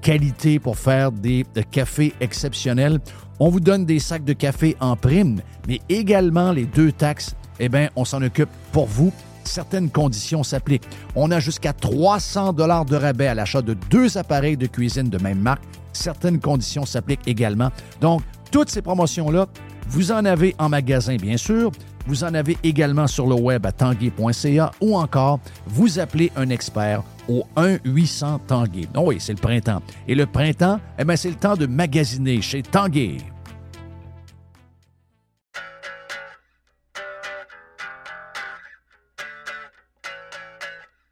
qualité pour faire des euh, cafés exceptionnels. On vous donne des sacs de café en prime, mais également les deux taxes, eh bien, on s'en occupe pour vous. Certaines conditions s'appliquent. On a jusqu'à 300 dollars de rabais à l'achat de deux appareils de cuisine de même marque. Certaines conditions s'appliquent également. Donc, toutes ces promotions-là, vous en avez en magasin, bien sûr. Vous en avez également sur le web à tanguay.ca ou encore vous appelez un expert au 1-800 Tanguay. Non, oui, c'est le printemps. Et le printemps, eh bien, c'est le temps de magasiner chez Tanguay.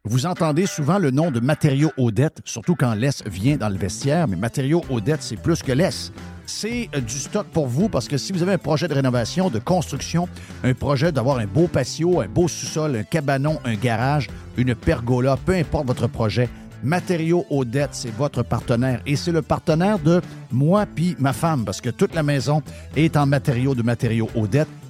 Vous entendez souvent le nom de Matériaux Odette, surtout quand l'Est vient dans le vestiaire, mais Matériaux Odette, c'est plus que l'Est. C'est euh, du stock pour vous parce que si vous avez un projet de rénovation, de construction, un projet d'avoir un beau patio, un beau sous-sol, un cabanon, un garage, une pergola, peu importe votre projet, Matériaux Odette, c'est votre partenaire et c'est le partenaire de moi puis ma femme parce que toute la maison est en matériaux de Matériaux Odette.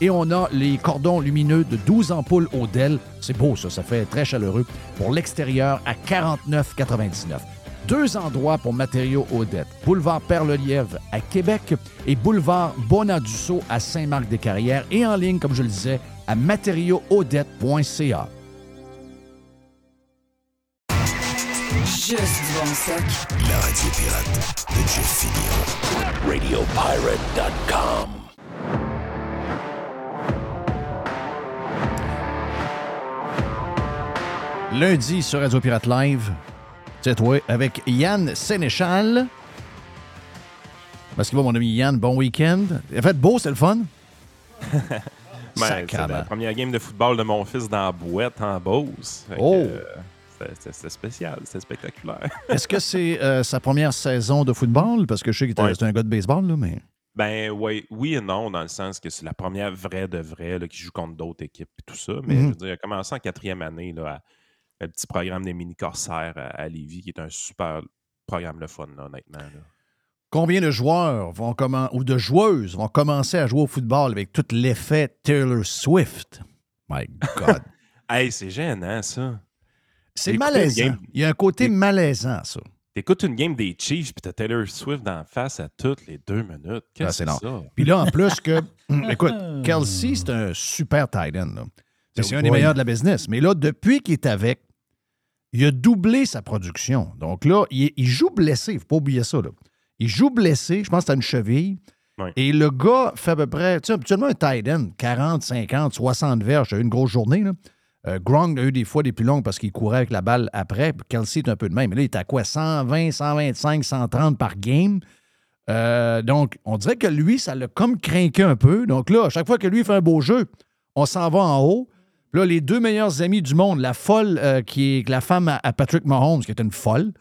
et on a les cordons lumineux de 12 ampoules au DEL. C'est beau, ça, ça fait très chaleureux. Pour l'extérieur, à 49,99. Deux endroits pour matériaux Odette. Boulevard Perle-Lièvre à Québec et Boulevard Bonadusseau à Saint-Marc-des-Carrières. Et en ligne, comme je le disais, à matériauxodette.ca. Juste du bon. La radio pirate de Jeff Fillion. RadioPirate.com. Lundi sur Radio Pirate Live, c'est toi, avec Yann Sénéchal. Parce qu'il va, mon ami Yann, bon week-end. Il a fait beau, c'est le fun? Ben, c'est la première game de football de mon fils dans la boîte en Beauce. Oh! euh, c'était- spécial, c'était spectaculaire. Est-ce que c'est euh, sa première saison de football? Parce que je sais qu'il était Ouais. un gars de baseball, là, mais. Ben oui, oui et non, dans le sens que c'est la première vraie de vraie qui joue contre d'autres équipes et tout ça. Mais Mhm. je veux dire, il a commencé en quatrième année là, à- le petit programme des mini corsaires à, à Lévis, qui est un super programme le fun, là, honnêtement. là. Combien de joueurs vont ou de joueuses vont commencer à jouer au football avec tout l'effet Taylor Swift? My God. Hey, c'est gênant, ça. C'est malaisant. game- Il y a un côté malaisant, ça. T'écoutes une game des Chiefs, puis t'as Taylor Swift d'en face à toutes les deux minutes. Ah, Qu'est-ce que c'est ça? Puis là, en plus que. Écoute, Kelsey, c'est un super tight end. C'est c'est un des meilleurs de la business. Mais là, depuis qu'il est avec, il a doublé sa production. Donc là, il, il joue blessé. Il ne faut pas oublier ça. Là. Il joue blessé. Je pense que c'est une cheville. Et le gars fait à peu près. Tu sais, habituellement, un tight end, 40, 50, 60 verges. J'ai eu une grosse journée. Là. Euh, Gronk a eu des fois des plus longues parce qu'il courait avec la balle après. Kelsey est un peu de même. Mais là, il est à quoi? 120, 125, 130 par game. Euh, donc, on dirait que lui, ça l'a comme craqué un peu. Donc là, à chaque fois que lui fait un beau jeu, on s'en va en haut. Là, les deux meilleurs amis du monde, la folle euh, qui est la femme à, à Patrick Mahomes, qui est une folle,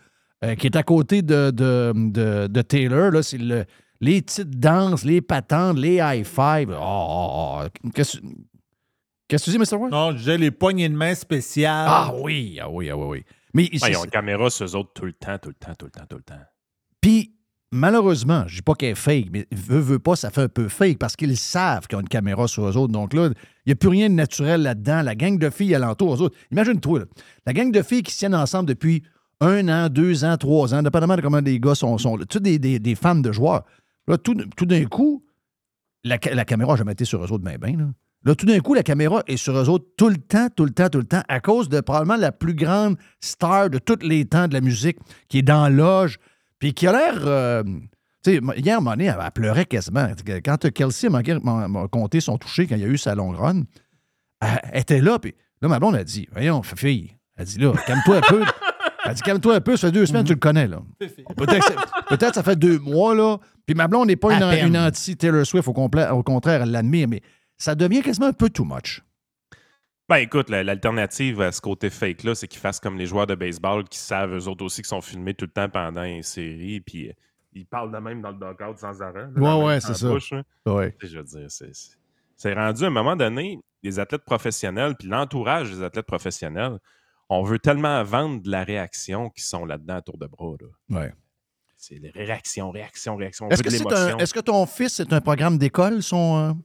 euh, qui est à côté de, de, de- de Taylor, là, c'est le- les petites danses, les patentes, les high-fives. Oh, oh, oh. Qu'est-ce qu'est-ce que tu dis, Mr. White? Non, j'ai les poignées de main spéciales. Ah oui, ah oui, ah oui, oui. Mais ils ont une caméra sur eux autres tout le temps, tout le temps, tout le temps, tout le temps. Puis, malheureusement, je dis pas qu'elle est fake, mais veut, veut pas, ça fait un peu fake parce qu'ils savent qu'ils ont une caméra sur eux autres. Donc là, il n'y a plus rien de naturel là-dedans. La gang de filles alentour, eux autres. Imagine-toi, la gang de filles qui se tiennent ensemble depuis un an, deux ans, trois ans, dépendamment de comment les gars sont, sont là. Tu sais, des, des, des femmes de joueurs. Là, tout, d'un coup, la, ca- la caméra n'a jamais été sur eux autres, ben, ben, là. Là, tout d'un coup, la caméra est sur eux autres tout le temps, tout le temps, tout le temps, à cause de probablement la plus grande star de tous les temps de la musique qui est dans loge, puis qui a l'air. euh, tu sais, hier, à un moment donné, elle, elle pleurait quasiment. Quand Kelsey m'a compté son toucher quand il y a eu sa longue run, elle, elle était là, puis là, ma blonde a dit Voyons, fille, elle dit là, calme-toi un peu. Elle dit calme-toi un peu, ça fait deux semaines, tu le connais, là. Peut-être ça fait deux mois, là. Puis ma blonde n'est pas À une, anti-Taylor Swift, au, au contraire, elle l'admire, mais ça devient quasiment un peu too much. Ben écoute, la- l'alternative à ce côté fake-là, c'est qu'ils fassent comme les joueurs de baseball qui savent eux autres aussi qu'ils sont filmés tout le temps pendant une série, puis euh, ils parlent de même dans le dugout sans arrêt. là, Ouais, ouais, c'est ça. bouche. Ouais. Je veux dire, c'est- rendu à un moment donné, les athlètes professionnels, puis l'entourage des athlètes professionnels, on veut tellement vendre de la réaction qu'ils sont là-dedans à tour de bras. là. Ouais. C'est les réactions, réactions, réactions. On Est-ce que, est-ce que ton fils, c'est un programme d'école, son.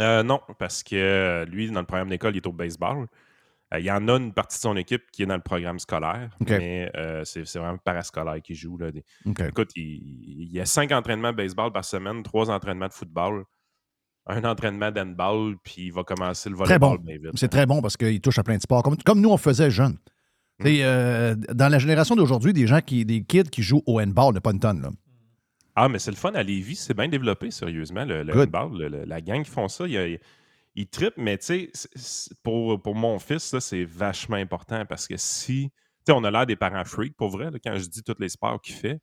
Euh? Non, parce que euh, lui, dans le programme d'école, il est au baseball. Euh, il y en a une partie de son équipe qui est dans le programme scolaire, mais euh, c'est vraiment parascolaire qui joue. Là. Des-. Écoute, il, il y a cinq entraînements de baseball par semaine, trois entraînements de football, un entraînement d'handball, puis il va commencer le Très volleyball bon. bien vite. C'est très bon parce qu'il touche à plein de sports. Comme, comme nous, on faisait jeune. Tu sais, euh, dans la génération d'aujourd'hui, des gens qui, des kids qui jouent au handball, il n'y a pas une tonne. Là. Ah, mais c'est le fun à Lévis, c'est bien développé, sérieusement, le, le handball. le- le- la gang qui font ça, il ils trippent, mais tu sais, pour, pour mon fils, c'est vachement important parce que si. Tu sais, on a l'air des parents freaks, pour vrai, là, quand je dis tous les sports qu'il fait.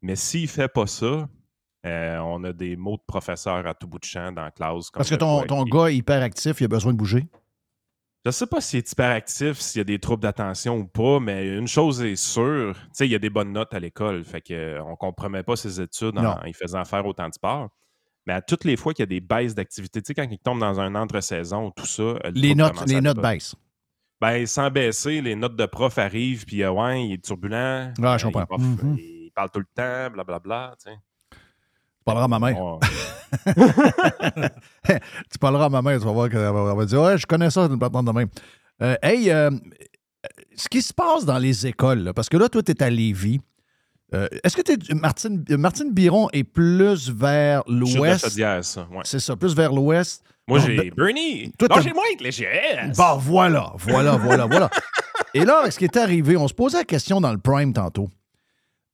Mais s'il fait pas ça, euh, on a des mots de professeurs à tout bout de champ dans la classe. comme Parce que ton, ton gars est hyper actif, il a besoin de bouger. Je sais pas s'il est hyperactif, s'il y a des troubles d'attention ou pas, mais une chose est sûre, tu sais, il y a des bonnes notes à l'école, fait que euh, on compromet pas ses études en y faisant faire autant de sport. Mais à toutes les fois qu'il y a des baisses d'activité, tu sais, quand il tombe dans un entre-saison, tout ça, euh, le Les notes, les notes baissent. Ben, sans baisser, les notes de prof arrivent, puis euh, ouais, il est turbulent. Ah, je comprends. Il, Mhm. il parle tout le temps, blablabla, tu sais. Tu parleras à ma mère. Tu parleras à ma mère, tu vas voir qu'elle va, dire Ouais, je connais ça, une patente de même. Euh, hey, euh, ce qui se passe dans les écoles, là, parce que là, toi, tu es à Lévis. Euh, Est-ce que t'es- Martine, Martine Biron est plus vers l'ouest? ouais. C'est ça, plus vers l'ouest? Moi, j'ai Bernie. Lâchez-moi avec les GS. Bon, voilà, voilà, voilà, voilà. Et là, ce qui est arrivé, on se posait la question dans le prime tantôt.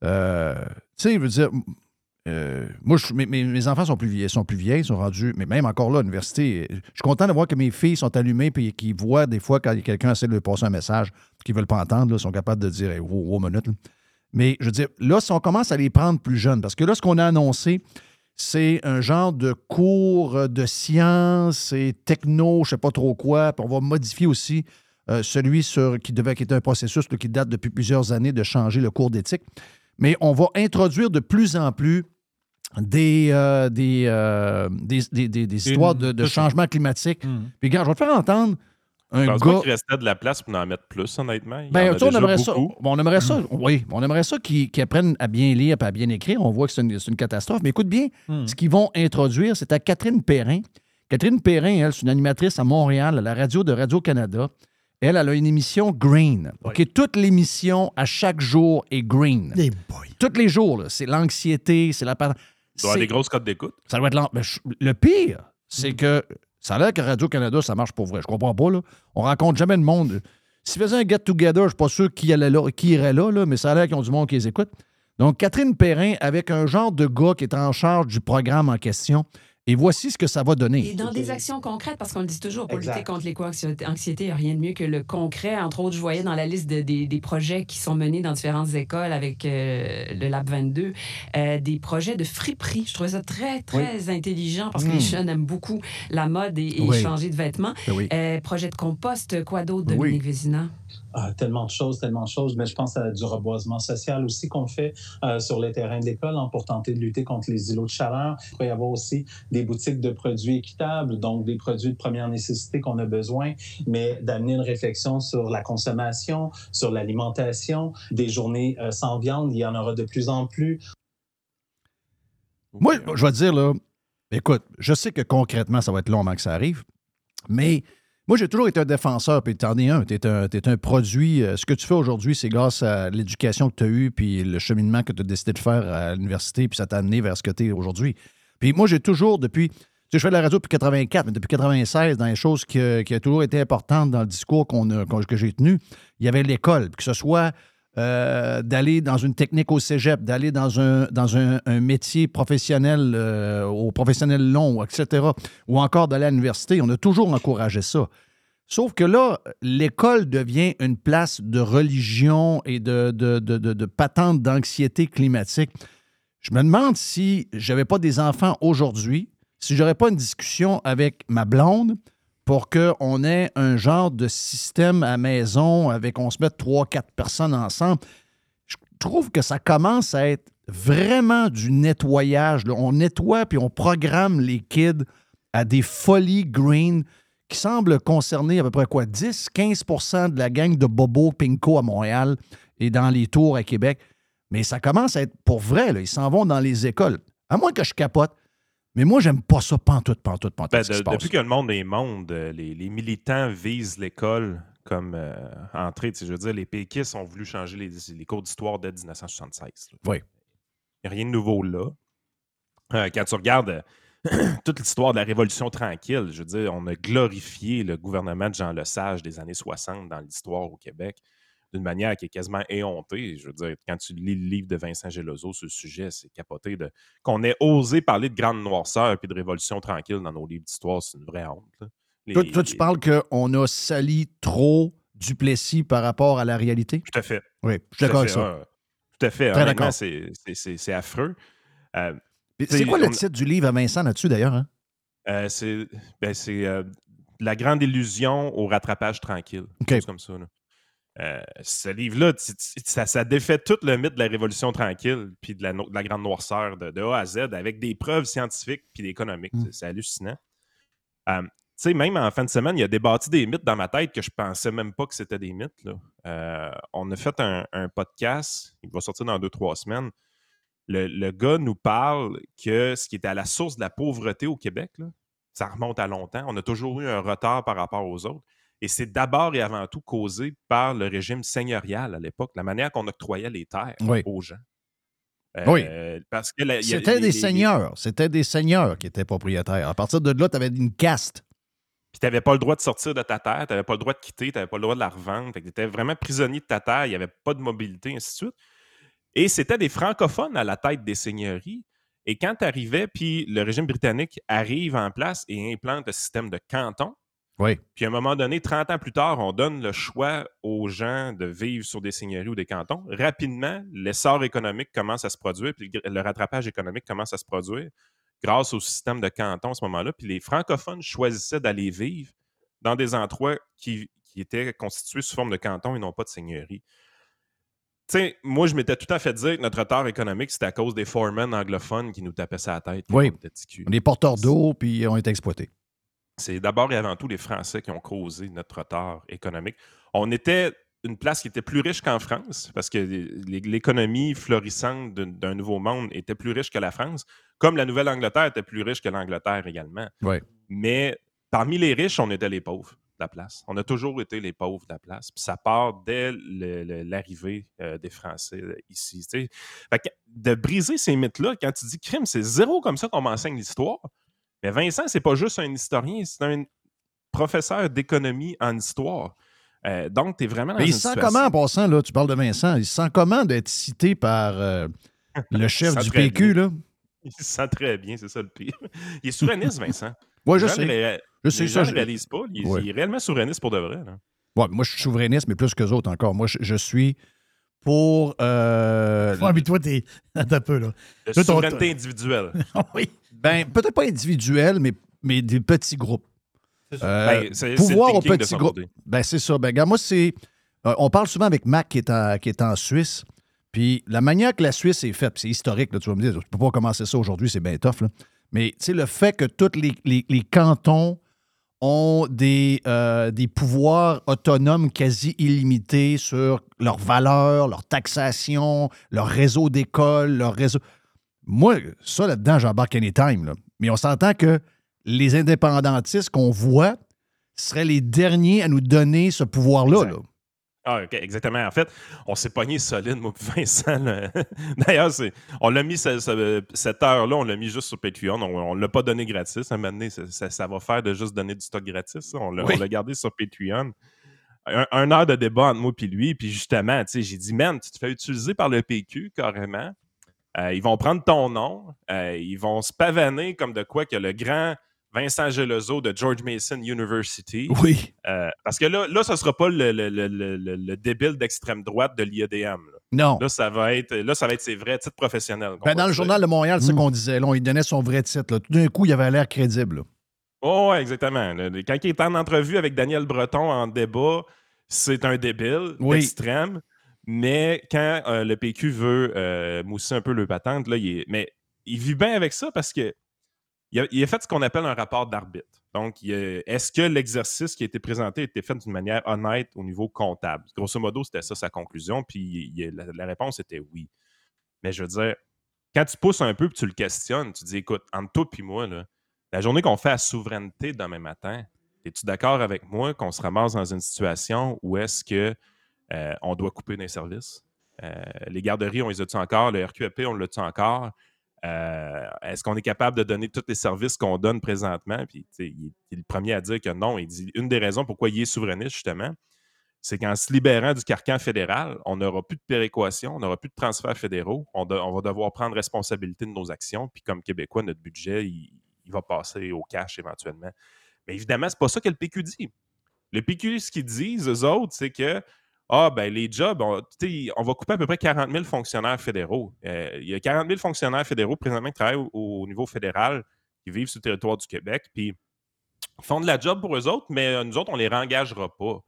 Euh, tu sais, je veux dire, euh, moi, mes, mes- enfants sont plus vieilles, sont plus vieilles, sont rendus, mais même encore là, à l'université, je suis content de voir que mes filles sont allumées et qu'ils voient des fois quand quelqu'un essaie de leur passer un message qu'ils ne veulent pas entendre, ils sont capables de dire hey, wow, wow, minute. Mais je veux dire, là, si on commence à les prendre plus jeunes, parce que là, ce qu'on a annoncé, c'est un genre de cours de sciences et techno, je sais pas trop quoi. Puis on va modifier aussi euh, celui sur, qui devait qui était un processus qui date depuis plusieurs années de changer le cours d'éthique. Mais on va introduire de plus en plus des, euh, des, euh, des, des- des- des histoires de, changement climatique. Mhm. Puis, regarde, je vais te faire entendre un Je pense gars. pas qu'il restait de la place pour en mettre plus, honnêtement. Il y en Ben, a on aimerait ça. on aimerait ça. Oui, on aimerait ça qu'ils apprennent à bien lire et à bien écrire. On voit que c'est une, catastrophe. Mais écoute bien, Hmm. ce qu'ils vont introduire, c'est à Catherine Perrin. Catherine Perrin, elle, c'est une animatrice à Montréal, à la radio de Radio-Canada. Elle, elle a une émission Green. OK, toute l'émission à chaque jour est Green. Les boys. Tous les jours, là, c'est l'anxiété, c'est la. Doit avoir des grosses cotes d'écoute. Ça doit être lent. Mais je- le pire, c'est que ça a l'air que Radio-Canada, ça marche pour vrai. Je comprends pas, là. On rencontre jamais de monde. S'ils faisaient un get-together, je suis pas sûr qui, allait là, qui irait là, là, mais ça a l'air qu'ils ont du monde qui les écoute. Donc, Catherine Perrin, avec un genre de gars qui est en charge du programme en question, et voici ce que ça va Et donner. dans des actions concrètes, parce qu'on le dit toujours, pour Exact. lutter contre l'éco-anxiété, il n'y a rien de mieux que le concret. Entre autres, je voyais dans la liste de- des, des projets qui sont menés dans différentes écoles avec euh, le Lab 22, euh, des projets de friperie. Je trouvais ça très, très intelligent parce que les jeunes aiment beaucoup la mode et, et Oui. changer de vêtements. Ben oui. Euh, projet de compost, quoi d'autre, Oui. Dominique Vézina? Tellement de choses, tellement de choses. Mais je pense à du reboisement social aussi qu'on fait euh, sur les terrains de l'école hein, pour tenter de lutter contre les îlots de chaleur. Il pourrait y avoir aussi des boutiques de produits équitables, donc des produits de première nécessité qu'on a besoin, mais d'amener une réflexion sur la consommation, sur l'alimentation, des journées euh, sans viande. Il y en aura de plus en plus. Moi, je vais te dire, là, écoute, je sais que concrètement, ça va être long avant que ça arrive, mais moi, j'ai toujours été un défenseur, puis t'en es un. T'es un, un produit. euh, ce que tu fais aujourd'hui, c'est grâce à l'éducation que tu as eue, puis le cheminement que tu as décidé de faire à l'université, puis ça t'a amené vers ce que tu es aujourd'hui. Puis moi, j'ai toujours, depuis. Tu sais, je fais de la radio depuis 84, mais depuis 96, dans les choses qui, qui a toujours été importantes dans le discours que j'ai tenu, il y avait l'école, que ce soit euh, d'aller dans une technique au cégep, d'aller dans un, métier professionnel, euh, au professionnel long, etc., ou encore d'aller à l'université. On a toujours encouragé ça. Sauf que là, l'école devient une place de religion et de, de, patente d'anxiété climatique. Je me demande si j'avais pas des enfants aujourd'hui, si j'aurais pas une discussion avec ma blonde pour qu'on ait un genre de système à maison avec on se mette trois, quatre personnes ensemble. Je trouve que ça commence à être vraiment du nettoyage. On nettoie puis on programme les kids à des folies green qui semblent concerner à peu près quoi 10-15% de la gang de Bobo Pinko à Montréal et dans les tours à Québec. Mais ça commence à être pour vrai. Ils s'en vont dans les écoles. À moins que je capote. Mais moi, j'aime pas ça pantoute, pantoute, pantoute. Ben, de- se passe. depuis que le monde est monde, euh, les, les militants visent l'école comme euh, entrée. Je veux dire, les péquistes ont voulu changer les, les cours d'histoire dès 1976. là. Oui. Il n'y a rien de nouveau là. Euh, quand tu regardes euh, toute l'histoire de la Révolution tranquille, je veux dire, on a glorifié le gouvernement de Jean Lesage des années 60 dans l'histoire au Québec d'une manière qui est quasiment éhontée. Je veux dire, quand tu lis le livre de Vincent Gelozo sur le sujet, c'est capoté de qu'on ait osé parler de grande noirceur et de révolution tranquille dans nos livres d'histoire, c'est une vraie honte. Les- Toi, toi, tu les- parles qu'on a sali trop Duplessis par rapport à la réalité? Tout à fait. Oui, je suis d'accord avec ça. Tout à fait. Honnêtement, c'est- affreux. Euh, C'est quoi le titre du livre à Vincent là-dessus, d'ailleurs? hein? Euh, c'est ben, c'est, euh, La grande illusion au rattrapage tranquille. OK. Quelque chose comme ça. là. Euh, ce livre-là, ça, ça défait tout le mythe de la Révolution tranquille puis de la, no- de la grande noirceur de, de A à Z avec des preuves scientifiques puis économiques. Mm. C'est- C'est hallucinant. Euh, tu sais, même en fin de semaine, il a débattu des mythes dans ma tête que je pensais même pas que c'était des mythes. là. Euh, on a fait un, un podcast, il va sortir dans deux, trois semaines. Le, le gars nous parle que ce qui était à la source de la pauvreté au Québec, là, ça remonte à longtemps. On a toujours eu un retard par rapport aux autres. Et c'est d'abord et avant tout causé par le régime seigneurial à l'époque, la manière qu'on octroyait les terres Oui. aux gens. Oui. Euh, Parce que C'était des les- seigneurs. C'était des seigneurs qui étaient propriétaires. À partir de là, tu avais une caste. Puis tu n'avais pas le droit de sortir de ta terre, tu n'avais pas le droit de quitter, tu n'avais pas le droit de la revendre. Tu étais vraiment prisonnier de ta terre, il n'y avait pas de mobilité, ainsi de suite. Et c'était des francophones à la tête des seigneuries. Et quand tu arrivais, puis le régime britannique arrive en place et implante le système de canton, Oui. puis à un moment donné, 30 ans plus tard, on donne le choix aux gens de vivre sur des seigneuries ou des cantons. Rapidement, l'essor économique commence à se produire, puis le rattrapage économique commence à se produire grâce au système de cantons à ce moment-là. Puis les francophones choisissaient d'aller vivre dans des endroits qui, qui étaient constitués sous forme de cantons et non pas de seigneuries. Tu sais, moi, je m'étais tout à fait dit que notre retard économique, c'était à cause des foremen anglophones qui nous tapaient ça la tête. Oui. on était petits culs. On est porteurs d'eau, puis on est exploités. C'est d'abord et avant tout les Français qui ont causé notre retard économique. On était une place qui était plus riche qu'en France, parce que l'é- l'économie florissante d'un nouveau monde était plus riche que la France, comme la Nouvelle-Angleterre était plus riche que l'Angleterre également. Ouais. Mais parmi les riches, on était les pauvres de la place. On a toujours été les pauvres de la place. Puis ça part dès l'arrivée euh, des Français euh, ici. Fait que de briser ces mythes-là, quand tu dis crime, c'est zéro comme ça qu'on m'enseigne l'histoire. Mais Vincent, c'est pas juste un historien, c'est un professeur d'économie en histoire. Euh, donc, tu es vraiment dans Mais il se sent situation- comment, en passant, là, tu parles de Vincent, il se sent comment d'être cité par euh, le chef du PQ, bien. là? Il se sent très bien, c'est ça le pire. Il est souverainiste, Vincent. Ouais, je sais. Je sais les ça. je- le réalisent pas. Il, est- Ouais. il est réellement souverainiste pour de vrai. là. Ouais, moi, je suis souverainiste, mais plus qu'eux autres encore. Moi, je, je suis pour. euh, Ouais, mais toi, t'es. Attends un peu, là. De Toi, ton- souveraineté individuelle. oui. ben, peut-être pas individuel, mais, mais des petits groupes. Euh, Ben, pouvoir aux petits groupes. Ben, c'est ça. Ben, regarde, moi, c'est. euh, on parle souvent avec Mac qui est en, qui est en Suisse. Puis la manière que la Suisse est faite, puis c'est historique, là, tu vas me dire, tu peux pas commencer ça aujourd'hui, c'est bien tough. Là. Mais tu sais, le fait que tous les, les- les cantons ont des, euh, des pouvoirs autonomes quasi illimités sur leurs valeurs, leur taxation, leur réseau d'écoles, leur réseau. Moi, ça là-dedans, j'embarque anytime. Là. Mais on s'entend que les indépendantistes qu'on voit seraient les derniers à nous donner ce pouvoir-là. Là. Ah, OK, exactement. En fait, on s'est pogné solide, moi puis Vincent. D'ailleurs, on l'a mis, ce- ce- cette heure-là, on l'a mis juste sur Patreon. On ne l'a pas donné gratis. À un moment donné, ça, ça- ça va faire de juste donner du stock gratis. ça. On l'a Oui. gardé sur Patreon. Un, un heure de débat entre moi et lui. Puis justement, j'ai dit, man, tu te fais utiliser par le PQ carrément. Euh, ils vont prendre ton nom. euh, ils vont se pavaner comme de quoi que le grand Vincent Gelozo de George Mason University. Oui. Euh, parce que là, là, ce ne sera pas le, le- le- le- le- le débile d'extrême droite de l'IADM. là. Non. Là, ça va être, là, ça va être ses vrais titres professionnels. Ben, dans le dire. journal de Montréal, c'est ce Mm. qu'on disait. Là, on lui donnait son vrai titre. là. Tout d'un coup, il avait l'air crédible. Oh, ouais, exactement. Quand il est en entrevue avec Daniel Breton en débat, c'est un débile Oui. extrême. Mais quand euh, le PQ veut euh, mousser un peu le patente, là, il est- mais il vit bien avec ça parce que il a, fait ce qu'on appelle un rapport d'arbitre. Donc, est-ce que l'exercice qui a été présenté a été fait d'une manière honnête au niveau comptable? Grosso modo, c'était ça sa conclusion, puis la, réponse était oui. Mais je veux dire, quand tu pousses un peu et tu le questionnes, tu dis, écoute, entre toi et moi, la journée qu'on fait à souveraineté demain matin, es-tu d'accord avec moi qu'on se ramasse dans une situation où est-ce que euh, on doit couper des services? Euh, les garderies, on les a-tu encore? Le RQAP, on l'a-tu encore? Euh, est-ce qu'on est capable de donner tous les services qu'on donne présentement? Puis, il est le premier à dire que non. Il dit une des raisons pourquoi il est souverainiste, justement, c'est qu'en se libérant du carcan fédéral, on n'aura plus de péréquation, on n'aura plus de transferts fédéraux. On, va devoir prendre responsabilité de nos actions. Puis, comme Québécois, notre budget, il, il va passer au cash éventuellement. Mais évidemment, c'est pas ça que le PQ dit. Le PQ, ce qu'ils disent, eux autres, c'est que ah, ben les jobs, on, on va couper à peu près 40 000 fonctionnaires fédéraux. Euh, il y a 40 000 fonctionnaires fédéraux présentement qui travaillent au, au niveau fédéral, qui vivent sur le territoire du Québec, puis ils font de la job pour eux autres, mais euh, nous autres, on les réengagera pas.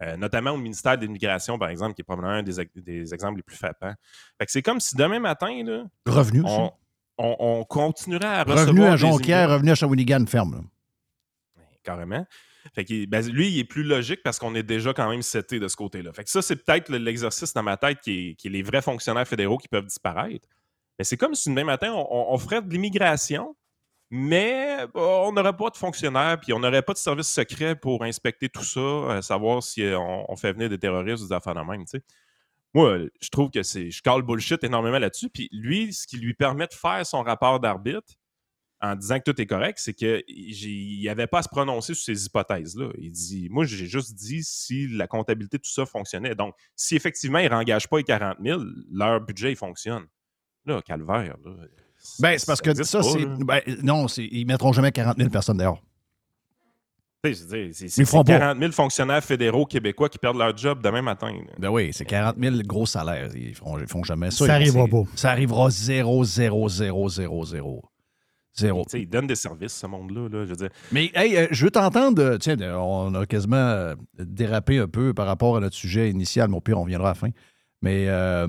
Euh, notamment au ministère de l'Immigration, par exemple, qui est probablement un des, ex- des exemples les plus frappants. Fait que c'est comme si demain matin, là, Revenu aussi. on, on- on continuerait à recevoir Revenu à Jonquière, revenu à Shawinigan, ferme. là. Carrément. Ben, lui, il est plus logique parce qu'on est déjà quand même seté de ce côté-là. Fait que ça, c'est peut-être le- l'exercice dans ma tête qui est, les vrais fonctionnaires fédéraux qui peuvent disparaître. Mais c'est comme si demain matin, on, ferait de l'immigration, mais bah, on n'aurait pas de fonctionnaires, puis on n'aurait pas de service secret pour inspecter tout ça, euh, savoir si euh, on, fait venir des terroristes ou des affaires de même. Moi, je trouve que c'est. Je cale bullshit énormément là-dessus. Puis lui, ce qui lui permet de faire son rapport d'arbitre en disant que tout est correct, c'est qu'il n'avait pas à se prononcer sur ces hypothèses-là. Il dit Moi, j'ai juste dit si la comptabilité, tout ça fonctionnait. Donc, si effectivement, ils ne réengagent pas les 40 000, leur budget, il fonctionne. Là, calvaire. Là, Ben, c'est parce que ça, c'est. ben, non, ils mettront jamais 40 000 personnes dehors. Tu sais, je veux dire, C'est Ils c'est feront pas. 40 000 fonctionnaires fédéraux québécois qui perdent leur job demain matin. là. Ben oui, c'est 40 000 gros salaires. Ils feront, ils font jamais ça. Ça arrivera pas. Ça arrivera 0, 0, 0, 0, 0. Zéro. Tu sais, ils donnent des services, ce monde-là. là, je veux dire. Mais hey, euh, je veux t'entendre. euh, Tiens, on a quasiment euh, dérapé un peu par rapport à notre sujet initial, mais au pire, on reviendra à la fin. Mais euh,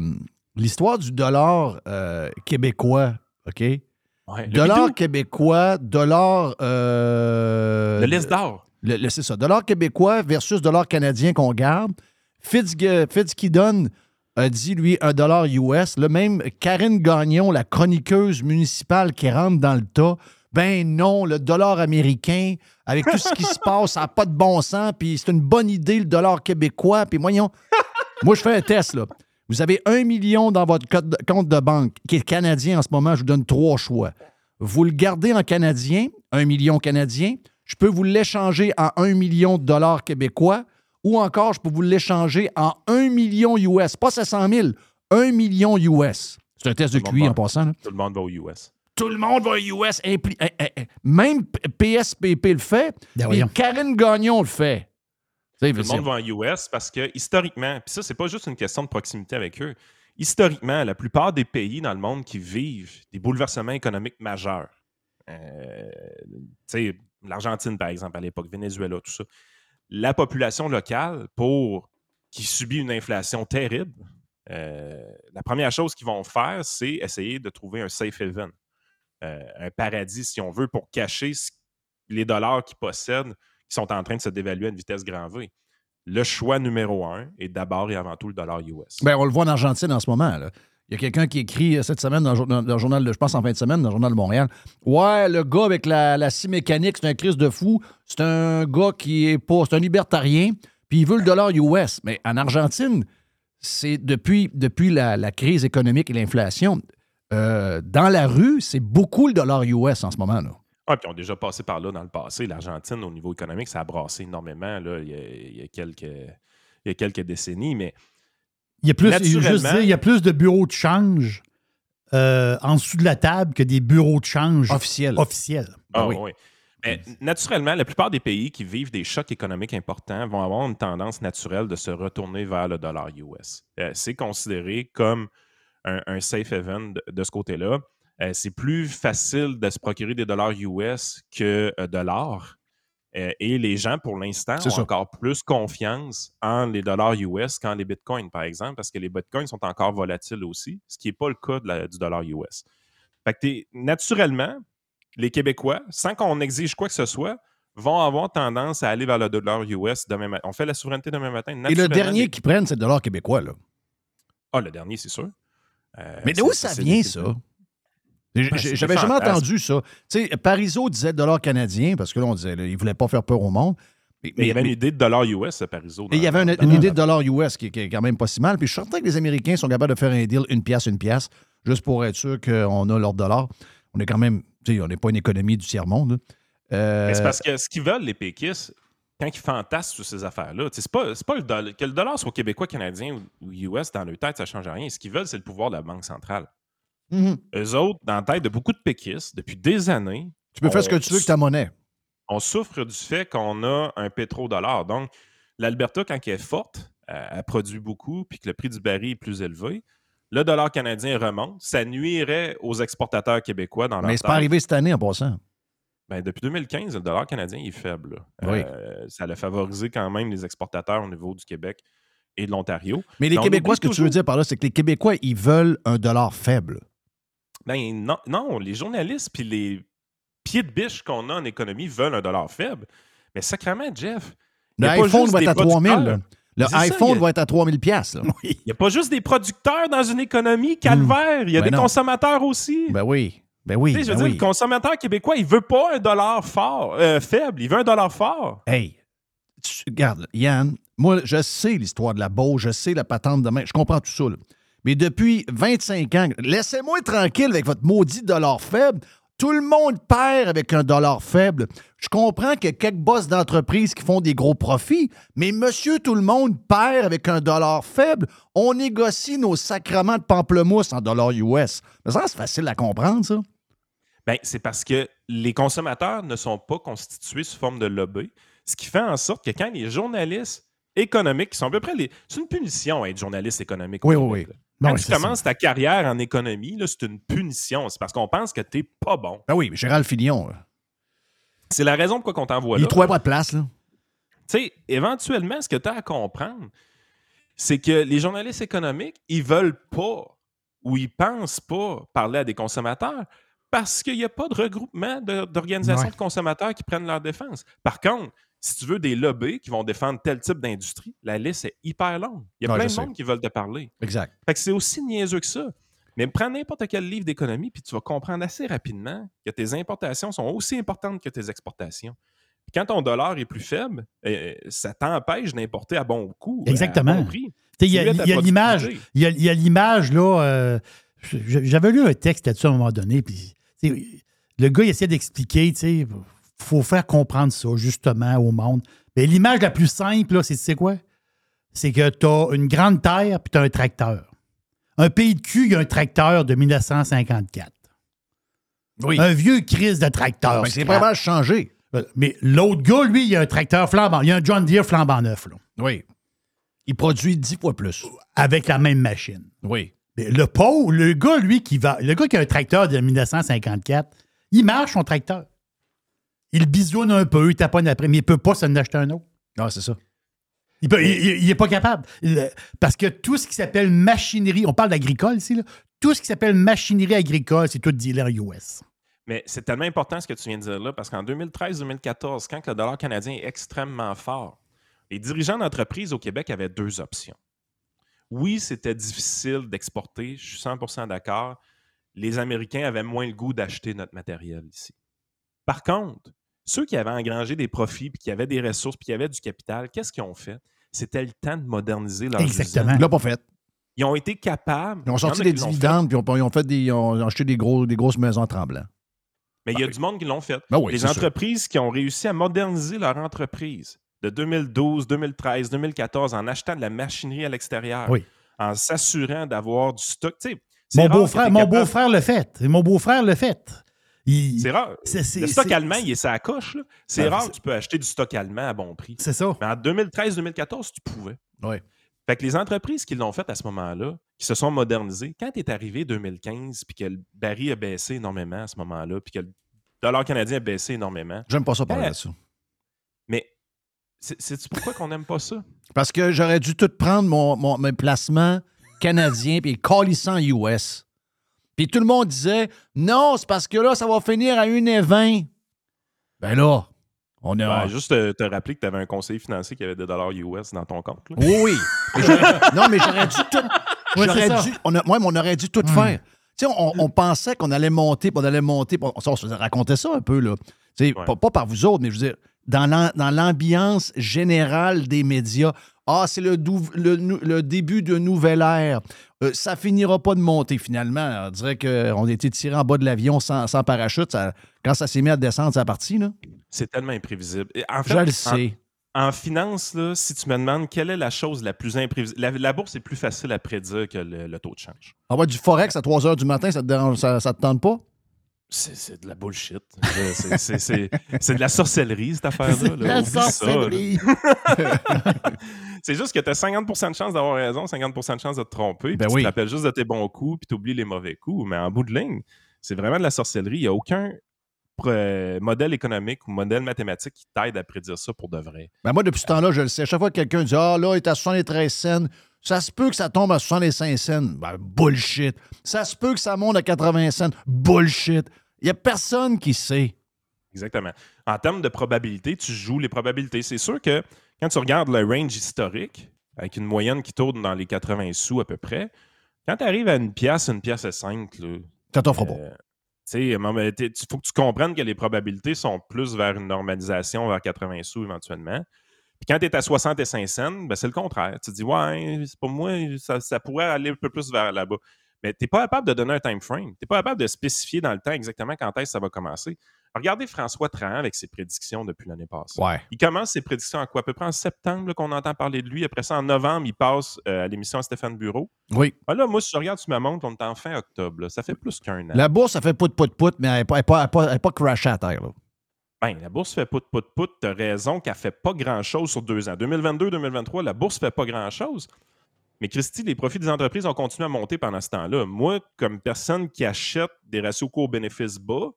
l'histoire du dollar euh, québécois, OK? Ouais, Dollar bidou, québécois, dollar. euh, le liste d'or. c'est ça. Dollar québécois versus dollar canadien qu'on garde. Fitz, Fitzgibbon a dit, lui, un dollar US. Le même Karine Gagnon, la chroniqueuse municipale qui rentre dans le tas. Ben non, le dollar américain, avec tout ce qui se passe, ça n'a pas de bon sens. Puis c'est une bonne idée, le dollar québécois. Puis voyons, moi, je fais un test, là. Vous avez un million dans votre compte de banque qui est canadien en ce moment. Je vous donne trois choix. Vous le gardez en canadien, un million canadien. Je peux vous l'échanger en un million de dollars québécois ou encore je peux vous l'échanger en un million US. Pas 700 000, un million US. C'est un test de QI en passant. là. Tout le monde va aux US. Tout le monde va aux US. impli- eh, eh, eh. Même PSPP le fait. Ben et. Karine Gagnon le fait. Tout le monde va en US parce que historiquement, puis ça, c'est pas juste une question de proximité avec eux. Historiquement, la plupart des pays dans le monde qui vivent des bouleversements économiques majeurs, euh, tu sais, l'Argentine, par exemple, à l'époque, Venezuela, tout ça, la population locale, pour qui subit une inflation terrible, euh, la première chose qu'ils vont faire, c'est essayer de trouver un safe haven, euh, un paradis, si on veut, pour cacher les dollars qu'ils possèdent qui sont en train de se dévaluer à une vitesse grand V. Le choix numéro un est d'abord et avant tout le dollar US. Ben, on le voit en Argentine en ce moment. Il y a quelqu'un qui écrit euh, cette semaine dans, le journal, je pense en fin de semaine, dans le journal de Montréal. Ouais, le gars avec la, la scie mécanique, c'est un crise de fou. C'est un gars qui est pas. C'est un libertarien, puis il veut le dollar US. Mais en Argentine, c'est depuis, depuis la, crise économique et l'inflation, euh, dans la rue, c'est beaucoup le dollar US en ce moment. Là. Ah, puis on a déjà passé par là dans le passé. L'Argentine, au niveau économique, ça a brassé énormément là, il, y a, il y a quelques, il y a quelques décennies. Mais Il y a plus, je veux juste Naturellement- dire, il y a plus de bureaux de change euh, en dessous de la table que des bureaux de change Officiel. officiels. Ah oui. oui. Mais naturellement, la plupart des pays qui vivent des chocs économiques importants vont avoir une tendance naturelle de se retourner vers le dollar US. Euh, c'est considéré comme un, un safe haven de, de ce côté-là. Euh, c'est plus facile de se procurer des dollars US que euh, de l'or. Euh, et les gens, pour l'instant, ont ça. encore plus confiance en les dollars US qu'en les bitcoins, par exemple, parce que les bitcoins sont encore volatiles aussi, ce qui n'est pas le cas de la- du dollar US. Fait que naturellement, les Québécois, sans qu'on exige quoi que ce soit, vont avoir tendance à aller vers le dollar US demain matin. On fait la souveraineté demain matin. Et le dernier les- qu'ils prennent, c'est le dollar québécois. Là. Ah, le dernier, c'est sûr. Euh, Mais d'où ça vient, ça? Ben, J'avais jamais entendu ça. Tu sais, Parizeau disait dollar canadien parce que là, on disait qu'il ne voulait pas faire peur au monde. Mais, Mais il y avait une idée de dollar US, à Parizeau. il y avait une, idée de dollar US qui, qui est quand même pas si mal. Puis je suis certain que les Américains sont capables de faire un deal une pièce, une pièce, juste pour être sûr qu'on a leur dollar. On est quand même, tu sais, on n'est pas une économie du tiers-monde. là. Euh, Mais c'est parce que ce qu'ils veulent, les péquistes, quand ils fantasment sur ces affaires-là, c'est pas, le dollar, que le dollar soit québécois, canadien ou, ou US dans leur tête, ça change rien. Ce qu'ils veulent, c'est le pouvoir de la Banque centrale. Mhm. Eux autres, dans la tête de beaucoup de péquistes, depuis des années, Tu peux faire ce que tu veux avec ta monnaie. on souffre du fait qu'on a un pétrodollar. Donc, l'Alberta, quand elle est forte, elle, elle produit beaucoup, puis que le prix du baril est plus élevé. Le dollar canadien remonte. Ça nuirait aux exportateurs québécois dans leur Mais c'est pas arrivé cette année en passant. Ben, depuis 2015, le dollar canadien est faible. Oui. Euh, ça a favorisé quand même les exportateurs au niveau du Québec et de l'Ontario. Mais les Québécois, ce que tu veux dire par là, c'est que les Québécois, ils veulent un dollar faible. Ben non, non, les journalistes puis les pieds de biche qu'on a en économie veulent un dollar faible. Mais sacrément, Jeff, il Le y a pas iPhone juste va être à 3000. producteurs. là. Le ça, iPhone a- va être à 3000 pièces. Il n'y a pas juste des producteurs dans une économie calvaire. Il y a Ben des non. consommateurs aussi. Ben oui. Ben oui. Tu sais, je veux ben dire, oui. le consommateur québécois, il veut pas un dollar fort, euh, faible. Il veut un dollar fort. Hey, tu- regarde, Yann, moi, je sais l'histoire de la Beauce, je sais la patente de main, je comprends tout ça. là. Mais depuis 25 ans, laissez-moi tranquille avec votre maudit dollar faible. Tout le monde perd avec un dollar faible. Je comprends qu'il y a quelques boss d'entreprise qui font des gros profits, mais monsieur, tout le monde perd avec un dollar faible. On négocie nos sacrements de pamplemousse en dollars US. Mais ça, c'est facile à comprendre, ça. Ben, c'est parce que les consommateurs ne sont pas constitués sous forme de lobby, ce qui fait en sorte que quand les journalistes économiques, qui sont à peu près les. C'est une punition être journaliste économique. Oui, oui, oui. Ben Quand tu ça. commences ta carrière en économie, c'est une punition. C'est parce qu'on pense que t'es pas bon. Ben oui, Gérald Filion, là, C'est la raison pourquoi on t'envoie il là. trouvait pas de place, là. Tu sais, éventuellement, ce que tu as à comprendre, c'est que les journalistes économiques, ils veulent pas ou ils pensent pas parler à des consommateurs Parce qu'il n'y a pas de regroupement de- d'organisations Ouais. de consommateurs qui prennent leur défense. Par contre, si tu veux des lobbies qui vont défendre tel type d'industrie, la liste est hyper longue. Il y a Ouais, plein de sais. monde qui veulent te parler. Exact. Fait que c'est aussi niaiseux que ça. Mais prends n'importe quel livre d'économie, puis tu vas comprendre assez rapidement que tes importations sont aussi importantes que tes exportations. Puis quand ton dollar est plus faible, euh, ça t'empêche d'importer à bon coût. euh, Exactement. À bon prix. Tu sais, Il y a, l'image, il y a, l'image, là. euh, J'avais lu un texte là-dessus à un moment donné, puis le gars, il essaie d'expliquer, tu sais, faut faire comprendre ça, justement, au monde. Mais l'image la plus simple, c'est tu sais quoi? C'est que tu as une grande terre, puis tu as un tracteur. Un pays de cul, il y a un tracteur de 1954. Oui. Un vieux crise de tracteur. Ben, c'est scrap. vraiment changé. Mais l'autre gars, lui, il a un tracteur flambant. Il a un John Deere flambant neuf, là, Oui. Il produit dix fois plus. avec la même machine. Oui. Mais le pauvre, le gars, lui, qui va. Le gars qui a un tracteur de 1954, il marche son tracteur. Il bisouine un peu, il taponne après, mais il ne peut pas s'en acheter un autre. Ah, c'est ça. Il n'est pas capable. Il- parce que tout ce qui s'appelle machinerie, on parle d'agricole ici, là, tout ce qui s'appelle machinerie agricole, c'est tout dealer US. Mais c'est tellement important ce que tu viens de dire là, parce qu'en 2013-2014, quand le dollar canadien est extrêmement fort, les dirigeants d'entreprise au Québec avaient deux options. Oui, c'était difficile d'exporter, je suis 100% d'accord. Les Américains avaient moins le goût d'acheter notre matériel ici. Par contre, ceux qui avaient engrangé des profits, puis qui avaient des ressources, puis qui avaient du capital, qu'est-ce qu'ils ont fait? C'était le temps de moderniser leur Exactement. Il l'a pas fait. Ils ont été capables. Ils ont sorti des l'ont dividendes, puis ils ont, ils ont fait des, ils ont acheté des, gros, des grosses maisons tremblantes. Mais il y a du monde qui l'ont fait. Ben oui, les sûr. entreprises qui ont réussi à moderniser leur entreprise de 2012, 2013, 2014 en achetant de la machinerie à l'extérieur, Oui. en s'assurant d'avoir du stock. Mon beau-frère, mon capable- beau-frère le fait. Mon beau-frère le fait. C'est rare. Le stock allemand, il est sa coche. C'est Ben, rare que tu peux acheter du stock allemand à bon prix. C'est ça. Mais en 2013-2014, tu pouvais. Oui. Fait que les entreprises qui l'ont fait à ce moment-là, qui se sont modernisées, quand est arrivé 2015, puis que le baril a baissé énormément à ce moment-là, puis que le dollar canadien a baissé énormément, J'aime pas ça parler de ça. mais c'est- pourquoi qu'on n'aime pas ça? Parce que j'aurais dû tout prendre mon, mon, mes placements canadiens puis US. Puis tout le monde disait non, c'est parce que là, ça va finir à 1,20. Ben là, on est. Ben, juste te, te rappeler que tu avais un conseiller financier qui avait des dollars US dans ton compte. là. Oui, oui. Non, mais j'aurais dû tout. Ouais, dû. On a, ouais, mais on aurait dû tout faire. Tu sais, on, on pensait qu'on allait monter, puis on allait monter. On, ça, on se raconter ça un peu, là. Tu sais, Ouais. pas, pas par vous autres, mais je veux dire, dans l'am- dans l'ambiance générale des médias, ah, c'est le, le, début d'une nouvelle ère. Euh, ça finira pas de monter finalement. On dirait qu'on a été tiré en bas de l'avion sans, sans parachute. Ça- quand ça s'est mis à descendre, ça a parti, là. C'est tellement imprévisible. Et En fait, Je le en- sais. En, finance, là, si tu me demandes quelle est la chose la plus imprévisible, la, la bourse est plus facile à prédire que le, le taux de change. Envoie du Forex à 3 h du matin, ça te, dérange- ça, ça te tente pas? C'est c'est de la bullshit. C'est- c'est- C'est c'est de la sorcellerie, cette affaire-là. là. La Oublie ça, là. sorcellerie. C'est juste que tu as 50% de chance d'avoir raison, 50% de chance de te tromper. Ben puis oui. Tu te rappelles juste de tes bons coups, puis tu oublies les mauvais coups. Mais en bout de ligne, c'est vraiment de la sorcellerie. Il n'y a aucun pr- modèle économique ou modèle mathématique qui t'aide à prédire ça pour de vrai. Ben moi, depuis ce temps-là, je le sais. Chaque fois que quelqu'un dit Ah, là, il est à 73 cents, ça se peut que ça tombe à 65 cents. Ben, bullshit. Ça se peut que ça monte à 80 cents. Bullshit. Il n'y a personne qui sait. Exactement. En termes de probabilité, tu joues les probabilités. C'est sûr que quand tu regardes le range historique, avec une moyenne qui tourne dans les 80 sous à peu près, quand tu arrives à une pièce, une pièce à 5, là, Ça t'offre pas. euh, tu- faut que tu comprennes que les probabilités sont plus vers une normalisation, vers 80 sous éventuellement. Puis quand tu es à 65 cents, ben c'est le contraire. Tu te dis, ouais, c'est pour moi, ça, ça pourrait aller un peu plus vers là-bas. Mais tu n'es pas capable de donner un time frame. Tu n'es pas capable de spécifier dans le temps exactement quand est-ce que ça va commencer. Regardez François Trahan avec ses prédictions depuis l'année passée. Ouais. Il commence ses prédictions à quoi? À peu près en septembre qu'on entend parler de lui. Après ça, en novembre, il passe euh, à l'émission à Stéphane Bureau. Oui. Ah là, moi, si je regarde sur ma montre, on est en fin octobre. là. Ça fait plus qu'un an. La bourse, ça fait pout, pout, pout, mais elle n'est pas, elle pas, elle pas, elle à terre. Là. Ben, la bourse fait pout, pout, pout. T'as raison qu'elle fait pas grand-chose sur deux ans. 2022-2023, la bourse fait pas grand-chose. Mais Christy, les profits des entreprises ont continué à monter pendant ce temps-là. Moi, comme personne qui achète des ratios cours-bénéfices bas,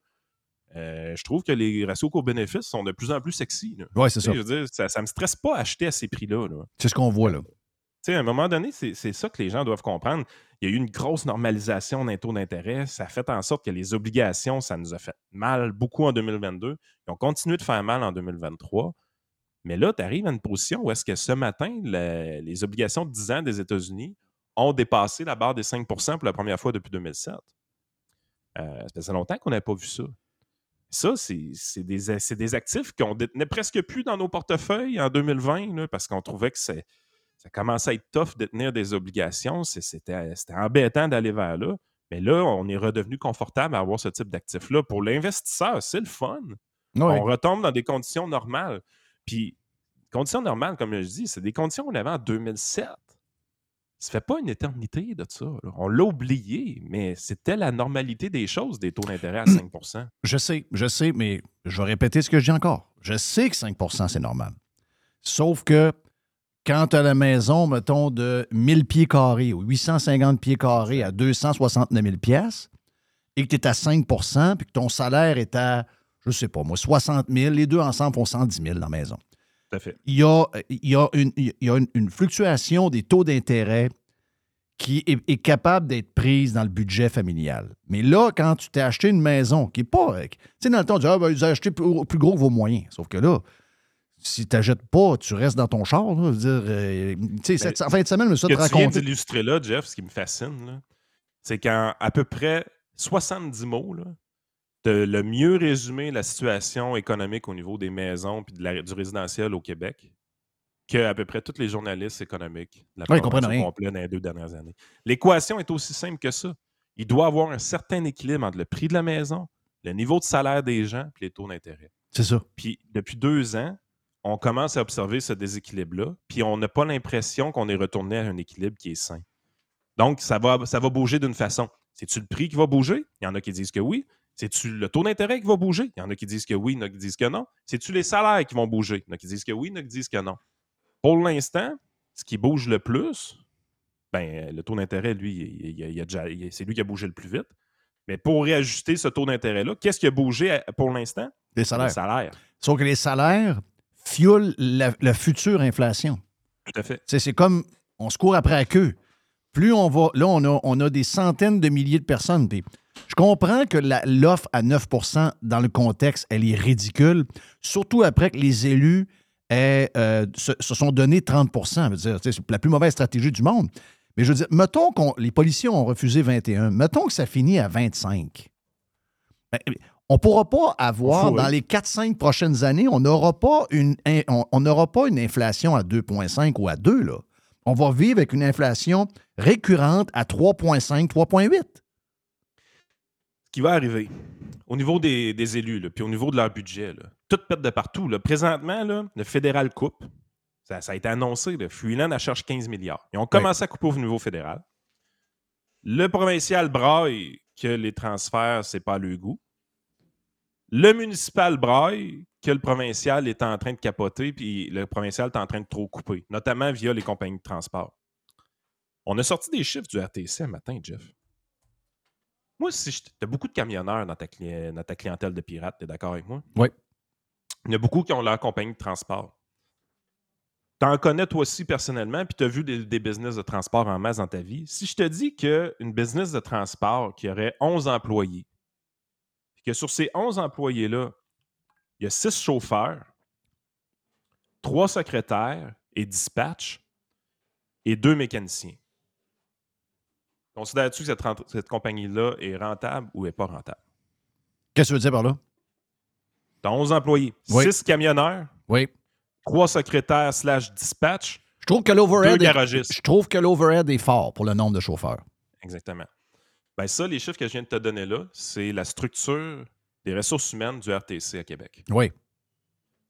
euh, je trouve que les ratios cours-bénéfices sont de plus en plus sexy. Oui, c'est Tu ça. sais, Je veux dire, ça, ça me stresse pas acheter à ces prix-là. là. C'est ce qu'on voit là. Sais, à un moment donné, c'est ça que les gens doivent comprendre. Il y a eu une grosse normalisation d'un taux d'intérêt. Ça a fait en sorte que les obligations, ça nous a fait mal beaucoup en 2022. Ils ont continué de faire mal en 2023. Mais là, tu arrives à une position où est-ce que ce matin, le- les obligations de 10 ans des États-Unis ont dépassé la barre des 5% pour la première fois depuis 2007. Euh, ça faisait longtemps qu'on n'avait pas vu ça. Ça, c'est des, des actifs qu'on détenait presque plus dans nos portefeuilles en 2020 là, parce qu'on trouvait que c'est- ça commençait à être tough de tenir des obligations. C'était embêtant d'aller vers là. Mais là, on est redevenu confortable à avoir ce type d'actifs-là. Pour l'investisseur, c'est le fun. On retombe dans des conditions normales. Puis, conditions normales, comme je dis, c'est des conditions qu'on avait en 2007. Ça fait pas une éternité de ça. là. On l'a oublié, mais c'était la normalité des choses, des taux d'intérêt à 5% Je sais, je sais, mais je vais répéter ce que je dis encore. Je sais que 5% c'est normal. Sauf que quand tu as la maison, mettons, de 1000 pieds carrés ou 850 pieds carrés à 269 000 pièces et que tu es à 5% puis que ton salaire est à, je sais pas moi, 60 000, les deux ensemble font 110 000 dans la maison. Tout à fait. Il y a, il y a, une, il y a une, une fluctuation des taux d'intérêt qui est, est capable d'être prise dans le budget familial. Mais là, quand tu t'es acheté une maison qui n'est pas. Tu sais, dans le temps, tu dis, ah, ben, vous avez acheté plus, plus gros que vos moyens. Sauf que là, si tu n'achètes pas, tu restes dans ton char. là. Dire, euh, cette en fin de semaine, je me suis raconté. d'illustrer là, Jeff, ce qui me fascine, c'est qu'en à peu près 70 mots, là, de le mieux résumer la situation économique au niveau des maisons et du résidentiel au Québec que à peu près tous les journalistes économiques de la Ouais, comprennent complet dans les deux dernières années. L'équation est aussi simple que ça. Il doit avoir un certain équilibre entre le prix de la maison, le niveau de salaire des gens et les taux d'intérêt. C'est ça. Puis depuis deux ans, on commence à observer ce déséquilibre-là, puis on n'a pas l'impression qu'on est retourné à un équilibre qui est sain. Donc, ça va, ça va bouger d'une façon. C'est-tu le prix qui va bouger? Il y en a qui disent que oui. C'est-tu le taux d'intérêt qui va bouger? Il y en a qui disent que oui, il y en a qui disent que non. C'est-tu les salaires qui vont bouger? Il y en a qui disent que oui, il y en a qui disent que non. Pour l'instant, ce qui bouge le plus, ben, le taux d'intérêt, lui, il- c'est lui qui a bougé le plus vite. Mais pour réajuster ce taux d'intérêt-là, qu'est-ce qui a bougé pour l'instant? Les Les salaires. salaires. Sauf que les salaires fuelent la, la future inflation. Tout à fait. C'est comme on se court après la queue. Plus on va. Là, on a, on a des centaines de milliers de personnes. Puis je comprends que l'offre à 9% dans le contexte, elle est ridicule, surtout après que les élus aient, euh, se, se sont donné 30 Je veux dire, tu sais, C'est la plus mauvaise stratégie du monde. Mais je veux dire, mettons que les policiers ont refusé 21. Mettons que ça finit à 25. Ben, on ne pourra pas avoir, dans oui. les 4-5 prochaines années, on n'aura pas, une in- on- on n'aura pas une inflation à 2,5 ou à 2. Là. On va vivre avec une inflation récurrente à 3,5, 3,8. Ce qui va arriver au niveau des, des élus, là, puis au niveau de leur budget, là, tout pète de partout. là. Présentement, le fédéral coupe. Ça, ça a été annoncé. Là, Freeland cherche 15 milliards. Ils ont commencé à couper au niveau fédéral. Le provincial braille que les transferts, c'est pas le goût. Le municipal braille que le provincial est en train de capoter, puis le provincial est en train de trop couper, notamment via les compagnies de transport. On a sorti des chiffres du RTC un matin, Jeff. Moi, si tu as beaucoup de camionneurs dans ta, cli- dans ta clientèle de pirates, tu es d'accord avec moi? Oui. Il y en a beaucoup qui ont leur compagnie de transport. Tu en connais toi aussi personnellement, puis tu as vu des, des business de transport en masse dans ta vie. Si je te dis qu'une business de transport qui aurait 11 employés, que sur ces 11 employés-là, il y a 6 chauffeurs, 3 secrétaires et dispatch, et 2 mécaniciens. Considères-tu que cette, compagnie-là est rentable ou est pas rentable? Qu'est-ce que tu veux dire par là? Tu as 11 employés, Oui. 6 camionneurs, Oui. 3 secrétaires slash dispatch, Je trouve que l'overhead deux est, garagistes. je trouve que l'overhead est fort pour le nombre de chauffeurs. Exactement. Ben ça, les chiffres que je viens de te donner là, c'est la structure des ressources humaines du RTC à Québec. Oui.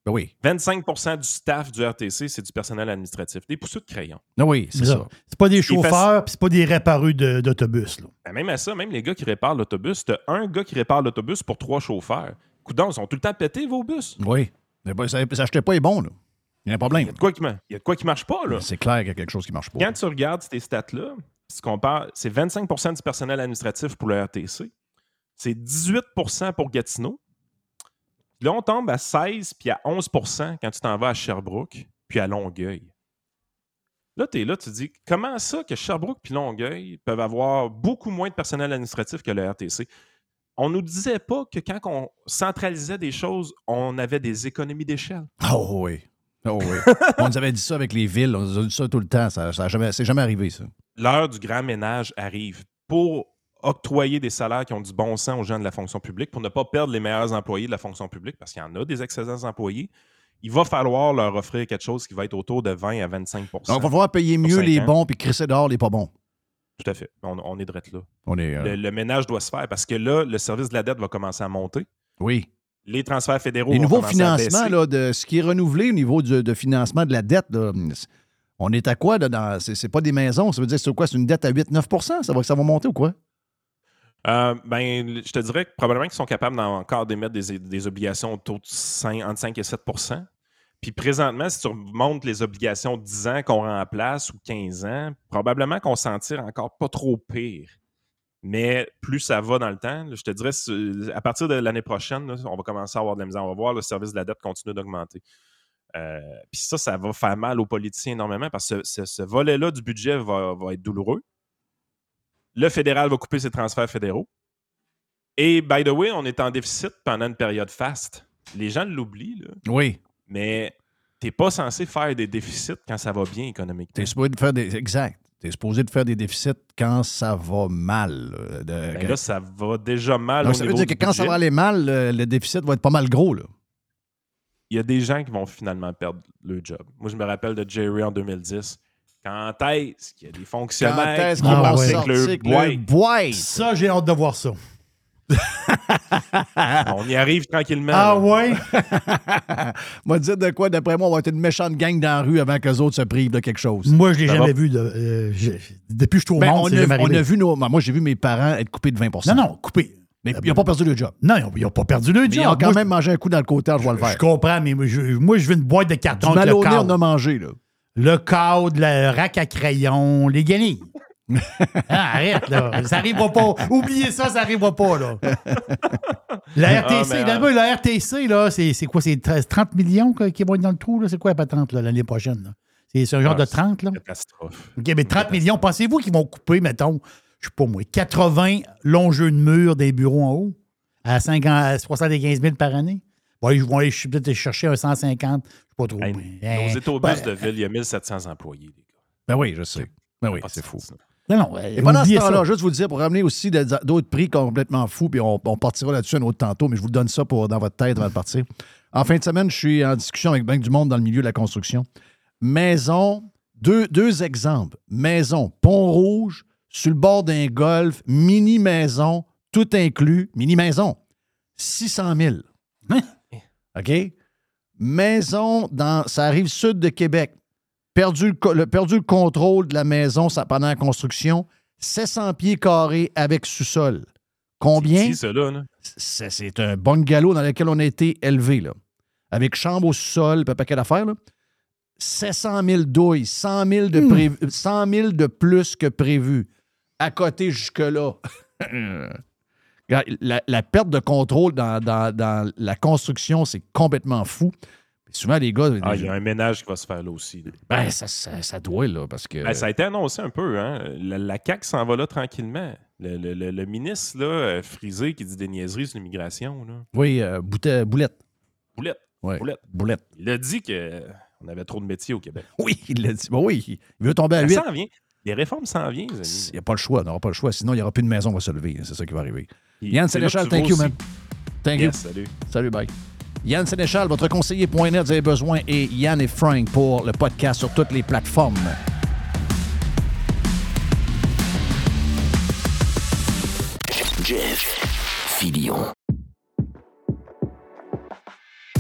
Ben oui. 25% du staff du RTC, c'est du personnel administratif, des pousseux de crayon. Ben oui, c'est ça. ça. C'est pas des chauffeurs, puis c'est pas des réparus de- d'autobus. là. Ben, même à ça, même les gars qui réparent l'autobus, t'as un gars qui répare l'autobus pour trois chauffeurs. Coudon, ils sont tout le temps pétés, vos bus. Oui. Mais ben, ça n'achetait pas les bons, là. Il y a un Il problème. y a de quoi qui, ma- il y a de quoi qui marche pas, là. C'est clair qu'il y a quelque chose qui marche pas. Quand tu regardes ces stats-là, ce qu'on parle, c'est 25% du personnel administratif pour le RTC. C'est 18% pour Gatineau. Là, on tombe à 16 puis à 11% quand tu t'en vas à Sherbrooke puis à Longueuil. Là, tu es là, tu te dis comment ça que Sherbrooke et Longueuil peuvent avoir beaucoup moins de personnel administratif que le RTC? On nous disait pas que quand on centralisait des choses, on avait des économies d'échelle. Oh oui. Oh oui. on nous avait dit ça avec les villes, on nous a dit ça tout le temps. Ça, ça jamais, c'est jamais arrivé, ça. L'heure du grand ménage arrive pour octroyer des salaires qui ont du bon sens aux gens de la fonction publique, pour ne pas perdre les meilleurs employés de la fonction publique, parce qu'il y en a des excellents employés. Il va falloir leur offrir quelque chose qui va être autour de 20 à 25% Donc, il va falloir payer mieux les ans. bons puis crisser dehors les pas bons. Tout à fait. On, on est drette là. On est. euh, Le, le ménage doit se faire parce que là, le service de la dette va commencer à monter. oui. Les transferts fédéraux Les vont nouveaux commencer à financements, là, de ce qui est renouvelé au niveau du- de financement de la dette, là, on est à quoi? Là, dans, c'est, pas des maisons. Ça veut dire c'est quoi? C'est une dette à 8-9% ça va, ça va monter ou quoi? Euh, ben, je te dirais probablement qu'ils sont capables encore d'émettre des, des obligations autour de 5, entre 5 et 7% Puis présentement, si tu remontes les obligations de 10 ans qu'on rend en place ou 15 ans, probablement qu'on s'en tire encore pas trop pire. Mais plus ça va dans le temps, je te dirais, à partir de l'année prochaine, on va commencer à avoir de la misère. On va voir le service de la dette continuer d'augmenter. Euh, Puis ça, ça va faire mal aux politiciens énormément parce que ce, ce- ce volet-là du budget va, va être douloureux. Le fédéral va couper ses transferts fédéraux. Et, by the way, on est en déficit pendant une période faste. Les gens l'oublient, là, Oui. mais t'es pas censé faire des déficits quand ça va bien économiquement. T'es supposé de faire des. Exact. T'es supposé de faire des déficits quand ça va mal. là, de- Ben là, ça va déjà mal. Donc, au ça veut dire que quand ça va aller mal, le, le déficit va être pas mal gros. Là. Il y a des gens qui vont finalement perdre le job. Moi, je me rappelle de Jerry en 2010. Quand est-ce qu'il y a des Quand fonctionnaires est-ce qui qu'ils vont ouais. sortir le boîte? Ça, j'ai hâte de voir ça. On y arrive tranquillement. Ah là. ouais? Moi, dire de quoi, d'après moi, on va être une méchante gang dans la rue avant qu'eux autres se privent de quelque chose. Moi, je l'ai jamais va. vu. De, euh, depuis que je suis au Ben, monde, on, a, on vu nos. Moi, j'ai vu mes parents être coupés de 20% Non, non, coupé. Mais ils n'ont pas perdu le job. Non, ils n'ont pas perdu le Mais ils ont job. quand Moi, même mangé un coup dans le côté, je vais le je, je faire. comprends, mais moi, je, moi, je veux une boîte de Du carton avec le on cadre. a mangé, là. Le cadre, le rack à crayon, les guenilles. Ah, arrête, là. Ça n'arrivera pas. Oubliez ça, ça n'arrivera pas, là. La RTC, mais, là, euh, la RTC, là, c'est quoi? C'est 13 30 millions qui vont être dans le trou, là? C'est quoi la patente, là, l'année prochaine, là? C'est c'est un genre Ah, de 30, là? Catastrophe. OK, mais 30 millions, pensez-vous qu'ils vont couper, mettons, je sais pas moi, 80 longs jeux de mur des bureaux en haut à, 50, à 75 000 par année? Bon, ils vont aller peut-être aller chercher un 150, je sais pas trop. Hey, mais, Nos autobus ben, de ville, il y a 1700 employés, les gars. Ben oui, je sais. Ben oui, de c'est fou. Non, non, euh, Et pendant ce temps-là, juste vous le dire, pour ramener aussi d'autres prix complètement fous, puis on, on partira là-dessus un autre tantôt, mais je vous le donne ça pour, dans votre tête avant de partir. En fin de semaine, je suis en discussion avec bien du monde dans le milieu de la construction. Maison, deux, deux exemples. Maison, Pont-Rouge, sur le bord d'un golf, mini-maison, tout inclus, mini-maison, 600 000. Hein? OK? Maison, dans, ça arrive sud de Québec. Perdu le, co- le- perdu le contrôle de la maison ça- pendant la construction. 700 pieds carrés avec sous-sol. Combien? C'est. C'est un bungalow dans lequel on a été élevé, là. Avec chambre au sol, puis un paquet d'affaires, là. 700 000 douilles, 100 000 de, prévu- 100 000 de plus que prévu. À côté jusque-là. La, la perte de contrôle dans, dans- dans la construction, c'est complètement fou. Souvent, les gars, Ah, il y a un ménage qui va se faire là aussi. là. ben, ça, ça, ça doit, là, parce que... Ben, ça a été annoncé un peu. Hein? La, la CAQ s'en va là tranquillement. Le, le- le- le ministre là, euh, frisé qui dit des niaiseries sur l'immigration. là. Oui, euh, Boulette. Boulette. Ouais. Boulette. Boulette. Il a dit qu'on avait trop de métiers au Québec. Oui, il l'a dit. Ben oui, il veut tomber à Ça 8. s'en vient. Les réformes s'en viennent, les Il amis. n'y a pas le choix, on n'aura pas le choix. Sinon, il n'y aura plus de maison qui va se lever. C'est ça qui va arriver. Yann Sénéchal, thank you, aussi- man. Thank you. Yes, salut. Salut, bye. Yann Sénéchal, votre conseiller.net, vous avez besoin, et Yann et Frank pour le podcast sur toutes les plateformes. Jeff Filion.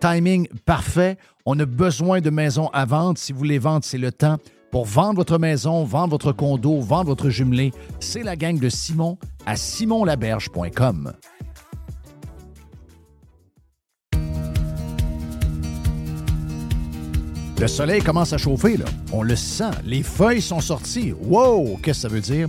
timing parfait. On a besoin de maisons à vendre. Si vous voulez vendre, c'est le temps. Pour vendre votre maison, vendre votre condo, vendre votre jumelé, c'est la gang de Simon à simonlaberge.com. Le soleil commence à chauffer, là. On le sent. Les feuilles sont sorties. Wow! Qu'est-ce que ça veut dire?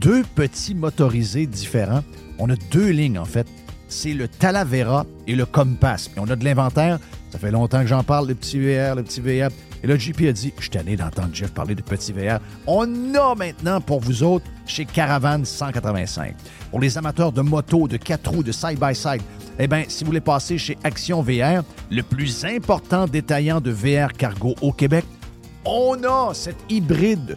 deux petits motorisés différents. On a deux lignes, en fait. C'est le Talavera et le Compass. On a de l'inventaire. Ça fait longtemps que j'en parle, le petit VR, le petit VR. Et là, JP a dit, je suis tanné d'entendre Jeff parler de petit VR. On a maintenant pour vous autres chez Caravane 185. Pour les amateurs de moto, de quatre roues, de side-by-side, eh bien, si vous voulez passer chez Action VR, le plus important détaillant de VR cargo au Québec, on a cet hybride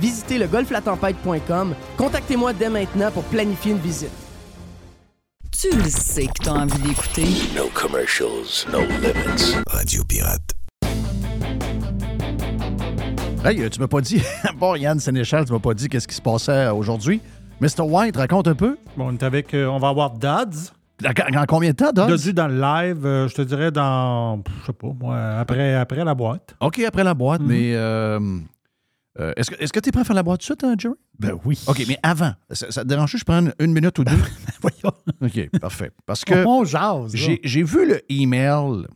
Visitez le golflatempête.com. Contactez-moi dès maintenant pour planifier une visite. Tu le sais que t'as envie d'écouter. No commercials, no limits. Radio Pirate. Hey, euh, tu m'as pas dit, bon, Yann Sénéchal, tu m'as pas dit qu'est-ce qui se passait aujourd'hui. Mr. White, raconte un peu. Bon, on est avec. euh, on va avoir Dads. Dans, combien de temps, Doug? Dodu dans le live, euh, je te dirais dans. Je sais pas, moi, après, après la boîte. OK, après la boîte, Mhm. mais euh, euh, est-ce que tu es prêt à faire la boîte tout de suite, hein, Jerry? Ben oui. OK, mais avant, ça, ça te dérange je prenne une minute ou deux? Voyons. OK, parfait. Parce que On jase. là. j'ai j'ai vu le email.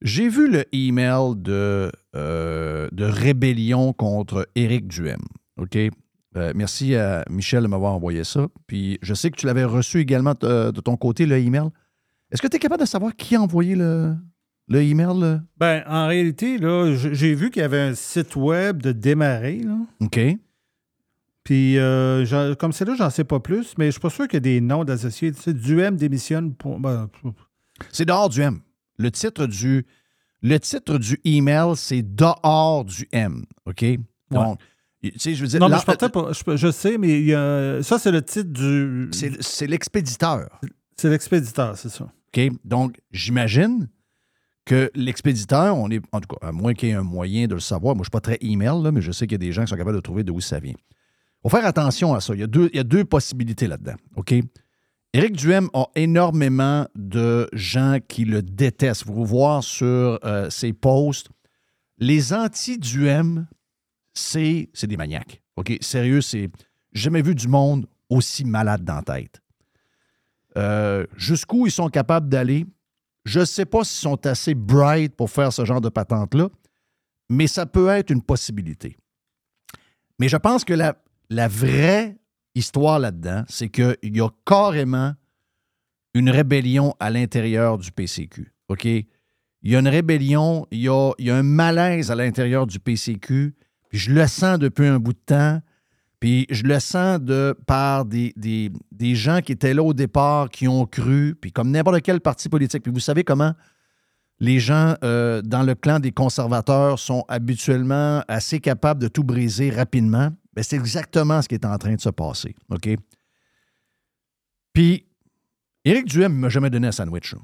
J'ai vu le email de, euh, de rébellion contre Éric Duhem. OK? Euh, merci à Michel de m'avoir envoyé ça. Puis je sais que tu l'avais reçu également de ton côté, le email. Est-ce que tu es capable de savoir qui a envoyé le, le email? là? Ben, en réalité, là, j'ai vu qu'il y avait un site web de démarrer, là. OK. Puis, euh, comme c'est là, j'en sais pas plus, mais je suis pas sûr qu'il y a des noms d'associés. Tu sais, Duhem démissionne pour. ben, C'est dehors du M. Le titre du, le titre du email, c'est dehors du M. OK? Donc, tu sais, je veux dire. non, mais je, partais pas- je, je sais, mais il y a- ça, c'est le titre du. c'est c'est l'expéditeur. C'est l'expéditeur, c'est ça. OK? Donc, j'imagine que l'expéditeur, on est, en tout cas, à moins qu'il y ait un moyen de le savoir, moi, je ne suis pas très email, mais je sais qu'il y a des gens qui sont capables de trouver d'où ça vient. Il faut faire attention à ça. Il y a deux, il y a deux possibilités là-dedans. OK? Éric Duhem a énormément de gens qui le détestent. Vous voir sur euh, ses posts. Les anti-Duhem c'est des maniaques. OK? Sérieux, c'est. Jamais vu du monde aussi malade dans la tête. Euh, Jusqu'où ils sont capables d'aller, je ne sais pas s'ils sont assez bright pour faire ce genre de patente-là, mais ça peut être une possibilité. Mais je pense que la, la vraie histoire là-dedans, c'est qu'il y a carrément une rébellion à l'intérieur du PCQ. OK? Il y a une rébellion, il y a, il y a un malaise à l'intérieur du PCQ, je le sens depuis un bout de temps. Puis je le sens de par des, des, des, gens qui étaient là au départ, qui ont cru, puis comme n'importe quel parti politique. Puis vous savez comment les gens euh, dans le clan des conservateurs sont habituellement assez capables de tout briser rapidement. Bien, c'est exactement ce qui est en train de se passer. OK? Puis, Éric Duhem ne m'a jamais donné un sandwich.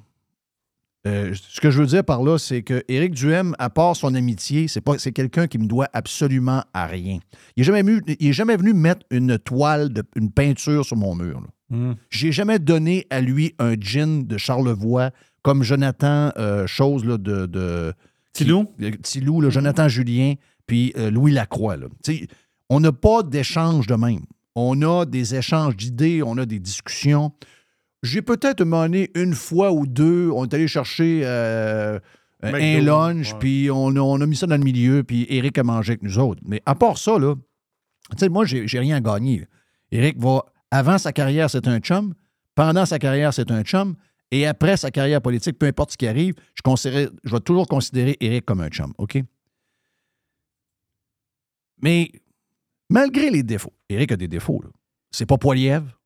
Euh, ce que je veux dire par là, c'est que Éric Duhem, à part son amitié, c'est pas c'est quelqu'un qui me doit absolument à rien. Il n'est jamais, venu- il est jamais venu mettre une toile, de, une peinture sur mon mur. là. Hmm. J'ai jamais donné à lui un gin de Charlevoix comme Jonathan euh, Chose là, de, de Tilou? euh, Tilou, là, Jonathan Julien, puis euh, Louis Lacroix. là. On n'a pas d'échange de même. On a des échanges d'idées, on a des discussions. J'ai peut-être mené une fois ou deux, on est allé chercher euh, un lunch, puis on a, on a mis ça dans le milieu, puis Eric a mangé avec nous autres. Mais à part ça, là, tu sais, moi, j'ai rien à gagner. Eric va, avant sa carrière, c'est un chum. Pendant sa carrière, c'est un chum. Et après sa carrière politique, peu importe ce qui arrive, je, vais toujours considérer Eric comme un chum. OK? Mais malgré les défauts, Eric a des défauts. là. C'est pas Poilievre.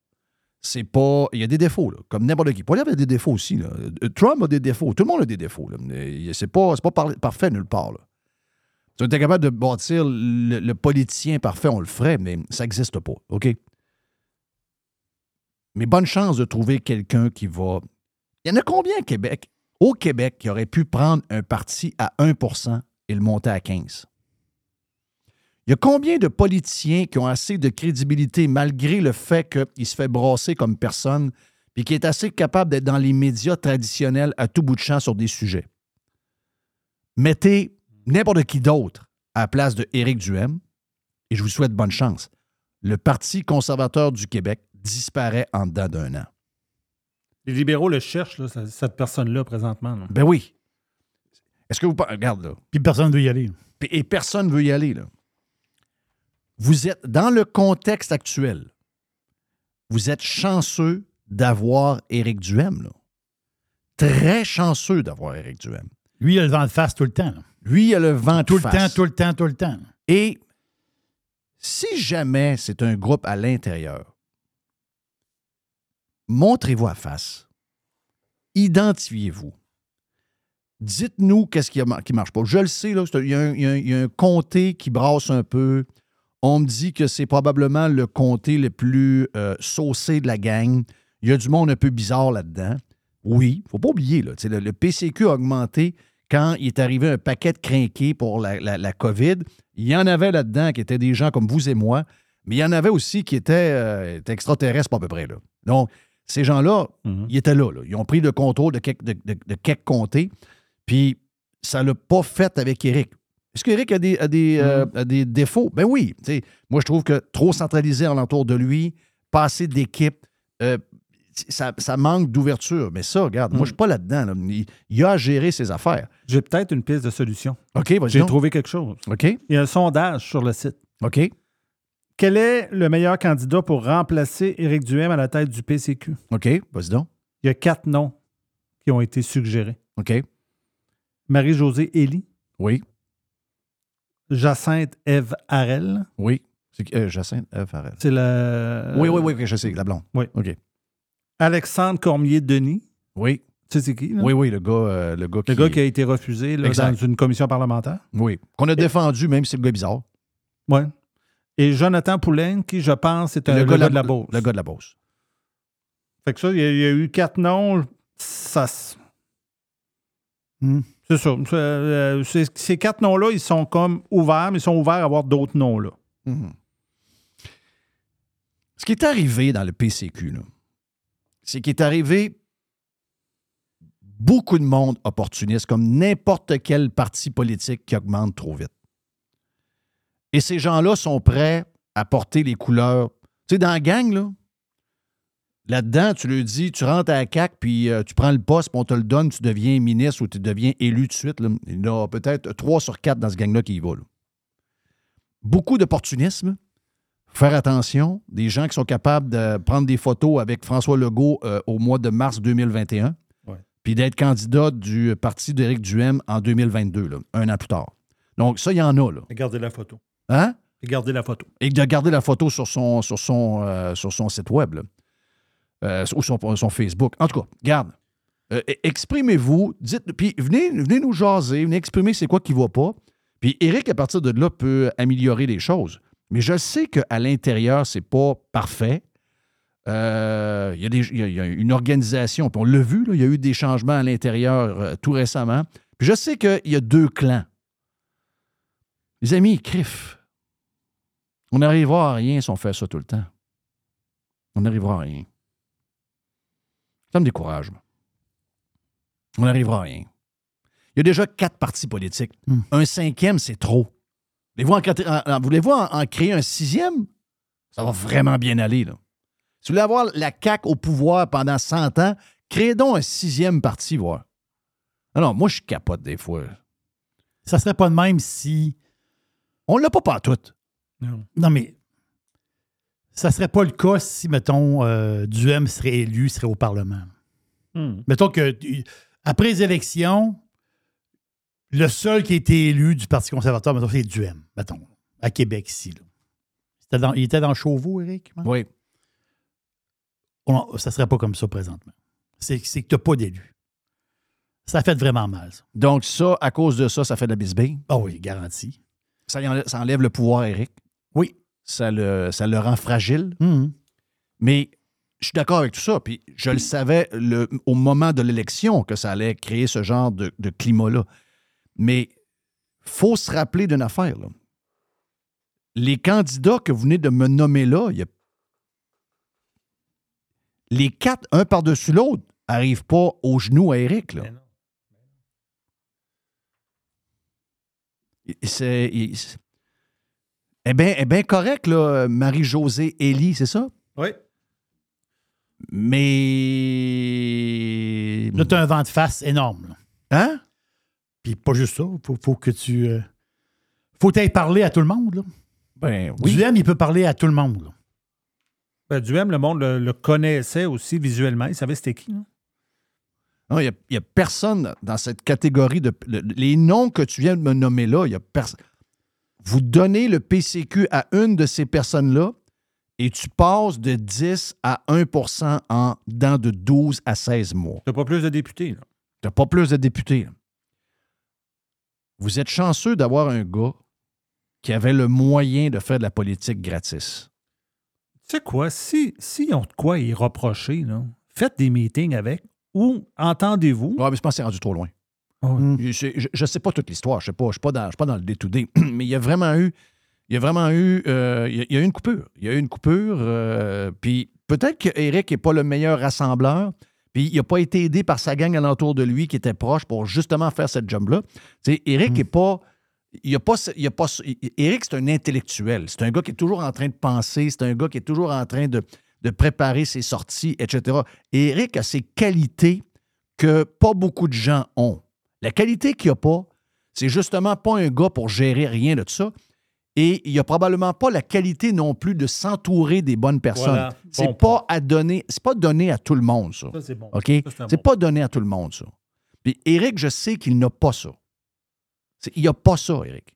C'est pas. Il y a des défauts, comme n'importe qui. Poilievre a des défauts aussi. Euh, Trump a des défauts. Tout le monde a des défauts. C'est pas, pas par- parfait nulle part. Si on était capable de bâtir le, le politicien parfait, on le ferait, mais ça n'existe pas. OK? Mais bonne chance de trouver quelqu'un qui va. Il y en a combien à Québec? Au Québec, qui aurait pu prendre un parti à 1% et le monter à 15 Il y a combien de politiciens qui ont assez de crédibilité malgré le fait qu'il se fait brasser comme personne, puis qui est assez capable d'être dans les médias traditionnels à tout bout de champ sur des sujets? Mettez n'importe qui d'autre à la place de Éric Duhem, et je vous souhaite bonne chance. Le Parti conservateur du Québec disparaît en dedans d'un an. Les libéraux le cherchent, là, cette- personne-là, présentement. là. Ben oui. Est-ce que vous... Regarde, là. Puis personne ne veut y aller. Puis- Et personne ne veut y aller, là. Vous êtes, dans le contexte actuel, vous êtes chanceux d'avoir Éric Duhem, là. Très chanceux d'avoir Éric Duhem. Lui, il a le vent de face tout le temps. là. Lui, il a le vent Tout de le face. temps, tout le temps, tout le temps. Et si jamais c'est un groupe à l'intérieur, montrez-vous à face. Identifiez-vous. Dites-nous qu'est-ce qui ne marche pas. Je le sais, là, c'est un- il y, a un- il y a un- il y a un comté qui brasse un peu. On me dit que c'est probablement le comté le plus euh, saucé de la gang. Il y a du monde un peu bizarre là-dedans. Oui, il ne faut pas oublier. Là, le, le PCQ a augmenté quand il est arrivé un paquet de crinqués pour la, la- la COVID. Il y en avait là-dedans qui étaient des gens comme vous et moi, mais il y en avait aussi qui étaient, euh, extraterrestres, à peu près. Là. Donc, ces gens-là, Mhm. ils étaient là, là. Ils ont pris le contrôle de quelques, de, de- de quelques comtés, puis ça ne l'a pas fait avec Eric. Est-ce qu'Éric a des, a des, euh, a des défauts? Ben oui. Moi, je trouve que trop centralisé alentour de lui, pas assez d'équipe, euh, ça, ça manque d'ouverture. Mais ça, regarde, moi, je ne suis pas là-dedans. là. Il, il a à gérer ses affaires. J'ai peut-être une piste de solution. OK, vas-y J'ai donc. trouvé quelque chose. OK, Il y a un sondage sur le site. OK. Quel est le meilleur candidat pour remplacer Éric Duhem à la tête du PCQ? OK, vas-y donc. Il y a quatre noms qui ont été suggérés. OK, Marie-Josée Élie, oui, Jacinthe Eve Harel. oui. C'est qui- euh, Jacinthe euh, Farrell. C'est la. oui, oui, oui, je sais, la blonde. Oui. OK. Alexandre Cormier-Denis. Oui, Tu sais c'est qui? là? oui, oui, le gars, euh, le gars qui... Le gars qui a été refusé là, dans une commission parlementaire? Oui, qu'on a défendu, même si c'est le gars bizarre. Oui. Et Jonathan Poulain, qui, je pense, est un, le, gars de la Beauce. Le gars de la Beauce. Fait que ça, il y, a, il y a eu quatre noms. Ça, Hmm. C'est ça. Euh, c'est- ces quatre noms-là, ils sont comme ouverts, mais ils sont ouverts à avoir d'autres noms-là. Mhm. Ce qui est arrivé dans le PCQ, c'est qu'il est arrivé beaucoup de monde opportuniste, comme n'importe quel parti politique qui augmente trop vite. Et ces gens-là sont prêts à porter les couleurs. Tu sais, dans la gang, là, là-dedans, tu leur dis, tu rentres à la CAQ, puis euh, tu prends le poste, puis on te le donne, tu deviens ministre ou tu deviens élu de suite. là. Il y en a peut-être trois sur quatre dans ce gang-là qui y va. là. Beaucoup d'opportunisme. Faire attention. Des gens qui sont capables de prendre des photos avec François Legault euh, au mois de mars 2021, Ouais. puis d'être candidat du parti d'Éric Duhem en 2022, là, un an plus tard. Donc, ça, il y en a. Là. Regardez la photo. Hein? Regardez la photo. et de garder la photo sur son, sur son, euh, sur son site web là. Euh, ou son, son Facebook. En tout cas, garde. Euh, e- exprimez-vous, dites, puis venez, nous jaser, venez exprimer c'est quoi qui ne va pas. Puis Eric, à partir de là, peut améliorer les choses. Mais je sais qu'à l'intérieur, c'est pas parfait. Euh, Il y, a une organisation, puis on l'a vu, il y a eu des changements à l'intérieur euh, tout récemment. Puis je sais qu'il y a deux clans. Les amis, crif. On n'arrivera à rien si on fait ça tout le temps. On n'arrivera à rien. Ça me décourage. On n'arrivera à rien. Il y a déjà quatre partis politiques. Hmm. Un cinquième, c'est trop. Voulez-vous en, voulez-vous en- en créer un sixième? Ça va vraiment bien aller. Là. Si vous voulez avoir la CAQ au pouvoir pendant 100 ans, créez donc un sixième parti, voir. Alors, moi, je capote des fois. Ça serait pas de même si. On l'a pas partout. Non. Non, mais. Ça serait pas le cas si, mettons, euh, Duhem serait élu, serait au Parlement. Hmm. Mettons que, après les élections, le seul qui a été élu du Parti conservateur, mettons, c'est Duhem, mettons, à Québec, ici. là. C'était dans- il était dans Chauveau, Éric? hein? Oui. On- ça serait pas comme ça présentement. C'est que tu n'as pas d'élu. Ça fait vraiment mal, ça. Donc, ça, à cause de ça, ça fait de la bisbille? Ah oui, garanti. Ça, enlève, ça enlève le pouvoir, Eric. Oui. Ça le, ça le rend fragile. Mhm. Mais je suis d'accord avec tout ça. Puis je le savais le- au moment de l'élection que ça allait créer ce genre de, de climat-là. Mais faut se rappeler d'une affaire. là. Les candidats que vous venez de me nommer là, il y a- les quatre, un par-dessus l'autre, n'arrivent pas au genou à Eric. Là. C'est. Eh bien eh ben correct, là, Marie-Josée Élie, c'est ça? Oui. Mais. Là, tu as un vent de face énorme. là. Hein? Puis pas juste ça. Faut, faut que tu. euh, faut t'aille parler à tout le monde. Là. Ben oui. Duhem, il peut parler à tout le monde. là. Ben, Duhem, le monde le, le connaissait aussi visuellement. Il savait c'était qui. là. Non, Il n'y a, personne dans cette catégorie de. le- les noms que tu viens de me nommer là, il y a personne. Vous donnez le PCQ à une de ces personnes-là et tu passes de 10 à 1% en dans de 12 à 16 mois. T'as pas plus de députés. Tu n'as pas plus de députés. là. Vous êtes chanceux d'avoir un gars qui avait le moyen de faire de la politique gratis. Tu sais quoi? Si, si ils ont de quoi y reprocher, là, faites des meetings avec ou entendez-vous. Ouais, mais je pense que c'est rendu trop loin. Oh, Je ne sais pas toute l'histoire, je ne sais pas, je ne suis pas dans, le day-to-day, mais il y a vraiment eu, il y a vraiment eu, euh, il, y a, il y a eu une coupure. Il y a eu une coupure, euh, puis peut-être qu'Éric n'est pas le meilleur rassembleur, puis il n'a pas été aidé par sa gang alentour de lui qui était proche pour justement faire cette sais, Éric n'est pas... Il a pas, il a pas, Éric, c'est un intellectuel. C'est un gars qui est toujours en train de penser. C'est un gars qui est toujours en train de, de préparer ses sorties, etc. Et Éric a ces qualités que pas beaucoup de gens ont. La qualité qu'il n'a pas, c'est justement pas un gars pour gérer rien de ça. Et il n'y a probablement pas la qualité non plus de s'entourer des bonnes personnes. Voilà. C'est Bon pas à donner, c'est pas donné à tout le monde, ça. Ça, c'est bon. OK? C'est C'est bon pas donné à tout le monde, ça. Puis Eric, je sais qu'il n'a pas ça. C'est- Il n'a pas ça, Eric.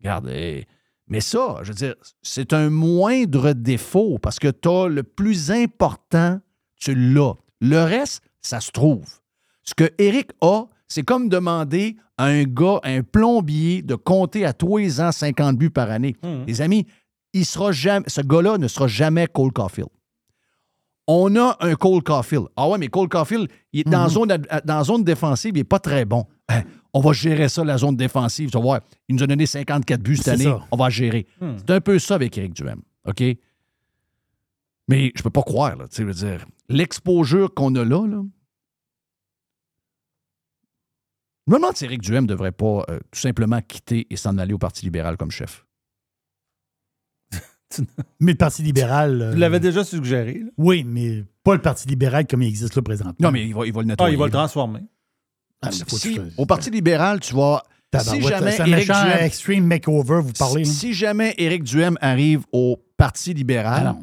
Regarde, eh, mais ça, je veux dire, c'est un moindre défaut parce que tu as le plus important, tu l'as. Le reste, ça se trouve. Ce que Eric a, c'est comme demander à un gars, à un plombier, de compter à tous les ans 50 buts par année. Mhm. Les amis, il sera jamais, ce gars-là ne sera jamais Cole Caulfield. On a un Cole Caulfield. Ah ouais, mais Cole Caulfield, il est dans, zone, ad- dans zone défensive, il n'est pas très bon. Hein, on va gérer ça, la zone défensive. Tu vas voir, il nous a donné 54 buts cette année. ça. On va gérer. Hmm. C'est un peu ça avec Eric Duhem. OK? Mais je peux pas croire, là. Tu veux dire, l'exposure qu'on a là, là. Je me demande si Éric Duhem ne devrait pas euh, tout simplement quitter et s'en aller au Parti libéral comme chef. Mais le Parti libéral. euh, Tu l'avais déjà suggéré. là. Oui, mais pas le Parti libéral comme il existe là présentement. Non, mais il va, il va le Ah, nettoyer. il va le transformer. Ah, faut Si- au Parti libéral, tu vas. Si jamais, Éric Duhem, extreme makeover, vous parlez. si, jamais Éric Duhem arrive au Parti libéral, Ah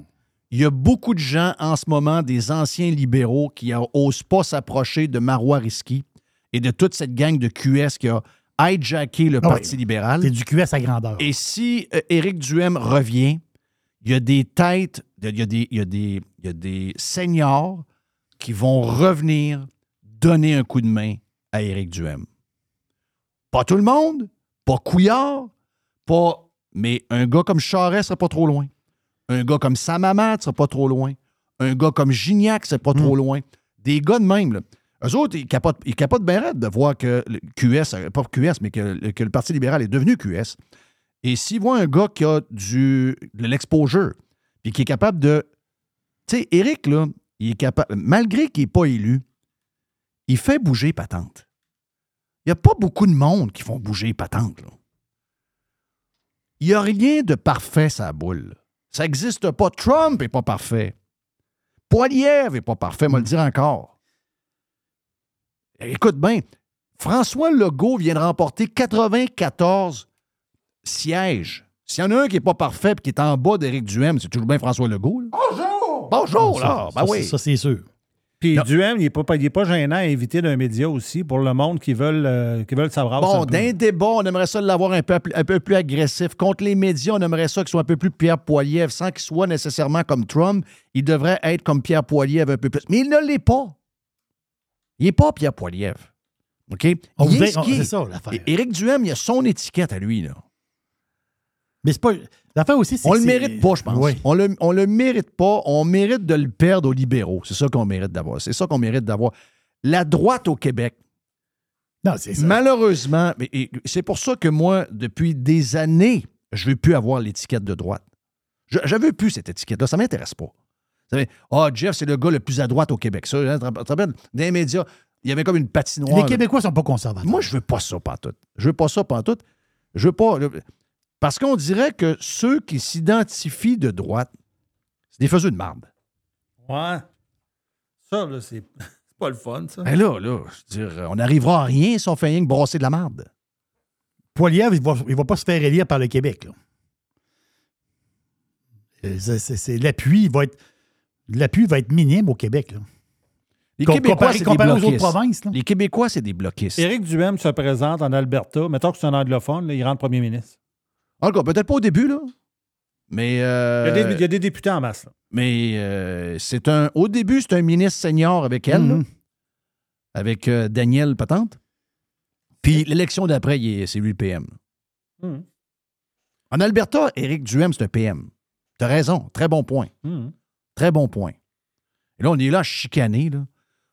il y a beaucoup de gens en ce moment, des anciens libéraux, qui n'osent pas s'approcher de Marois Risky et de toute cette gang de QS qui a hijacké le Ah Parti oui. libéral. C'est du QS à grandeur. Et si euh, Éric Duhem revient, il y a des têtes, il y a des, il y a des, il y a des seniors qui vont revenir donner un coup de main à Éric Duhem. Pas tout le monde, pas Couillard, pas. Mais un gars comme Charest serait pas trop loin. Un gars comme Samamat serait pas trop loin. Un gars comme Gignac serait pas trop loin. Des gars de même, là. Eux autres, ils capotent, ils capotent bien raide de voir que le QS, euh, pas QS, mais que, que le Parti libéral est devenu QS. Et s'ils voient un gars qui a du, de l'exposure, puis qui est capable de. Tu sais, Éric, là, il est capable, malgré qu'il n'est pas élu, il fait bouger patente. Il n'y a pas beaucoup de monde qui font bouger patente. Là. Il n'y a rien de parfait, sa boule. Ça n'existe pas. Trump n'est pas parfait. Poiliev n'est pas parfait, moi le dire encore. Écoute bien, François Legault vient de remporter 94 sièges. S'il y en a un qui n'est pas parfait et qui est en bas d'Éric Duhem, c'est toujours bien François Legault. là. Bonjour! Bonjour, là! Ça, Ben ça, oui. ça, c'est sûr. Puis Non. Duhem, il n'est pas, il est pas gênant à inviter d'un média aussi pour le monde qui veulent, euh, qui veulent savoir. Bon, d'un débat, on aimerait ça l'avoir un peu, un peu plus agressif. Contre les médias, on aimerait ça qu'il soit un peu plus Pierre Poilievre, sans qu'il soit nécessairement comme Trump. Il devrait être comme Pierre Poilievre un peu plus. Mais il ne l'est pas. Il n'est pas Pierre Poilievre. OK? On Il est qu'il est. c'est ça, l'affaire. Éric Duhem, il a son étiquette à lui. Là. Mais c'est pas. L'affaire aussi, c'est On le mérite pas, je pense. Oui. On le, on le mérite pas. On mérite de le perdre aux libéraux. C'est ça qu'on mérite d'avoir. C'est ça qu'on mérite d'avoir. La droite au Québec, Non, c'est ça. Malheureusement, c'est pour ça que moi, depuis des années, je ne veux plus avoir l'étiquette de droite. Je ne veux plus cette étiquette-là. Ça ne m'intéresse pas. Vous savez, ah, Jeff, c'est le gars le plus à droite au Québec. Ça, hein, tu te rappelles, dans les médias, il y avait comme une patinoire. Les là. Québécois sont pas conservateurs. Moi, je veux pas ça, pantoute. Je veux pas ça, pantoute. Je veux pas. le- Parce qu'on dirait que ceux qui s'identifient de droite, c'est des faiseux de marde. Ouais. Ça, là, c'est c'est pas le fun, ça. Ben là, là, je veux dire, on n'arrivera à rien si on fait rien que brasser de la marde. Poilievre, il va, il va pas se faire élire par le Québec. là. Euh, c'est- L'appui va être. L'appui va être minime au Québec. là. Les Com- Québécois, comparé- c'est des comparé aux autres bloquistes. provinces, là. Les Québécois, c'est des bloquistes. Éric Duhem se présente en Alberta. Mettons que c'est un anglophone, là, il rentre premier ministre. Encore, peut-être pas au début, là. Mais. euh, Il, y a des, il y a des députés en masse. là. Mais euh, c'est un. Au début, c'est un ministre senior avec elle, là. Mhm. avec euh, Daniel Patente. Puis l'élection d'après, il est- c'est lui le PM. Mhm. En Alberta, Éric Duhem, c'est un PM. T'as raison. Très bon point. Mhm. Très bon point. Et là, on est là à chicaner, là,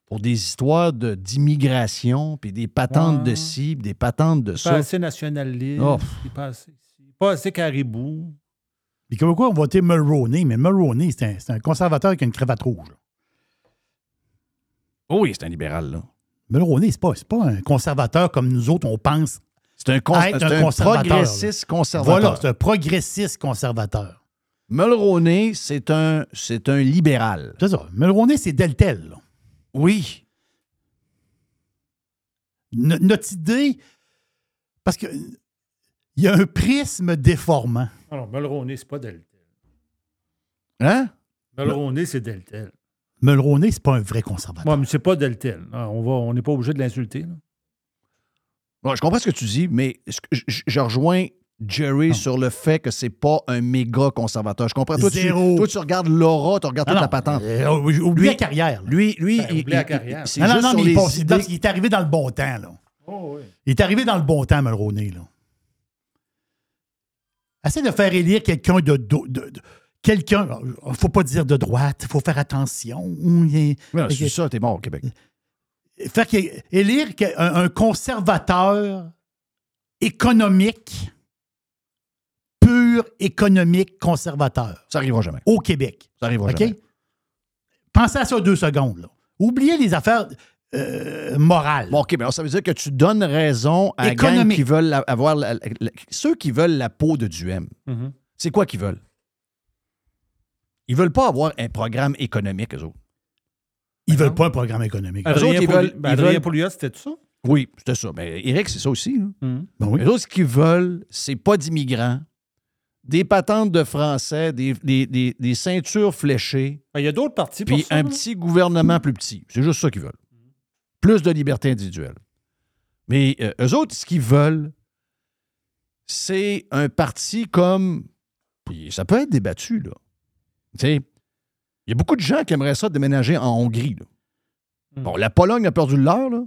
pour des histoires de- d'immigration, puis des patentes de Ouais. ci, puis des patentes de Pas ça. assez nationaliste. Oh. Pas assez, pas assez caribou. Les Québécois ont voté Mulroney, mais Mulroney, c'est un, c'est un conservateur qui a une cravate rouge. là. Oh oui, c'est un libéral, là. Mulroney, c'est pas, c'est pas un conservateur comme nous autres, on pense. C'est un, cons- un un conservateur, progressiste conservateur. Voilà, c'est un progressiste conservateur. Mulroney, c'est un, c'est un libéral. C'est ça. Mulroney, c'est Deltel. là. Oui. No- notre idée, parce que il y a un prisme déformant. Alors, Mulroney, c'est pas Deltel. Hein? Mulroney, c'est Deltel. Mulroney, c'est pas un vrai conservateur. Moi, mais c'est pas Deltel. Ah, On va, on n'est pas obligé de l'insulter. là. Bon, je comprends ce que tu dis, mais je rejoins Jerry sur le fait que c'est pas un méga conservateur. Je comprends. Toi, tu, toi, tu regardes l'aura, tu regardes Ah toute non, la patente. euh, oublie Lui- la carrière. là. Lui, lui, Ben, il, oublie la il- carrière. il- Non, non, non, mais il, passe- idées. il est arrivé dans le bon temps. Là. Oh, oui. Il est arrivé dans le bon temps, Mulroney. Là. Essaye de faire élire quelqu'un de, de- de- de- quelqu'un. Il faut pas dire de droite, il faut faire attention. C'est ça, t'es mort au Québec. Faire qu'il- élire un conservateur économique, pur économique conservateur Ça arrivera jamais. au Québec. Ça arrivera OK? jamais. Pensez à ça deux secondes. Là. Oubliez les affaires euh, morales. Bon, OK, mais alors ça veut dire que tu donnes raison à gang qui veulent la- avoir la- la- la- ceux qui veulent la peau de Duhem. Mhm. C'est quoi qu'ils veulent? Ils veulent pas avoir un programme économique, eux autres. Ils veulent pas un programme économique. Eux autres, Adrien ils veulent- ben, veulent- Pouliot, c'était ça? Oui, c'était ça. Mais Eric, c'est ça aussi. là. Hum. Ben oui. Eux autres, ce qu'ils veulent, c'est pas d'immigrants, des patentes de français, des, des- des- des ceintures fléchées, Ben, Il y a d'autres partis pour puis ça. un là. petit gouvernement plus petit. C'est juste ça qu'ils veulent. Plus de liberté individuelle. Mais euh, eux autres, ce qu'ils veulent, c'est un parti comme. Puis ça peut être débattu, là. Tu sais, il y a beaucoup de gens qui aimeraient ça déménager en Hongrie, là. Hmm. Bon, la Pologne a perdu le leur, là.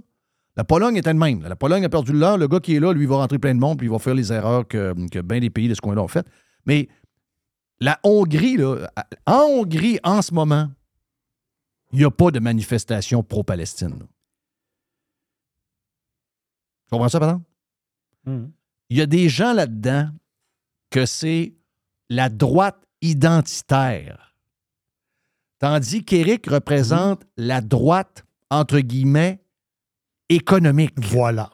La Pologne était de même. là. La Pologne a perdu le leur. Le gars qui est là, lui, va rentrer plein de monde, puis il va faire les erreurs que, que bien des pays de ce coin-là ont faites. Mais la Hongrie, là, en Hongrie, en ce moment, il n'y a pas de manifestation pro-Palestine. Tu comprends ça, pardon? Hum. Il y a des gens là-dedans que c'est la droite identitaire. Tandis qu'Éric représente la droite, entre guillemets, économique. Voilà.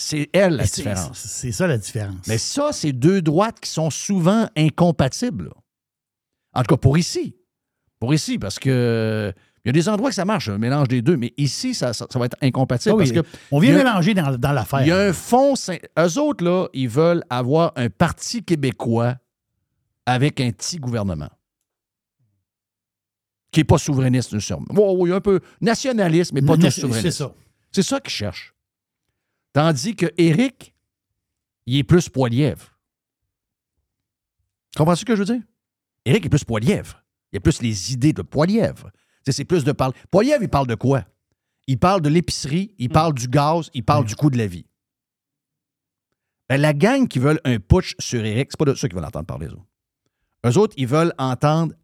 C'est elle la c'est- différence. C'est ça la différence. Mais ça, c'est deux droites qui sont souvent incompatibles. là. En tout cas, pour ici. Pour ici, parce que il y a des endroits que ça marche, un mélange des deux, mais ici, ça, ça- ça va être incompatible. Oui, parce que on vient a- mélanger dans, dans l'affaire. il y a un fond. Eux autres, là, ils veulent avoir un parti québécois avec un petit gouvernement. Qui n'est pas souverainiste, sûrement. Oui, oui, un peu nationaliste, mais pas tout c'est souverainiste. ça. C'est ça qu'ils cherchent. Tandis que Éric, il est plus poilièvre. Comprends-tu ce que je veux dire? Éric est plus poilièvre. Il a plus les idées de poilièvre. C'est plus de parler. Poilièvre, il parle de quoi? Il parle de l'épicerie, il parle du gaz, il parle du coût de la vie. Ben, la gang qui veulent un putsch sur Éric, c'est pas de ça qu'ils veulent entendre parler, eux autres. Eux autres, ils veulent entendre,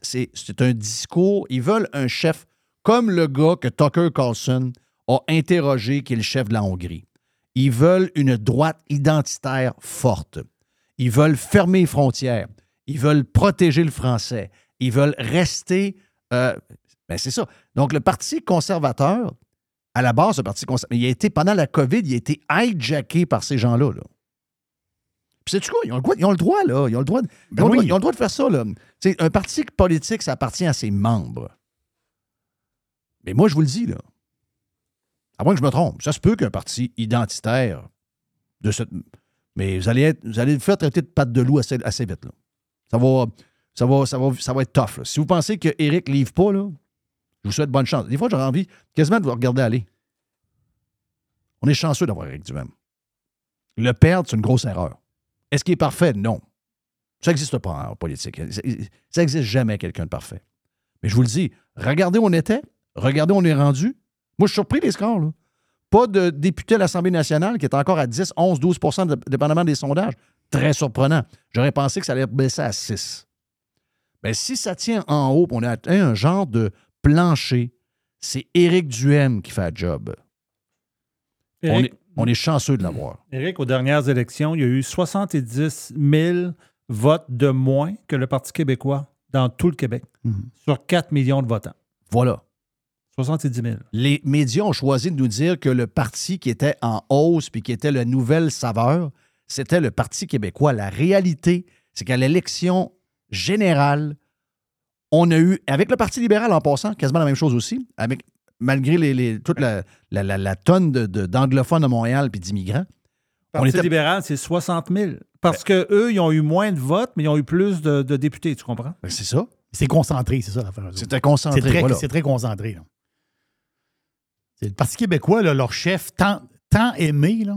c'est un discours, ils veulent un chef comme le gars que Tucker Carlson a interrogé, qui est le chef de la Hongrie. Ils veulent une droite identitaire forte. Ils veulent fermer les frontières. Ils veulent protéger le français. Ils veulent rester. euh, ben c'est ça. Donc, le Parti conservateur, à la base, le Parti conservateur, il a été, pendant la COVID, il a été hijacké par ces gens-là. Là. Puis, sais-tu quoi? Ils ont, le droit, ils ont le droit, là. Ils ont le droit, de, ils ont le oui. droit- ils ont le droit de faire ça, là. Un parti politique, ça appartient à ses membres. Mais moi, je vous le dis, là. À moins que je me trompe. Ça se peut qu'un parti identitaire de cette. Mais vous allez, être, vous allez faire traiter de patte de loup assez, assez vite, là. Ça va, ça va, ça va, ça va être tough. là. Si vous pensez que Eric livre pas, là, je vous souhaite bonne chance. Des fois, j'aurais envie quasiment de vous regarder aller. On est chanceux d'avoir Eric Duhem. Le perdre, c'est une grosse erreur. Est-ce qu'il est parfait? Non. Ça n'existe pas en politique. Ça n'existe jamais quelqu'un de parfait. Mais je vous le dis, regardez où on était, regardez où on est rendu. Moi, je suis surpris des scores. Là. Pas de député à l'Assemblée nationale qui est encore à 10, 11, 12 de- dépendamment des sondages. Très surprenant. J'aurais pensé que ça allait baisser à 6. Mais si ça tient en haut, on a atteint un genre de plancher, c'est Éric Duhem qui fait le job. On Éric, est, on est chanceux de l'avoir. Éric, aux dernières élections, il y a eu 70 000 votes de moins que le Parti québécois dans tout le Québec, Mhm. sur 4 millions de votants. Voilà. 70 000. les médias ont choisi de nous dire que le parti qui était en hausse puis qui était la nouvelle saveur, c'était le Parti québécois. La réalité, c'est qu'à l'élection générale, on a eu, avec le Parti libéral en passant, quasiment la même chose aussi, avec, malgré les, les- toute la, la- la- la tonne de- de- d'anglophones à Montréal puis d'immigrants. Le On Parti était- libéral, c'est 60 000. Parce que eux, ils ont eu moins de votes, mais ils ont eu plus de, de députés, tu comprends? Ben, c'est ça. C'est concentré, c'est ça l'affaire. C'était concentré. C'est très, voilà. c'est très concentré. là. Le Parti québécois, là, leur chef, tant, tant aimé. Là,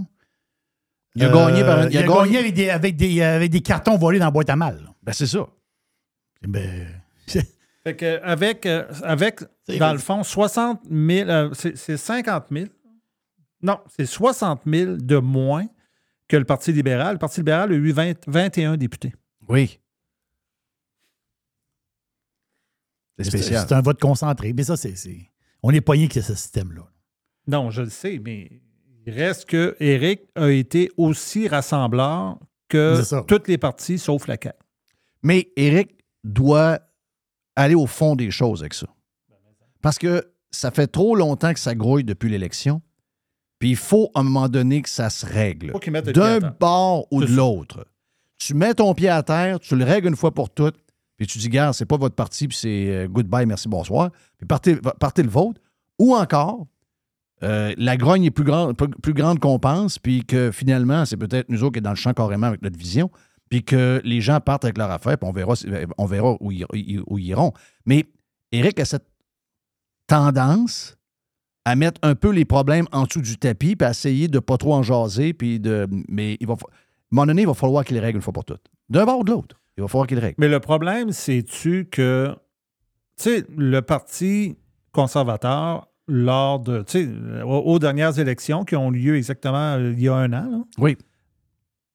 Il a gagné par- Euh, il a gagné- gagné avec des, avec, des, avec des cartons volés dans la boîte à mal. Ben, c'est ça. Ben, Fait que avec, euh, avec dans le fond, 60 000, euh, c'est c'est 50 000. Non, c'est 60 000 de moins que le Parti libéral. Le Parti libéral a eu 20 21 députés. Oui. C'est spécial. c'est un vote concentré. Mais ça, c'est. On est poigné que ce système-là. Non, je le sais, mais il reste que Éric a été aussi rassembleur que toutes les partis sauf la CAQ. Mais Eric doit aller au fond des choses avec ça. Parce que ça fait trop longtemps que ça grouille depuis l'élection. Puis il faut à un moment donné que ça se règle. D'un bord ou de l'autre. Tu mets ton pied à terre, tu le règles une fois pour toutes, puis tu dis, gars, c'est pas votre parti, puis c'est euh, goodbye, merci, bonsoir, puis partez, partez le vôtre. Ou encore, euh, la grogne est plus grande, qu'on pense, puis que finalement, c'est peut-être nous autres qui est dans le champ carrément avec notre vision, puis que les gens partent avec leur affaire, puis on verra, on verra où, ils, iront. Mais Éric a cette tendance à mettre un peu les problèmes en dessous du tapis, puis à essayer de pas trop en jaser, puis de. Mais il va. À un moment donné, il va falloir qu'il règle une fois pour toutes. D'un bord ou de l'autre. Il va falloir qu'il règle. Mais le problème, c'est-tu que, tu sais, le Parti conservateur, lors de, tu sais, aux, aux dernières élections qui ont lieu exactement euh, il y a un an, là, Oui.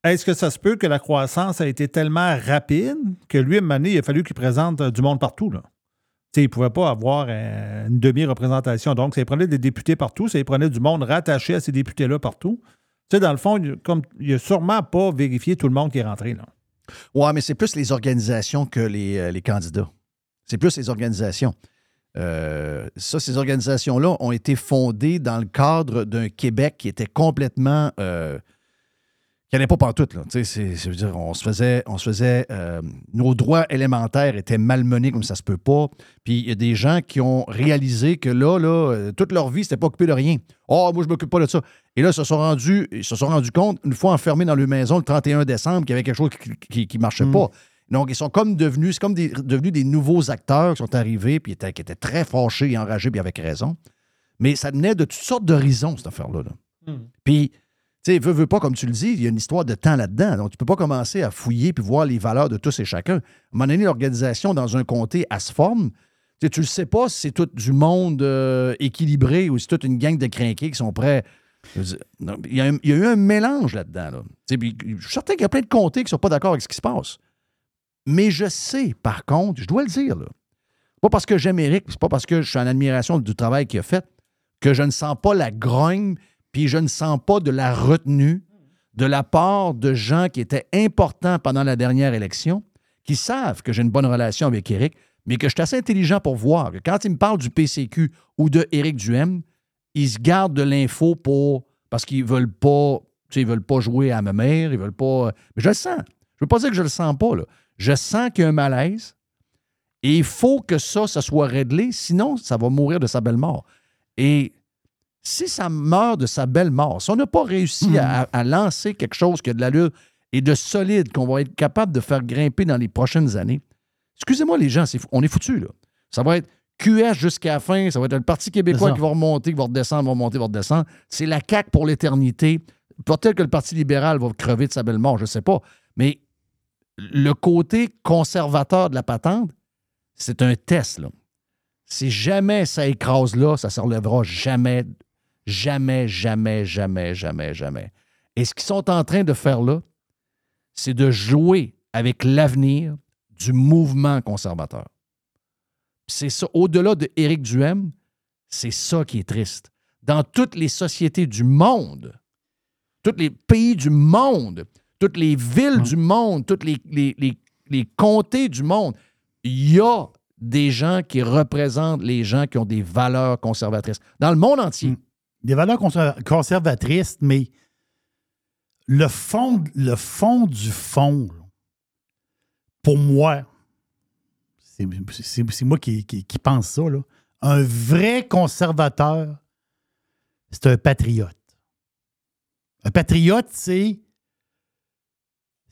est-ce que ça se peut que la croissance a été tellement rapide que lui, à un moment donné, il a fallu qu'il présente euh, du monde partout, là? Tu sais, il ne pouvait pas avoir euh, une demi-représentation. Donc, ça il prenait des députés partout, ça il prenait du monde rattaché à ces députés-là partout. Tu sais, dans le fond, il, comme, il a sûrement pas vérifié tout le monde qui est rentré, là. Ouais, mais c'est plus les organisations que les, euh, les candidats. C'est plus les organisations. Euh, ça, ces organisations-là ont été fondées dans le cadre d'un Québec qui était complètement. Euh, qui n'allait pas partout. Là. Tu sais, c'est- je veux dire, on se faisait. On se faisait euh, nos droits élémentaires étaient malmenés comme ça se peut pas. Puis il y a des gens qui ont réalisé que là, là, euh, toute leur vie, c'était pas occupé de rien. Oh, moi, je m'occupe pas de ça. Et là, ils se sont rendus, ils se sont rendus compte, une fois enfermés dans leur maison le 31 décembre, qu'il y avait quelque chose qui ne marchait pas. Donc, ils sont comme devenus, c'est comme des, devenus des nouveaux acteurs qui sont arrivés, puis étaient, qui étaient très fâchés et enragés, puis avec raison. Mais ça venait de toutes sortes d'horizons, cette affaire-là. là. Puis, tu sais, veux, veux pas, comme tu le dis, il y a une histoire de temps là-dedans. Donc, tu peux pas commencer à fouiller puis voir les valeurs de tous et chacun. À un moment donné, l'organisation dans un comté, elle se forme. Tu sais, tu le sais pas si c'est tout du monde euh, équilibré ou si c'est toute une gang de crinqués qui sont prêts. Dire, non, Il y, a un- il y a eu un mélange là-dedans. là. Je suis certain qu'il y a plein de comtés qui ne sont pas d'accord avec ce qui se passe. Mais je sais, par contre, je dois le dire, là, pas parce que j'aime Eric, c'est pas parce que je suis en admiration du travail qu'il a fait, que je ne sens pas la grogne, puis je ne sens pas de la retenue de la part de gens qui étaient importants pendant la dernière élection, qui savent que j'ai une bonne relation avec Éric, mais que je suis assez intelligent pour voir que quand ils me parlent du PCQ ou de Éric Duhem, ils se gardent de l'info pour parce qu'ils veulent pas, ils veulent pas jouer à ma mère, ils veulent pas. Mais je le sens. Je veux pas dire que je le sens pas, là. Je sens qu'il y a un malaise. Et il faut que ça, ça soit réglé, sinon, ça va mourir de sa belle mort. Et si ça meurt de sa belle mort, si on n'a pas réussi à, à lancer quelque chose qui a de l'allure et de solide, qu'on va être capable de faire grimper dans les prochaines années, excusez-moi les gens, on est foutus, là. Ça va être QS jusqu'à la fin, ça va être le Parti québécois qui va remonter, qui va redescendre, va remonter, va redescendre. C'est la CAQ pour l'éternité. Peut-être que le Parti libéral va crever de sa belle mort, je ne sais pas. Mais le côté conservateur de la patente, c'est un test. Si jamais ça écrase là, ça ne se relèvera jamais, jamais, jamais, jamais, jamais, jamais. Et ce qu'ils sont en train de faire là, c'est de jouer avec l'avenir du mouvement conservateur. C'est ça, au-delà de Éric Duhem, c'est ça qui est triste. Dans toutes les sociétés du monde, tous les pays du monde, toutes les villes du monde, tous les, les- les- les comtés du monde, il y a des gens qui représentent les gens qui ont des valeurs conservatrices. Dans le monde entier. Des valeurs conser- conservatrices, mais le fond, le fond du fond, pour moi, c'est moi qui, qui- qui pense ça, là. un vrai conservateur, c'est un patriote. Un patriote, c'est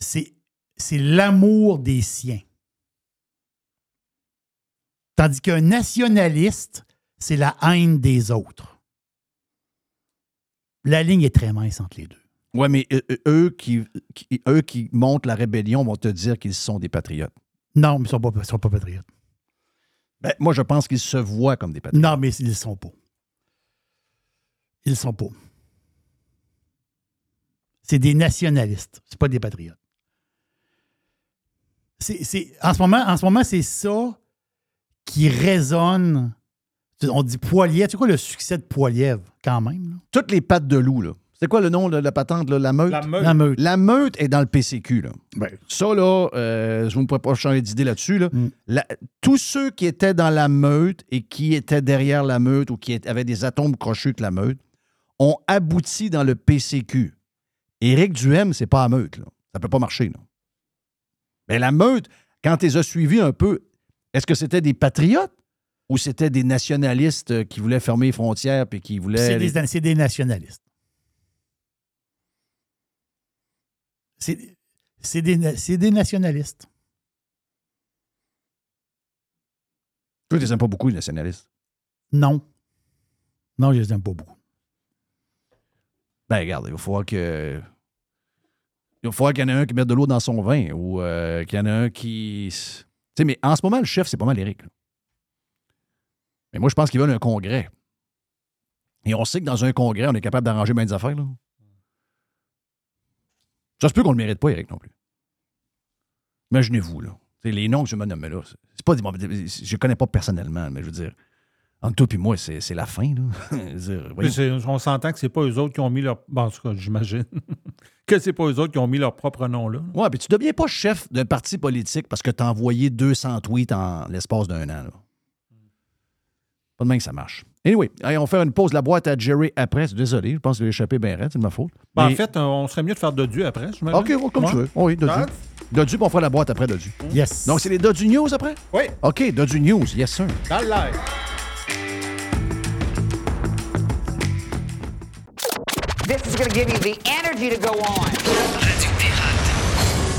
c'est c'est l'amour des siens. Tandis qu'un nationaliste, c'est la haine des autres. La ligne est très mince entre les deux. Oui, mais eux, eux qui, qui- eux qui montent la rébellion vont te dire qu'ils sont des patriotes. Non, mais ils ne sont, sont pas patriotes. Ben, moi, je pense qu'ils se voient comme des patriotes. Non, mais ils ne sont pas. Ils ne sont pas. C'est des nationalistes. C'est pas des patriotes. C'est, c'est- en ce moment, en ce moment, c'est ça qui résonne. On dit Poilièvre. C'est quoi le succès de Poilièvre, quand même? là? Toutes les pattes de loup, là. C'est quoi le nom de la patente, là? La meute? La meute. La meute. La meute est dans le PCQ, là. Ben, Ça, là, euh, je ne pourrais pas changer d'idée là-dessus. Là. Mm. La- tous ceux qui étaient dans la meute et qui étaient derrière la meute ou qui étaient- avaient des atomes crochus que la meute ont abouti dans le PCQ. Éric Duhem, c'est pas la meute. Là. Ça peut pas marcher. Là. Mais la meute, quand tu les as suivis un peu, est-ce que c'était des patriotes ou c'était des nationalistes euh, qui voulaient fermer les frontières puis qui voulaient. C'est des, c'est des nationalistes. C'est des, des nationalistes. Toi, tu les aimes pas beaucoup, les nationalistes. Non. Non, je les aime pas beaucoup. Ben, regarde, il va falloir que. Il falloir qu'il y en ait un qui mette de l'eau dans son vin ou euh, qu'il y en a un qui. Tu sais, mais en ce moment, le chef, c'est pas mal Éric. là. Mais moi, je pense qu'ils veulent un congrès. Et on sait que dans un congrès, on est capable d'arranger bien des affaires. Là. Ça se peut qu'on ne le mérite pas, Éric, non plus. Imaginez-vous, là. Tu sais, les noms que je me nomme là, c'est- pas des Je connais pas personnellement, mais je veux dire, entre toi et moi, c'est c'est la fin, là. Puis on s'entend que c'est pas eux autres qui ont mis leur. Bon, en tout cas, j'imagine. que c'est pas eux autres qui ont mis leur propre nom là. Ouais, puis tu deviens pas chef d'un parti politique parce que tu as envoyé 200 tweets en l'espace d'un an. Là. Pas de même que ça marche. Anyway, hey, on va faire une pause de la boîte à Jerry après. Désolé, je pense que j'ai échappé bien raide, c'est de ma faute. Ben, Mais- En fait, on serait mieux de faire Dodu après. OK, ouais, comme tu veux. Oui, Dodu. Ah. Dodu, puis on fera la boîte après Dodu. Yes. Donc, c'est les Dodu News après? Oui. OK, Dodu News, yes sir. Dans le live. This is going to give you the energy to go on.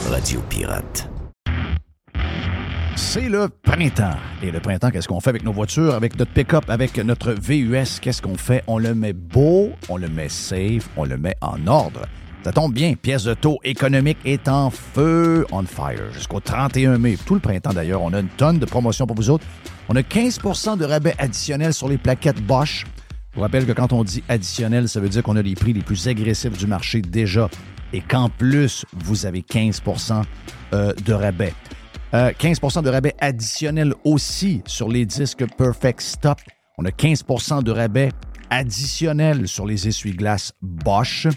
Radio Pirate. C'est le printemps. Et le printemps, qu'est-ce qu'on fait avec nos voitures, avec notre pick-up, avec notre VUS? Qu'est-ce qu'on fait? On le met beau, on le met safe, on le met en ordre. Ça tombe bien, pièce de taux économique est en feu, on fire, jusqu'au 31 mai. Tout le printemps d'ailleurs, on a une tonne de promotions pour vous autres. On a 15% de rabais additionnels sur les plaquettes Bosch. Je vous rappelle que quand on dit additionnel, ça veut dire qu'on a les prix les plus agressifs du marché déjà et qu'en plus, vous avez 15% euh, de rabais. Euh, 15% de rabais additionnel aussi sur les disques Perfect Stop. On a 15% de rabais additionnel sur les essuie-glaces Bosch.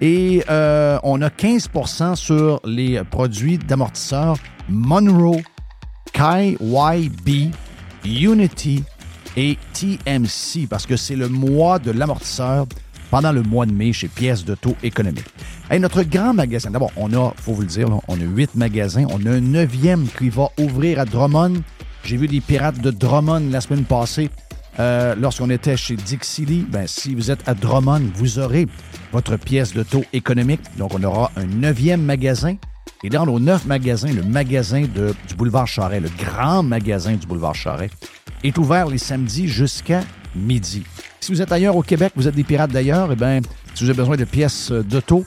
Et euh, on a 15% sur les produits d'amortisseurs Monroe, KYB, Unity et TMC parce que c'est le mois de l'amortisseur pendant le mois de mai chez Pièces de taux économique. Hey, notre grand magasin, d'abord, on a, faut vous le dire, on a huit magasins. On a un neuvième qui va ouvrir à Drummond. J'ai vu des pirates de Drummond la semaine passée. euh, lorsqu'on était chez Dixie ben, si vous êtes à Drummond, vous aurez votre pièce de taux économique. Donc, on aura un neuvième magasin. Et dans nos neuf magasins, le magasin du boulevard Charret, le grand magasin du boulevard Charret, est ouvert les samedis jusqu'à midi. Si vous êtes ailleurs au Québec, vous êtes des pirates d'ailleurs, eh bien, si vous avez besoin de pièces euh, d'auto,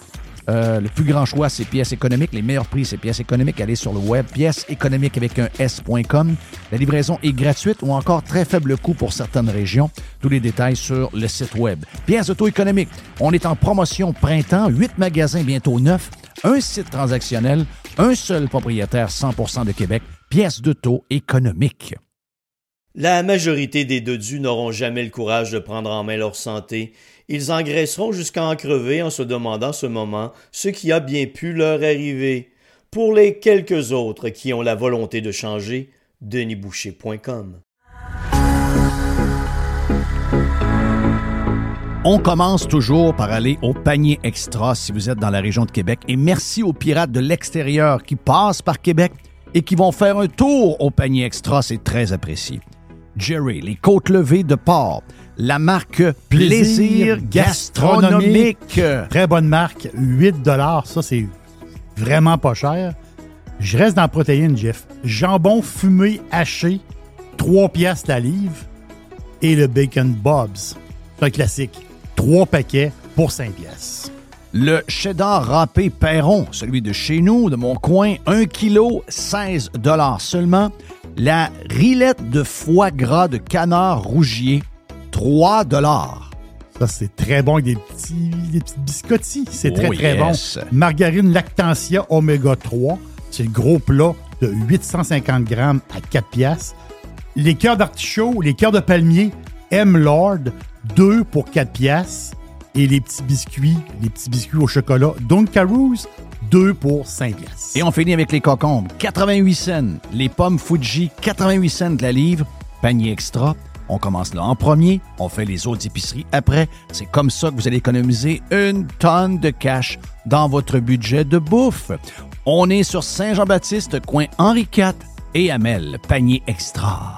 euh, le plus grand choix, c'est pièces économiques. Les meilleurs prix, c'est pièces économiques. Allez sur le web, pièces économiques avec un S.com. La livraison est gratuite ou encore très faible coût pour certaines régions. Tous les détails sur le site web. Pièces auto économiques. On est en promotion printemps, huit magasins, bientôt neuf, un site transactionnel, un seul propriétaire 100% de Québec. Pièces d'auto économiques. La majorité des dodus n'auront jamais le courage de prendre en main leur santé. Ils engraisseront jusqu'à en crever en se demandant ce moment ce qui a bien pu leur arriver. Pour les quelques autres qui ont la volonté de changer, denisboucher.com. On commence toujours par aller au panier extra si vous êtes dans la région de Québec. Et merci aux pirates de l'extérieur qui passent par Québec et qui vont faire un tour au panier extra. C'est très apprécié. Jerry, les côtes levées de porc, la marque Plaisir Gastronomique. Très bonne marque, 8 ça c'est vraiment pas cher. Je reste dans la protéine, Jeff. Jambon fumé haché, 3 piastres la livre. Et le Bacon Bob's, c'est un classique. 3 paquets pour 5 piastres. Le cheddar râpé Perron, celui de chez nous, de mon coin, 1 kg, 16 seulement. La rillette de foie gras de canard rougier, 3 Ça, c'est très bon avec des petits, des petits biscottis. C'est très, Oh très yes. bon. Margarine Lactantia Oméga 3. C'est le gros plat de 850 grammes à 4 piastres. Les cœurs d'artichaut, les cœurs de palmier, M. Lord, 2 pour 4 piastres. Et les petits biscuits, les petits biscuits au chocolat Dunkaroos, 2 pour 5 piastres. Et on finit avec les cocombes. 88 cents. Les pommes Fuji, 88 cents de la livre. Panier extra. On commence là en premier, on fait les autres épiceries après. C'est comme ça que vous allez économiser une tonne de cash dans votre budget de bouffe. On est sur Saint-Jean-Baptiste, coin Henri IV et Amel, panier extra.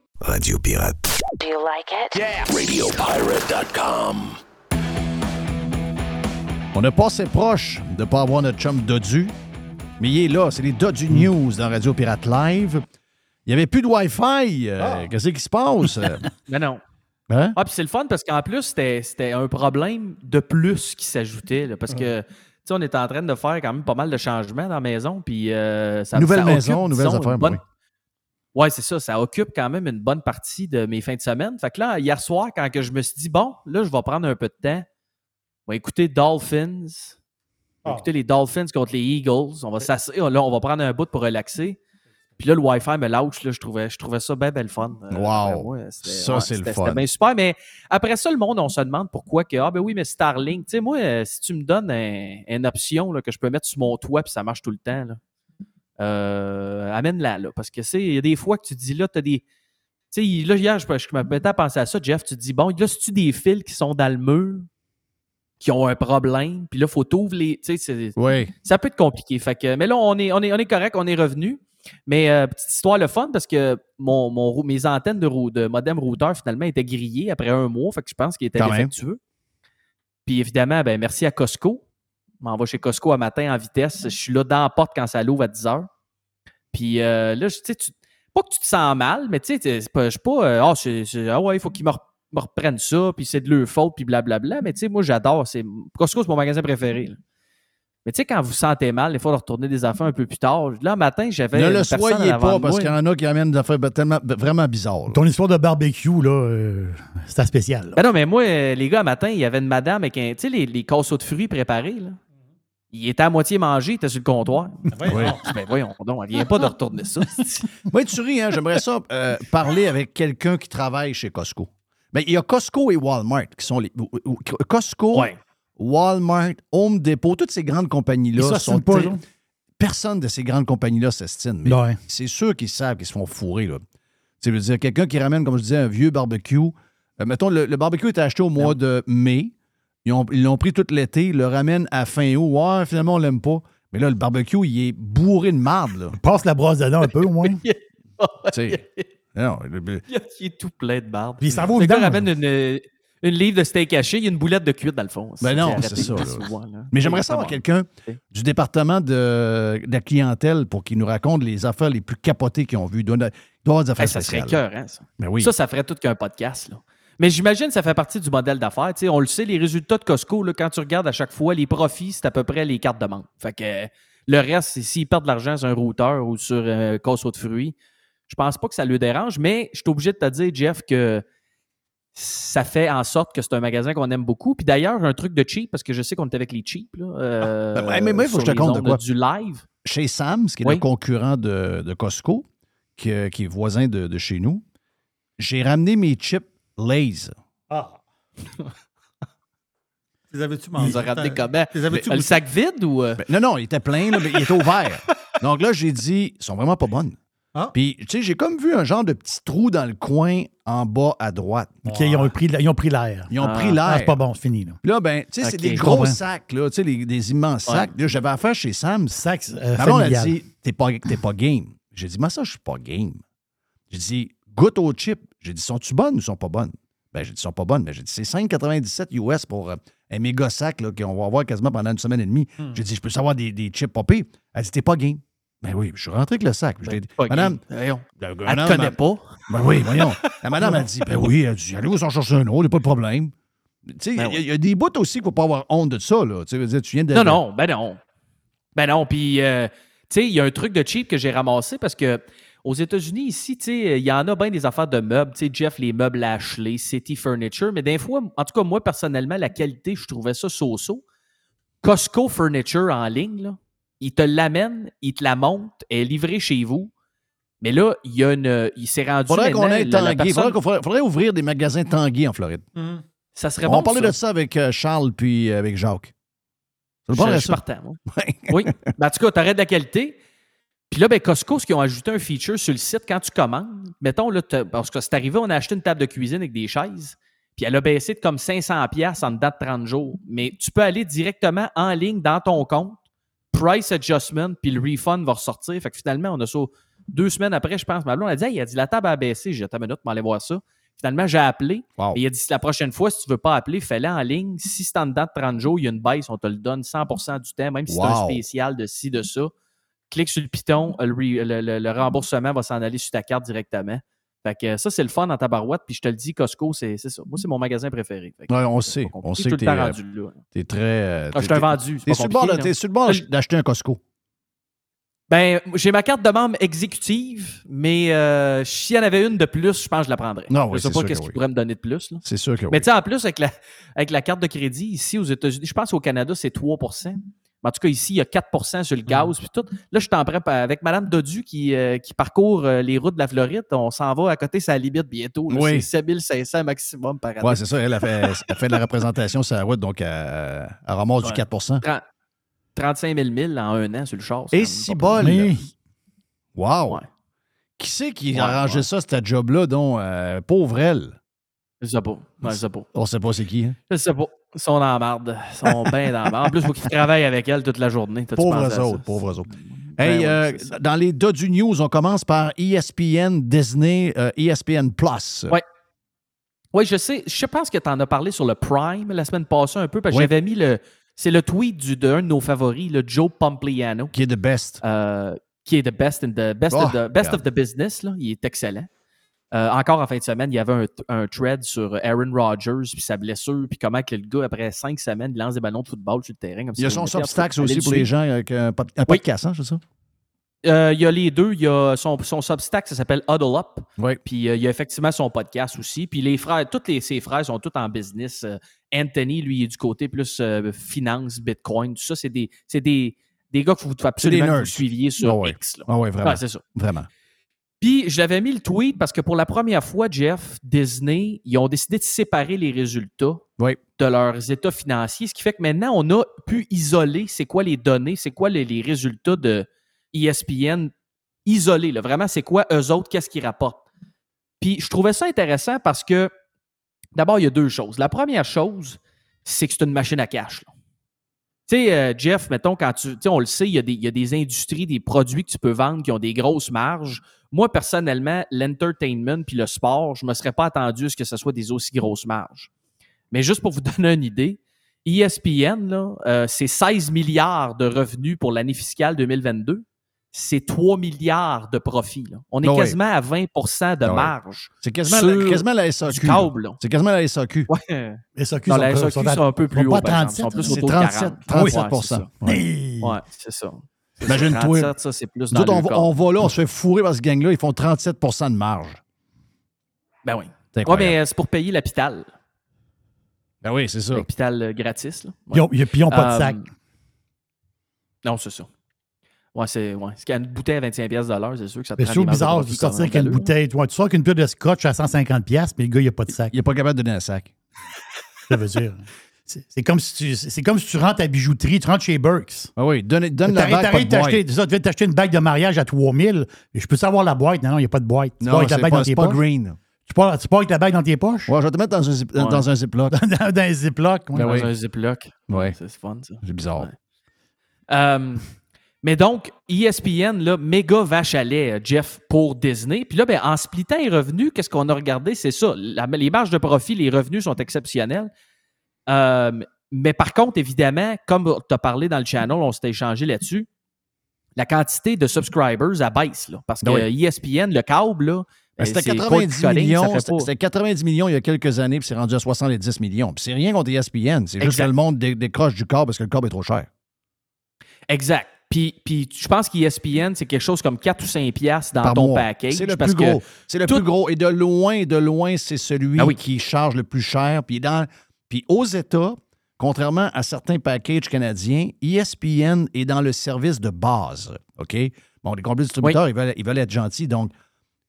Radio Pirate. Do you like it? Yeah. RadioPirate.com. On a passé proche de ne pas avoir notre chum Dodu, mais il est là. C'est les Dodu News dans Radio Pirate Live. Il n'y avait plus de Wi-Fi. Euh, Qu'est-ce qui se passe? Mais non. Hein? Ah, puis c'est le fun parce qu'en plus, c'était c'était un problème de plus qui s'ajoutait. Parce que, tu sais, on est en train de faire quand même pas mal de changements dans la maison. Puis, euh, ça, Nouvelle ça maison, occupe, nouvelles disons, affaires, une bonne- oui. Ouais, c'est ça. Ça occupe quand même une bonne partie de mes fins de semaine. Fait que là, hier soir, quand que je me suis dit, bon, là, je vais prendre un peu de temps. On va écouter Dolphins. On va écouter les Dolphins contre les Eagles. On va s'asseoir. Là, on va prendre un bout pour relaxer. Puis là, le Wi-Fi me lâche. Là, je, trouvais, je trouvais ça bien, bien le fun. Euh, Wow. ouais, c'était- Ça, ouais, c'est le fun. C'était bien super. Mais après ça, le monde, on se demande pourquoi que, ah ben oui, mais Starlink, tu sais, moi, euh, si tu me donnes un- une option là, que je peux mettre sur mon toit puis ça marche tout le temps, là, euh, amène-la, là. Parce que, c'est il y a des fois que tu dis, là, tu as des. Tu sais, là, hier, je, je à penser à ça, Jeff. Tu te dis, bon, là, si tu des fils qui sont dans le mur, qui ont un problème, puis là, il faut t'ouvrir les. Tu sais, Oui. ça peut être compliqué. Fait que, mais là, on est, on est, on est correct, on est revenu. Mais euh, petite histoire le fun parce que mon, mon mes antennes de, de modem routeur finalement étaient grillées après un mois. Fait que je pense Quand même. défectueux. Puis évidemment, ben, merci à Costco. Je m'en vais chez Costco un matin en vitesse. Je suis là dans la porte quand ça l'ouvre à 10 heures. Puis euh, là, je- tu sais, tu- pas que tu te sens mal, mais tu sais, c'est pas- je suis pas, euh, ah, ah ouais, il faut qu'ils me, re- me reprennent ça, puis c'est de leur faute, puis blablabla. Mais tu sais, moi, j'adore. c'est- Costco, c'est mon magasin préféré. là. Mais tu sais, quand vous sentez mal, des fois, de retourner des affaires un peu plus tard. Là, un matin, j'avais. Ne le soyez pas parce qu'il y en a qui amènent des affaires tellement, vraiment bizarres. Ton histoire de barbecue, là, euh, c'était spécial. là. Ben non, mais moi, les gars, un matin, il y avait une madame avec un. Tu sais, les, les casseaux de fruits préparés, là. Il était à moitié mangé, il était sur le comptoir. Oui. Ben voyons donc, elle vient pas de retourner ça. Oui, tu ris, hein? J'aimerais ça euh, parler avec quelqu'un qui travaille chez Costco. Mais il y a Costco et Walmart qui sont les. Costco, Walmart, Home Depot, toutes ces grandes compagnies-là sont. pas. Personne de ces grandes compagnies-là s'estime. Mais Ouais. c'est sûr qu'ils savent qu'ils se font fourrer. Là. Tu veux dire, quelqu'un qui ramène, comme je disais, un vieux barbecue. euh, mettons, le, le barbecue était acheté au mois de mai. Ils ont- ils l'ont pris tout l'été, ils le ramènent à fin août. Ouais, finalement, on l'aime pas. Mais là, le barbecue, il est bourré de marde. Là. Passe la brosse dedans un peu, au moins. Tu sais. Non, le- Il est tout plein de barbe. Puis ça va au Le gars vidange. ramène une, une livre de steak haché, il y a une boulette de cuite dans le fond. Ben non, c'est ça. là. souvent, là. Mais j'aimerais savoir quelqu'un du département de, de la clientèle pour qu'il nous raconte les affaires les plus capotées qu'ils ont vues. Il doit, il doit y avoir des affaires Hey, ça serait spéciales. cœur, hein, ça. Ben oui. Ça, ça ferait tout qu'un podcast. Là. Mais j'imagine que ça fait partie du modèle d'affaires. On le sait, les résultats de Costco, là, quand tu regardes à chaque fois, les profits, c'est à peu près les cartes de membre. Fait que euh, le reste, c'est s'ils perdent de l'argent sur un routeur ou sur un casseau de fruits, je pense pas que ça le dérange, mais je suis obligé de te dire, Jeff, que ça fait en sorte que c'est un magasin qu'on aime beaucoup. Puis d'ailleurs, un truc de cheap, parce que je sais qu'on est avec les cheap. Là, euh, Ben, mais- moi, il faut que je te compte de quoi? Du live. Chez Sam's, qui est Oui. le concurrent de, de Costco, qui, euh, qui est voisin de, de chez nous, j'ai ramené mes chips Lay's. Ah. Les avais-tu Ils mangés? ont ramené comment? Les avais-tu Le sac vide ou. euh? Ben, non, non, il était plein, là, mais il était ouvert. Donc là, j'ai dit, ils sont vraiment pas bonnes. Ah. Puis, tu sais, j'ai comme vu un genre de petit trou dans le coin en bas à droite. OK, ils ont pris, ils ont pris l'air. Ils ont Ah. pris l'air. Ah, c'est pas bon, c'est fini. Là. Puis là, ben, tu sais, c'est Ok, des je gros comprends. sacs, là, tu sais, les- des immenses Ouais. sacs. Là, j'avais affaire chez Sam. Sac euh, Ma blonde a familial. dit, t'es pas, t'es pas game. J'ai dit, moi, ça, je suis pas game. J'ai dit, goûte aux chips. J'ai dit, sont-tu bonnes ou sont pas bonnes? Ben, j'ai dit, sont pas bonnes. Mais j'ai dit, c'est 5,97 US pour euh, un méga sac là, qu'on va avoir quasiment pendant une semaine et demie. Hmm. J'ai dit, je peux savoir des, des chips popés. Elle dit, t'es pas game. Ben oui, je suis rentré avec le sac. Je dit, pas madame. Voyons. Elle madame, connaît pas. Ben oui, voyons. La madame a dit, ben oui, elle dit, allez vous en chercher un autre, il a pas de problème. Tu sais, il Ben y a- il y, a des bouts aussi qu'il ne faut pas avoir honte de ça, là. Tu sais, tu viens de. Non, non, ben non. Ben non, puis, euh, tu sais, il y a un truc de cheap que j'ai ramassé parce que aux États-Unis, ici, tu sais, il y en a bien des affaires de meubles. Tu sais, Jeff, les meubles Ashley, City Furniture. Mais des fois, en tout cas, moi, personnellement, la qualité, je trouvais ça so-so. Costco Furniture en ligne, là, il te l'amène, il te la monte, elle est livrée chez vous. Mais là, il y a une. Il s'est rendu. Faudrait qu'on ait Tanguy. personne- Faudrait, qu'on- faudrait- faudrait ouvrir des magasins Tanguy en Floride. Ça serait On bon. va parler ça. de ça avec euh, Charles puis euh, avec Jacques. Je, je partant, moi. oui. Ben, en tout cas, tu de la qualité. Puis là, ben, Costco, ce qu'ils ont ajouté un feature sur le site, quand tu commandes, mettons, là, parce que c'est arrivé, on a acheté une table de cuisine avec des chaises, puis elle a baissé de comme 500$ piastres en date de 30 jours. Mais tu peux aller directement en ligne dans ton compte, price adjustment, puis le refund va ressortir. Fait que finalement, on a ça deux semaines après, je pense. Ma blonde a dit, Hey, il a dit, la table a baissé. J'ai dit, attends une minute, on va aller voir ça. Finalement, j'ai appelé. Wow. Et il a dit, la prochaine fois, si tu veux pas appeler, fais-le en ligne. Si c'est en dedans de 30 jours, il y a une baisse, on te le donne 100% du temps, même si c'est un spécial de ci, de ça. Clique sur le piton, le, re- le- le- le remboursement va s'en aller sur ta carte directement. Fait que ça, c'est le fun dans ta barouette. Puis je te le dis, Costco, c'est ça. Moi, c'est mon magasin préféré. Que Ouais, on c'est sait. On sait que t'es euh, t'es très. euh, Ah, je suis un vendu, T'es sur le bord sur le d'acheter un Costco. Ben, j'ai ma carte de membre exécutive, mais euh, s'il y en avait une de plus, je pense que je la prendrais. Non, oui, je sais c'est pas qu'est-ce que qu'ils oui. pourraient me donner de plus. C'est sûr que oui. Mais tu sais, en plus, avec la, avec la carte de crédit, ici aux États-Unis, je pense qu'au Canada, c'est 3 Mais En tout cas, ici, il y a 4 sur le gaz. Puis tout. Là, je suis en prêt avec Mme Dodu qui, euh, qui parcourt euh, les routes de la Floride. On s'en va à côté sa limite bientôt. là. Oui. C'est 7500 maximum par année. Ouais, c'est ça. Elle a fait, elle fait de la représentation sur la route, donc elle, elle ramasse du Ouais. 4 30 35 000 000 en un an sur le char. c'est Et si bol! pire. Wow! Ouais. Qui c'est qui Ouais, a arrangé ouais. ça, cette job-là, dont euh, pauvre elle? Je sais pas. Ouais, je sais pas. On sait pas c'est qui. hein? Je sais pas. Ils sont dans la marde. Ils sont bien dans la marde. En plus, il faut qu'ils travaillent avec elle toute la journée. Pauvres autres, pauvres autres. Ben Hey, euh, dans les Dodu News, on commence par E ESPN, Disney, euh, ESPN Plus. Ouais. Oui, je sais. Je pense que tu en as parlé sur le Prime la semaine passée un peu, parce que Oui. j'avais mis le. C'est le tweet du- d'un de nos favoris, le Joe Pompliano. Qui est the best. euh, qui est the best, in the, best, Oh, of, the, best of the business. Là. Il est excellent. Euh, encore en fin de semaine, il y avait un, un thread sur Aaron Rodgers puis sa blessure, puis comment que le gars, après cinq semaines, il lance des ballons de football sur le terrain. Comme Il y a son Substack aussi pour le les gens avec un, pod- un podcast, hein, c'est ça? Euh, il y a les deux. Il y a son, son Substack, ça s'appelle Huddle Up. Oui. Puis euh, il y a effectivement son podcast aussi. Puis les frères, tous les, ses frères sont tous en business. Euh, Anthony, lui, il est du côté plus euh, finance, Bitcoin, tout ça. C'est des, des, des gars qu'il faut absolument que vous suiviez sur ouais. X. ouais, vraiment. C'est ça. Vraiment. Puis j'avais mis le tweet parce que pour la première fois, Jeff, Disney, ils ont décidé de séparer les résultats Oui. de leurs états financiers, ce qui fait que maintenant, on a pu isoler c'est quoi les données, c'est quoi les, les résultats de ESPN isolés. là. Vraiment, c'est quoi eux autres, qu'est-ce qu'ils rapportent. Puis je trouvais ça intéressant parce que, d'abord, il y a deux choses. La première chose, c'est que c'est une machine à cash. là. Tu sais, euh, Jeff, mettons, quand tu. On le sait, il y, a des, il y a des industries, des produits que tu peux vendre qui ont des grosses marges. Moi, personnellement, l'entertainment puis le sport, je ne me serais pas attendu à ce que ce soit des aussi grosses marges. Mais juste pour vous donner une idée, ESPN, euh, c'est 16 milliards de revenus pour l'année fiscale 2022. C'est 3 milliards de profits. On est ouais. quasiment à 20% de ouais. marge. C'est quasiment, la- quasiment la SAQ. C'est quasiment la SAQ. Ouais. SAQ Non, sont la pas- SAQ sont à- sont un peu plus haut. pas par exemple. Ils sont 37, plus C'est autour de 37, 40. 37 Ouais, c'est ça. Hey! Ouais, c'est ça. Imagine-toi. 37, ça, c'est plus Nous dans autres, on, le va- corps. on va là, on se fait fourrer par ce gang-là, ils font 37 de marge. Ben oui. C'est Ouais, mais euh, c'est pour payer l'hôpital. Ben oui, c'est ça. L'hôpital euh, gratis. Là. Ils ont- Puis ils n'ont pas de Euh, sac. Non, c'est ça. Ouais, c'est. Ouais. C'est qu'une bouteille à 25$ piastres de l'heure, c'est sûr que ça te C'est bizarre de sortir une même. bouteille. Tu sors avec une pure de scotch à 150$, piastres, mais le gars, il n'a pas de sac. Il n'est pas capable de donner un sac. Ça veut dire. C'est comme, si tu- c'est comme si tu rentres à la bijouterie, tu rentres chez Burks. Ah oui, donne, donne la T'arrêtes bague, pas t'arrêtes de boîte. ça, tu t'acheter une bague de mariage à 3000. Et je peux savoir la boîte? Non, non, il n'y a pas de boîte. Tu pars Non, c'est bague pas, dans c'est tes pas poches. green. Tu pars, tu pars avec la bague dans tes poches? Ouais, je vais te mettre dans un, zip, Ouais. dans un ziploc. dans, dans un ziploc. ouais. Ben Dans oui. un Ziploc. Ouais. C'est fun, ça. C'est bizarre. Euh, mais donc, ESPN, là, méga vache à lait, euh, Jeff, pour Disney. Puis là, ben, en splittant les revenus, qu'est-ce qu'on a regardé? C'est ça. La- les marges de profit, les revenus sont exceptionnels. Euh, mais par contre, évidemment, comme tu as parlé dans le channel, on s'était échangé là-dessus, la quantité de subscribers, elle baisse. Là, parce que Ben oui. ESPN, le câble, là, Ben, ben, C'était c'est 90 cold calling, ça millions. C'était pas- c'était 90 millions il y a quelques années, puis c'est rendu à 70 millions. Puis c'est rien contre ESPN. C'est juste que le monde dé- décroche du corps parce que le corps est trop cher. Exact. Puis, puis je pense qu'ESPN, c'est quelque chose comme 4 ou 5 piastres dans Par ton mois. package. C'est le parce plus que gros. C'est le tout- plus gros. Et de loin, de loin, c'est celui Ah oui. qui charge le plus cher. Puis, dans, puis aux États, contrairement à certains packages canadiens, E ESPN est dans le service de base. OK? Bon, les compléts distributeurs, ils, veulent, ils veulent être gentils. Donc,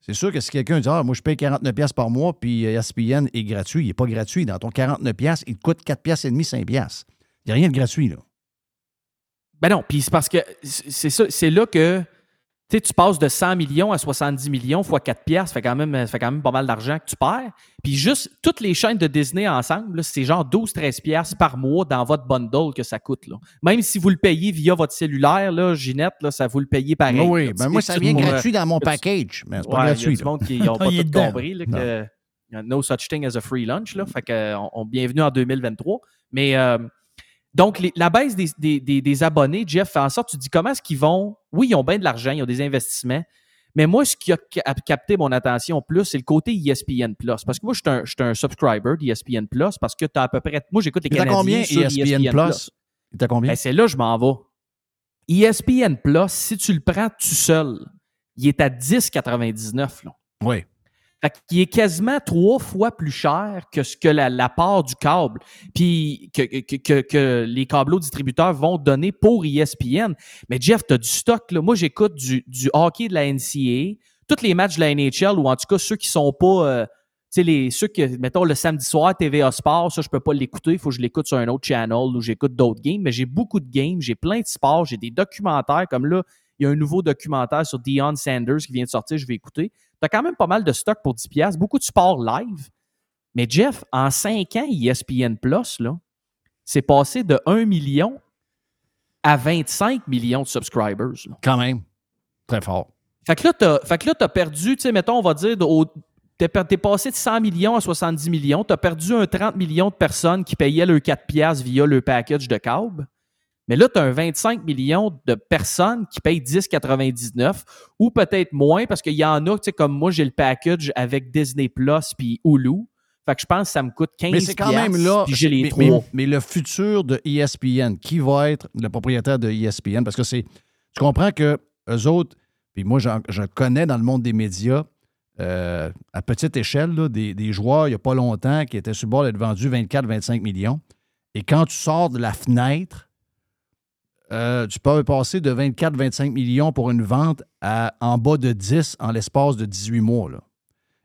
c'est sûr que si quelqu'un dit Ah, moi, je paye 49$ piastres par mois, puis euh, ESPN est gratuit, il n'est pas gratuit. Dans ton 49$, piastres, il te coûte 4$ piastres et demi, 5$. piastres. Il n'y a rien de gratuit, là. Ben non, puis c'est parce que c'est ça, c'est là que tu sais, tu passes de 100 millions à 70 millions fois 4 piastres, ça fait quand même, ça fait quand même pas mal d'argent que tu perds. Puis juste toutes les chaînes de Disney ensemble, c'est genre 12-13 piastres par mois dans votre bundle que ça coûte. Là. Même si vous le payez via votre cellulaire, là, Ginette, là, ça vous le payez pareil. Oui, là. Ben moi, ça vient gratuit euh, dans mon package, mais c'est pas Ouais, gratuit. Il y a du monde qui n'ont pas tout compris. Là, que, a no such thing as a free lunch. Là, fait que, euh, on, on- bienvenue en 2023. Mais euh, donc, les- la baisse des, des- des- des abonnés, Jeff, fait en sorte, tu dis comment est-ce qu'ils vont? Oui, ils ont bien de l'argent, ils ont des investissements. Mais moi, ce qui a ca- capté mon attention plus, c'est le côté ESPN Plus. Parce que moi, je suis un, je suis un subscriber d'ESPN Plus parce que tu as à peu près. Moi, j'écoute les Canadiens. combien, sur E ESPN Plus? Combien? Ben, c'est là que je m'en vais. ESPN Plus, si tu le prends tout seul, il est à 10,99. là. Oui. Fait qu'il est quasiment trois fois plus cher que ce que la, part du câble, puis que, les câbleaux distributeurs vont donner pour ESPN. Mais Jeff, tu as du stock. Là. Moi, j'écoute du, hockey de la NCAA, tous les matchs de la NHL, ou en tout cas ceux qui sont pas. euh, tu sais, ceux que, mettons, le samedi soir, TVA Sport, ça, je peux pas l'écouter. Il faut que je l'écoute sur un autre channel ou j'écoute d'autres games. Mais j'ai beaucoup de games, j'ai plein de sports, j'ai des documentaires. Comme là, il y a un nouveau documentaire sur Deion Sanders qui vient de sortir, je vais écouter. Tu as quand même pas mal de stock pour 10$, piastres, beaucoup de sports live. Mais Jeff, en 5 ans, ESPN Plus, là, c'est passé de 1 million à 25 millions de subscribers. là. Quand même. Très fort. Fait que là, là, t'as perdu, tu sais, mettons, on va dire, per- t'es passé de 100 millions à 70 millions, t'as perdu un 30 millions de personnes qui payaient le 4 piastres via le package de câble. Mais là, tu as un 25 millions de personnes qui payent 10,99 ou peut-être moins parce qu'il y en a, tu sais, comme moi, j'ai le package avec Disney Plus puis Hulu. Fait que je pense que ça me coûte 15 Mais c'est quand même là. J'ai les mais, trois. mais- mais le futur de ESPN, qui va être le propriétaire de ESPN? Parce que c'est. Tu comprends que eux autres, puis moi, je connais dans le monde des médias, euh, à petite échelle, là, des, des joueurs, il n'y a pas longtemps, qui étaient sur le bord d'être vendus 24-25 millions. Et quand tu sors de la fenêtre, euh, tu peux passer de 24-25 millions pour une vente à en bas de 10 en l'espace de 18 mois. Là.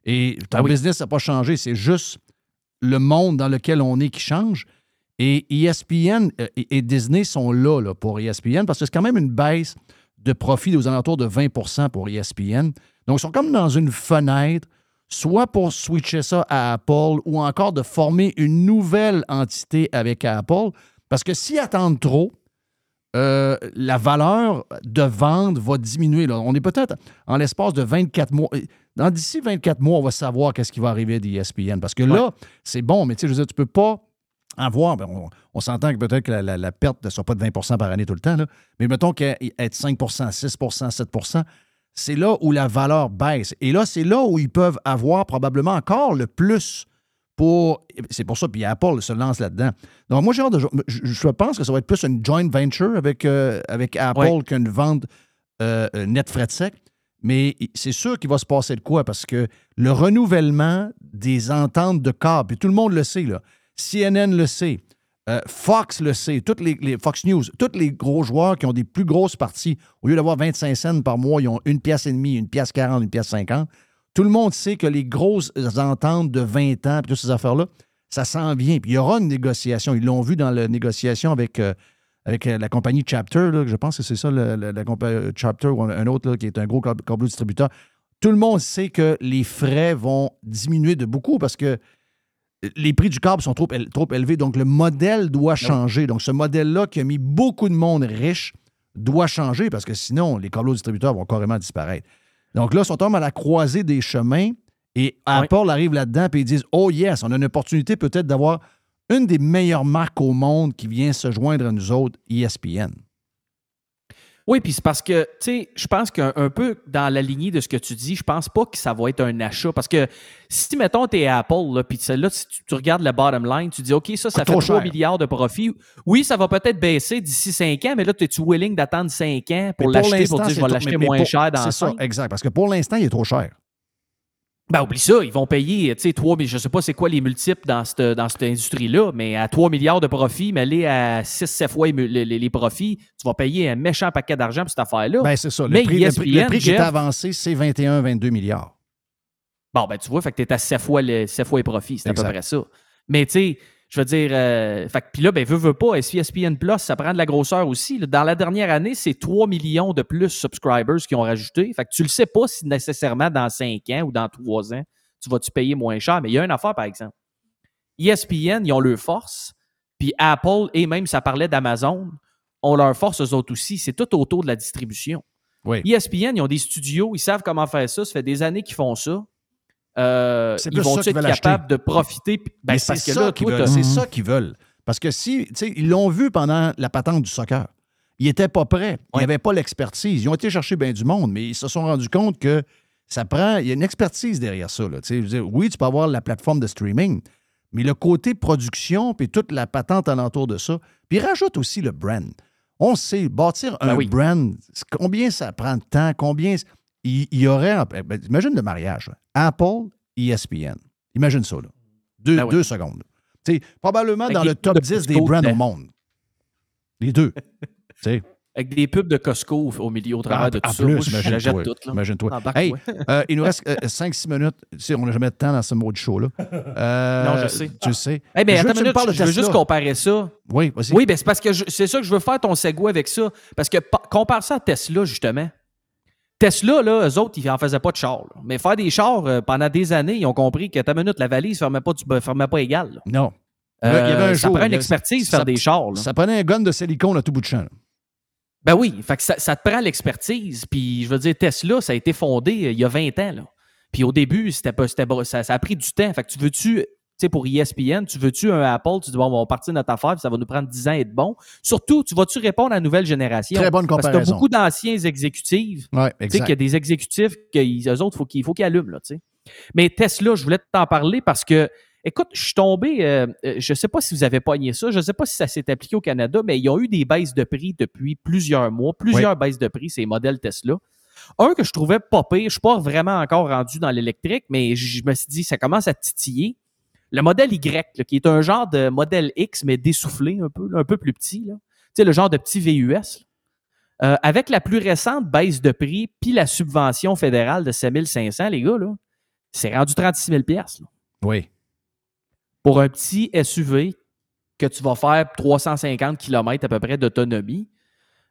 Et ton Ah oui. business n'a pas changé, c'est juste le monde dans lequel on est qui change. Et E ESPN euh, et, Disney sont là, là, pour E ESPN parce que c'est quand même une baisse de profit aux alentours de 20% pour E ESPN. Donc, ils sont comme dans une fenêtre, soit pour switcher ça à Apple ou encore de former une nouvelle entité avec Apple. Parce que s'ils attendent trop, euh, la valeur de vente va diminuer. là. On est peut-être en l'espace de 24 mois. Dans d'ici 24 mois, on va savoir qu'est-ce qui va arriver d'ESPN. Parce que là, c'est bon, mais tu sais, je veux dire, tu peux pas avoir. ben, on on s'entend que peut-être que la, la- la perte ne soit pas de 20% par année tout le temps, là, mais mettons qu'être 5% 6% 7% c'est là où la valeur baisse. Et là, c'est là où ils peuvent avoir probablement encore le plus pour. C'est pour ça, puis Apple se lance là-dedans. Donc, moi, j'ai hâte de- je, je pense que ça va être plus une joint venture avec, euh, avec Apple Ouais. qu'une vente euh, euh, net frais de sec. Mais c'est sûr qu'il va se passer de quoi parce que le renouvellement des ententes de câble, puis tout le monde le sait, là. CNN le sait, euh, Fox le sait, toutes les, les Fox News, tous les gros joueurs qui ont des plus grosses parties, au lieu d'avoir 25 cents par mois, ils ont une pièce et demie, une pièce 40, une pièce 50. Tout le monde sait que les grosses ententes de 20 ans, puis toutes ces affaires-là, ça s'en vient. Puis il y aura une négociation. Ils l'ont vu dans la négociation avec, euh, avec euh, la compagnie Chapter. là, je pense que c'est ça, la compagnie Chapter ou un, autre là, qui est un gros câble câble distributeur. Tout le monde sait que les frais vont diminuer de beaucoup parce que les prix du câble sont trop, trop élevés. Donc, le modèle doit changer. Donc, ce modèle-là qui a mis beaucoup de monde riche doit changer parce que sinon, les câbles distributeurs vont carrément disparaître. Donc là, ils sont à la croisée des chemins et Apple arrive là-dedans et ils disent Oh yes, on a une opportunité peut-être d'avoir une des meilleures marques au monde qui vient se joindre à nous autres, ESPN. Oui, puis c'est parce que, tu sais, je pense qu'un un peu dans la lignée de ce que tu dis, je pense pas que ça va être un achat. Parce que si, mettons, tu es Apple, là, puis là, si tu, tu regardes le bottom line, tu dis, OK, ça, ça Ah, fait trop 3 cher. milliards de profit. Oui, ça va peut-être baisser d'ici 5 ans, mais là, es-tu willing d'attendre 5 ans pour l'acheter, pour dire, je vais l'acheter moins pour- cher dans C'est ça, 5? exact. Parce que pour l'instant, il est trop cher. Ben, oublie ça, ils vont payer, tu sais, 3, mais je sais pas c'est quoi les multiples dans cette, dans cette industrie-là, mais à 3 milliards de profits, mais aller à 6-7 fois les, les- les profits, tu vas payer un méchant paquet d'argent pour cette affaire-là. Ben, c'est ça. Le Mais prix, le prix- le prix qui est Jeff- avancé, c'est 21-22 milliards. Bon, ben tu vois, fait que tu es à 7 fois, les, 7 fois les profits. C'est à peu près ça. Mais tu sais, je veux dire, euh, fait puis là, ben, veut, veut pas, ESPN Plus, ça prend de la grosseur aussi. là. Dans la dernière année, c'est 3 millions de plus subscribers qui ont rajouté. Fait que tu le sais pas si nécessairement dans 5 ans ou dans 3 ans, tu vas-tu payer moins cher. Mais il y a une affaire, par exemple. ESPN, ils ont leur force. Puis Apple, et même ça parlait d'Amazon, ont leur force eux autres aussi. C'est tout autour de la distribution. Oui. ESPN, ils ont des studios, ils savent comment faire ça. Ça fait des années qu'ils font ça. Euh, C'est ils vont être capables de profiter? Ben, c'est que ça qu'ils veulent. t'as- C'est ça qu'ils veulent. Parce que si, tu sais, ils l'ont vu pendant la patente du soccer. Ils n'étaient pas prêts. Ils n'avaient pas l'expertise. Ils ont été chercher bien du monde, mais ils se sont rendus compte que ça prend. Il y a une expertise derrière ça. là. Dire, oui, tu peux avoir la plateforme de streaming, mais le côté production, puis toute la patente alentour de ça. Puis rajoute aussi le brand. On sait, bâtir un Ben oui. brand, combien ça prend de temps, combien. Il, y aurait. ben, imagine le mariage. là. Apple, ESPN. Imagine ça, là. Deux, Ben oui. deux secondes. Tu sais, probablement Avec dans le top pubs de 10 des brands au monde. Les deux. Tu sais. Avec des pubs de Costco au milieu au travers En, de tout en ça. plus, Moi, je- imagine-toi. j'achète tout. là. Imagine-toi. Embarque-toi. Hey, euh, il nous reste 5-6 minutes. Tu sais, on n'a jamais de temps dans ce mode show-là. Euh, Non, je sais. Tu sais. Je veux attends me minute, je veux juste comparer ça. Oui, vas-y. Oui, ben c'est parce que je- c'est ça que je veux faire ton segue avec ça. Parce que pa- compare ça à Tesla, justement. Tesla, là, eux autres, ils en faisaient pas de chars. là. Mais faire des chars, euh, pendant des années, ils ont compris que ta minute, la valise ne fermait pas, du- fermait pas égal. là. Non. Euh, Il y avait un ça jour, prend une expertise ça- faire des chars. là. Ça prenait un gun de silicone à tout bout de champ. là. Ben oui, fait que ça, ça te prend l'expertise. Puis je veux dire, Tesla, ça a été fondé euh, il y a 20 ans. Là. Puis au début, c'était pas, c'était ça, ça a pris du temps. Fait que tu veux-tu, tu sais, pour ESPN, tu veux-tu un Apple, tu dis, bon, on va partir de notre affaire, puis ça va nous prendre 10 ans et de bon. Surtout, tu vas-tu répondre à la nouvelle génération? Très bonne Parce que tu comparaison. as beaucoup d'anciens exécutifs. Ouais, Tu sais qu'il y a des exécutifs qu'eux autres, faut il faut qu'ils allument. Là, tu sais. Mais Tesla, je voulais t'en parler parce que, écoute, je suis tombé, euh, euh, je ne sais pas si vous avez pogné ça, je ne sais pas si ça s'est appliqué au Canada, mais ils ont eu des baisses de prix depuis plusieurs mois, plusieurs baisses de prix, ces modèles Tesla. Un que je trouvais pas pire, je ne suis pas vraiment encore rendu dans l'électrique, mais je me suis dit, ça commence à titiller. Le modèle Y, là, qui est un genre de modèle X, mais dessoufflé un peu, là, un peu plus petit. Là. Tu sais, le genre de petit VUS. Euh, avec la plus récente baisse de prix, puis la subvention fédérale de 7500, les gars, là, c'est rendu 36 000 piastres, là. Oui. Pour un petit SUV que tu vas faire 350 km à peu près d'autonomie.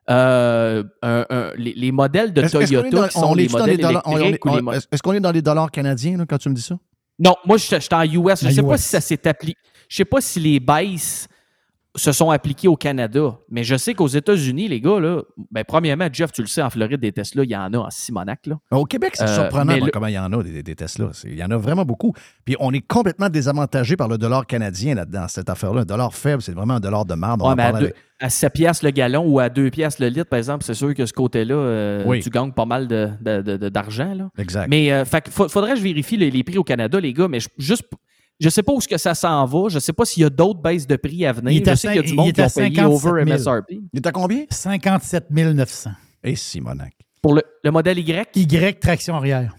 Euh, un- un- les, les modèles de est Toyota dans- qui sont on les dans modèles les dollars- on- on est- électriques ou les on- mo- Est-ce est-ce qu'on est dans les dollars canadiens là, quand tu me dis ça? Non, moi, je suis en US. Je ne sais pas si ça s'est appliqué. Je sais pas si les baisses se sont appliquées au Canada, mais je sais qu'aux États-Unis, les gars, là, ben, premièrement, Jeff, tu le sais, en Floride, des Tesla, il y en a en Simonac. Là. Au Québec, c'est Euh, surprenant le- comment il y en a des, des Tesla. Il y en a vraiment beaucoup. Puis on est complètement désavantagé par le dollar canadien là-dedans, cette affaire-là. Un dollar faible, c'est vraiment un dollar de marde. Ouais, à, parle deux- avec- à 7 piastres le gallon ou à 2 piastres le litre, par exemple, c'est sûr que ce côté-là, euh, Oui. tu gagnes pas mal de- de- de- de- d'argent. là. Exact. Mais euh, fait faudrait que je vérifie les, les prix au Canada, les gars, mais je, juste, je sais pas où que ça s'en va. Je sais pas s'il y a d'autres baisses de prix à venir. Il est je à sais qu'il y a du monde qui ont payé 57 over 000. MSRP. Il est à combien? 57 900. Et Simonac. Pour le, le modèle Y, Y, traction arrière.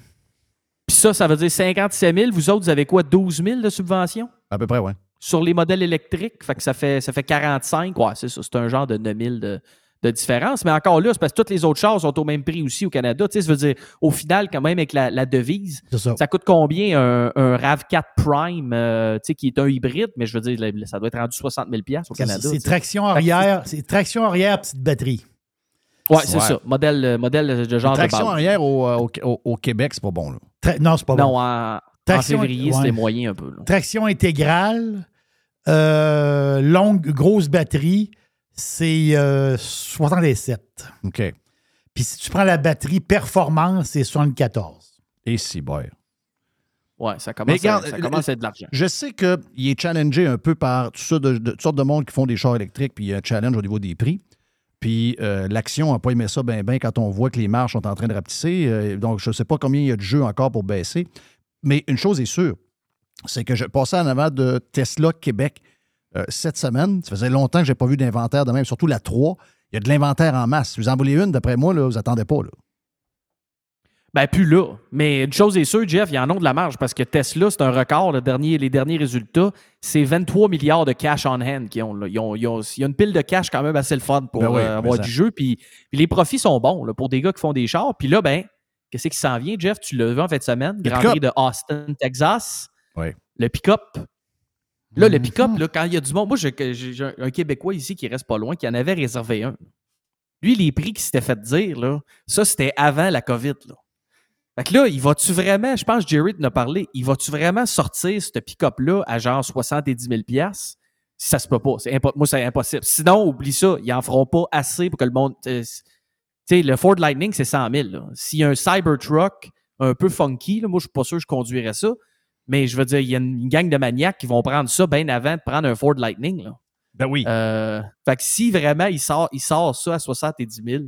puis ça, ça veut dire 57 000. Vous autres, vous avez quoi, 12 000 de subvention? À peu près, oui. sur les modèles électriques. Fait que ça fait, ça fait 45. Ouais, c'est ça. C'est un genre de 9000 de, de différence. Mais encore là, c'est parce que tous les autres chars sont au même prix aussi au Canada. Tu sais, ça veut dire, au final, quand même, avec la, la devise, C'est ça. coûte combien un, un RAV4 Prime, euh, tu sais, qui est un hybride, mais je veux dire, ça doit être rendu 60 000 au C'est Canada. c'est traction arrière, c'est traction arrière, petite batterie. Ouais, c'est Ouais. ça. Modèle, euh, modèle de genre Traction de arrière au, euh, au- au- au Québec, c'est pas bon. Là. Tra- non, c'est pas bon. en, en Traction- février, ouais. c'était moyen un peu. là. Traction intégrale, euh, longue, grosse batterie, c'est euh, 67. OK. Puis si tu prends la batterie performance, c'est 74. Et si, boy. Ouais, ça commence, Mais regarde, à, ça le- commence à être de l'argent. Je sais qu'il est challengé un peu par tout ça de, de- toutes sortes de monde qui font des chars électriques, puis il y a un challenge au niveau des prix. Puis euh, l'action n'a pas aimé ça bien ben quand on voit que les marges sont en train de rapetisser. Euh, donc, je ne sais pas combien il y a de jeux encore pour baisser. Mais une chose est sûre, c'est que je passais en avant de Tesla Québec euh, cette semaine. Ça faisait longtemps que je n'ai pas vu d'inventaire de même, surtout la 3. Il y a de l'inventaire en masse. Si vous en voulez une, d'après moi, là, vous attendez pas. Là. Ben, plus là. Mais une chose est sûre, Jeff, il y en a de la marge parce que Tesla, c'est un record. Le dernier, les derniers résultats, c'est 23 milliards de cash on hand qu'ils ont, là. Ils ont- ils ont- Il y a une pile de cash quand même assez le fun pour Ben oui, euh, avoir du jeu. Puis, puis les profits sont bons là, pour des gars qui font des chars. Puis là, ben, qu'est-ce qui s'en vient, Jeff? Tu l'as vu en fin de semaine. Grand. Prix de Austin, Texas. Oui. Le pick-up. Là, le pick-up, quand il y a du monde, moi, j'ai un Québécois ici qui reste pas loin, qui en avait réservé un. Lui, les prix qu'il s'était fait dire, là, ça, c'était avant la COVID. Là. Fait que là, il va-tu vraiment, je pense que Jerry en a parlé, il va-tu vraiment sortir ce pick-up-là à genre 70 000 Si ça se peut pas. Moi, c'est impossible. Sinon, oublie ça. Ils en feront pas assez pour que le monde. euh, Tu sais, le Ford Lightning, c'est 100 000. là. S'il y a un Cybertruck un peu funky, là, moi, je suis pas sûr que je conduirais ça. Mais je veux dire, il y a une, gang de maniaques qui vont prendre ça bien avant de prendre un Ford Lightning. Là. Ben oui. Euh, fait que si vraiment il sort, il sort ça à 70 000,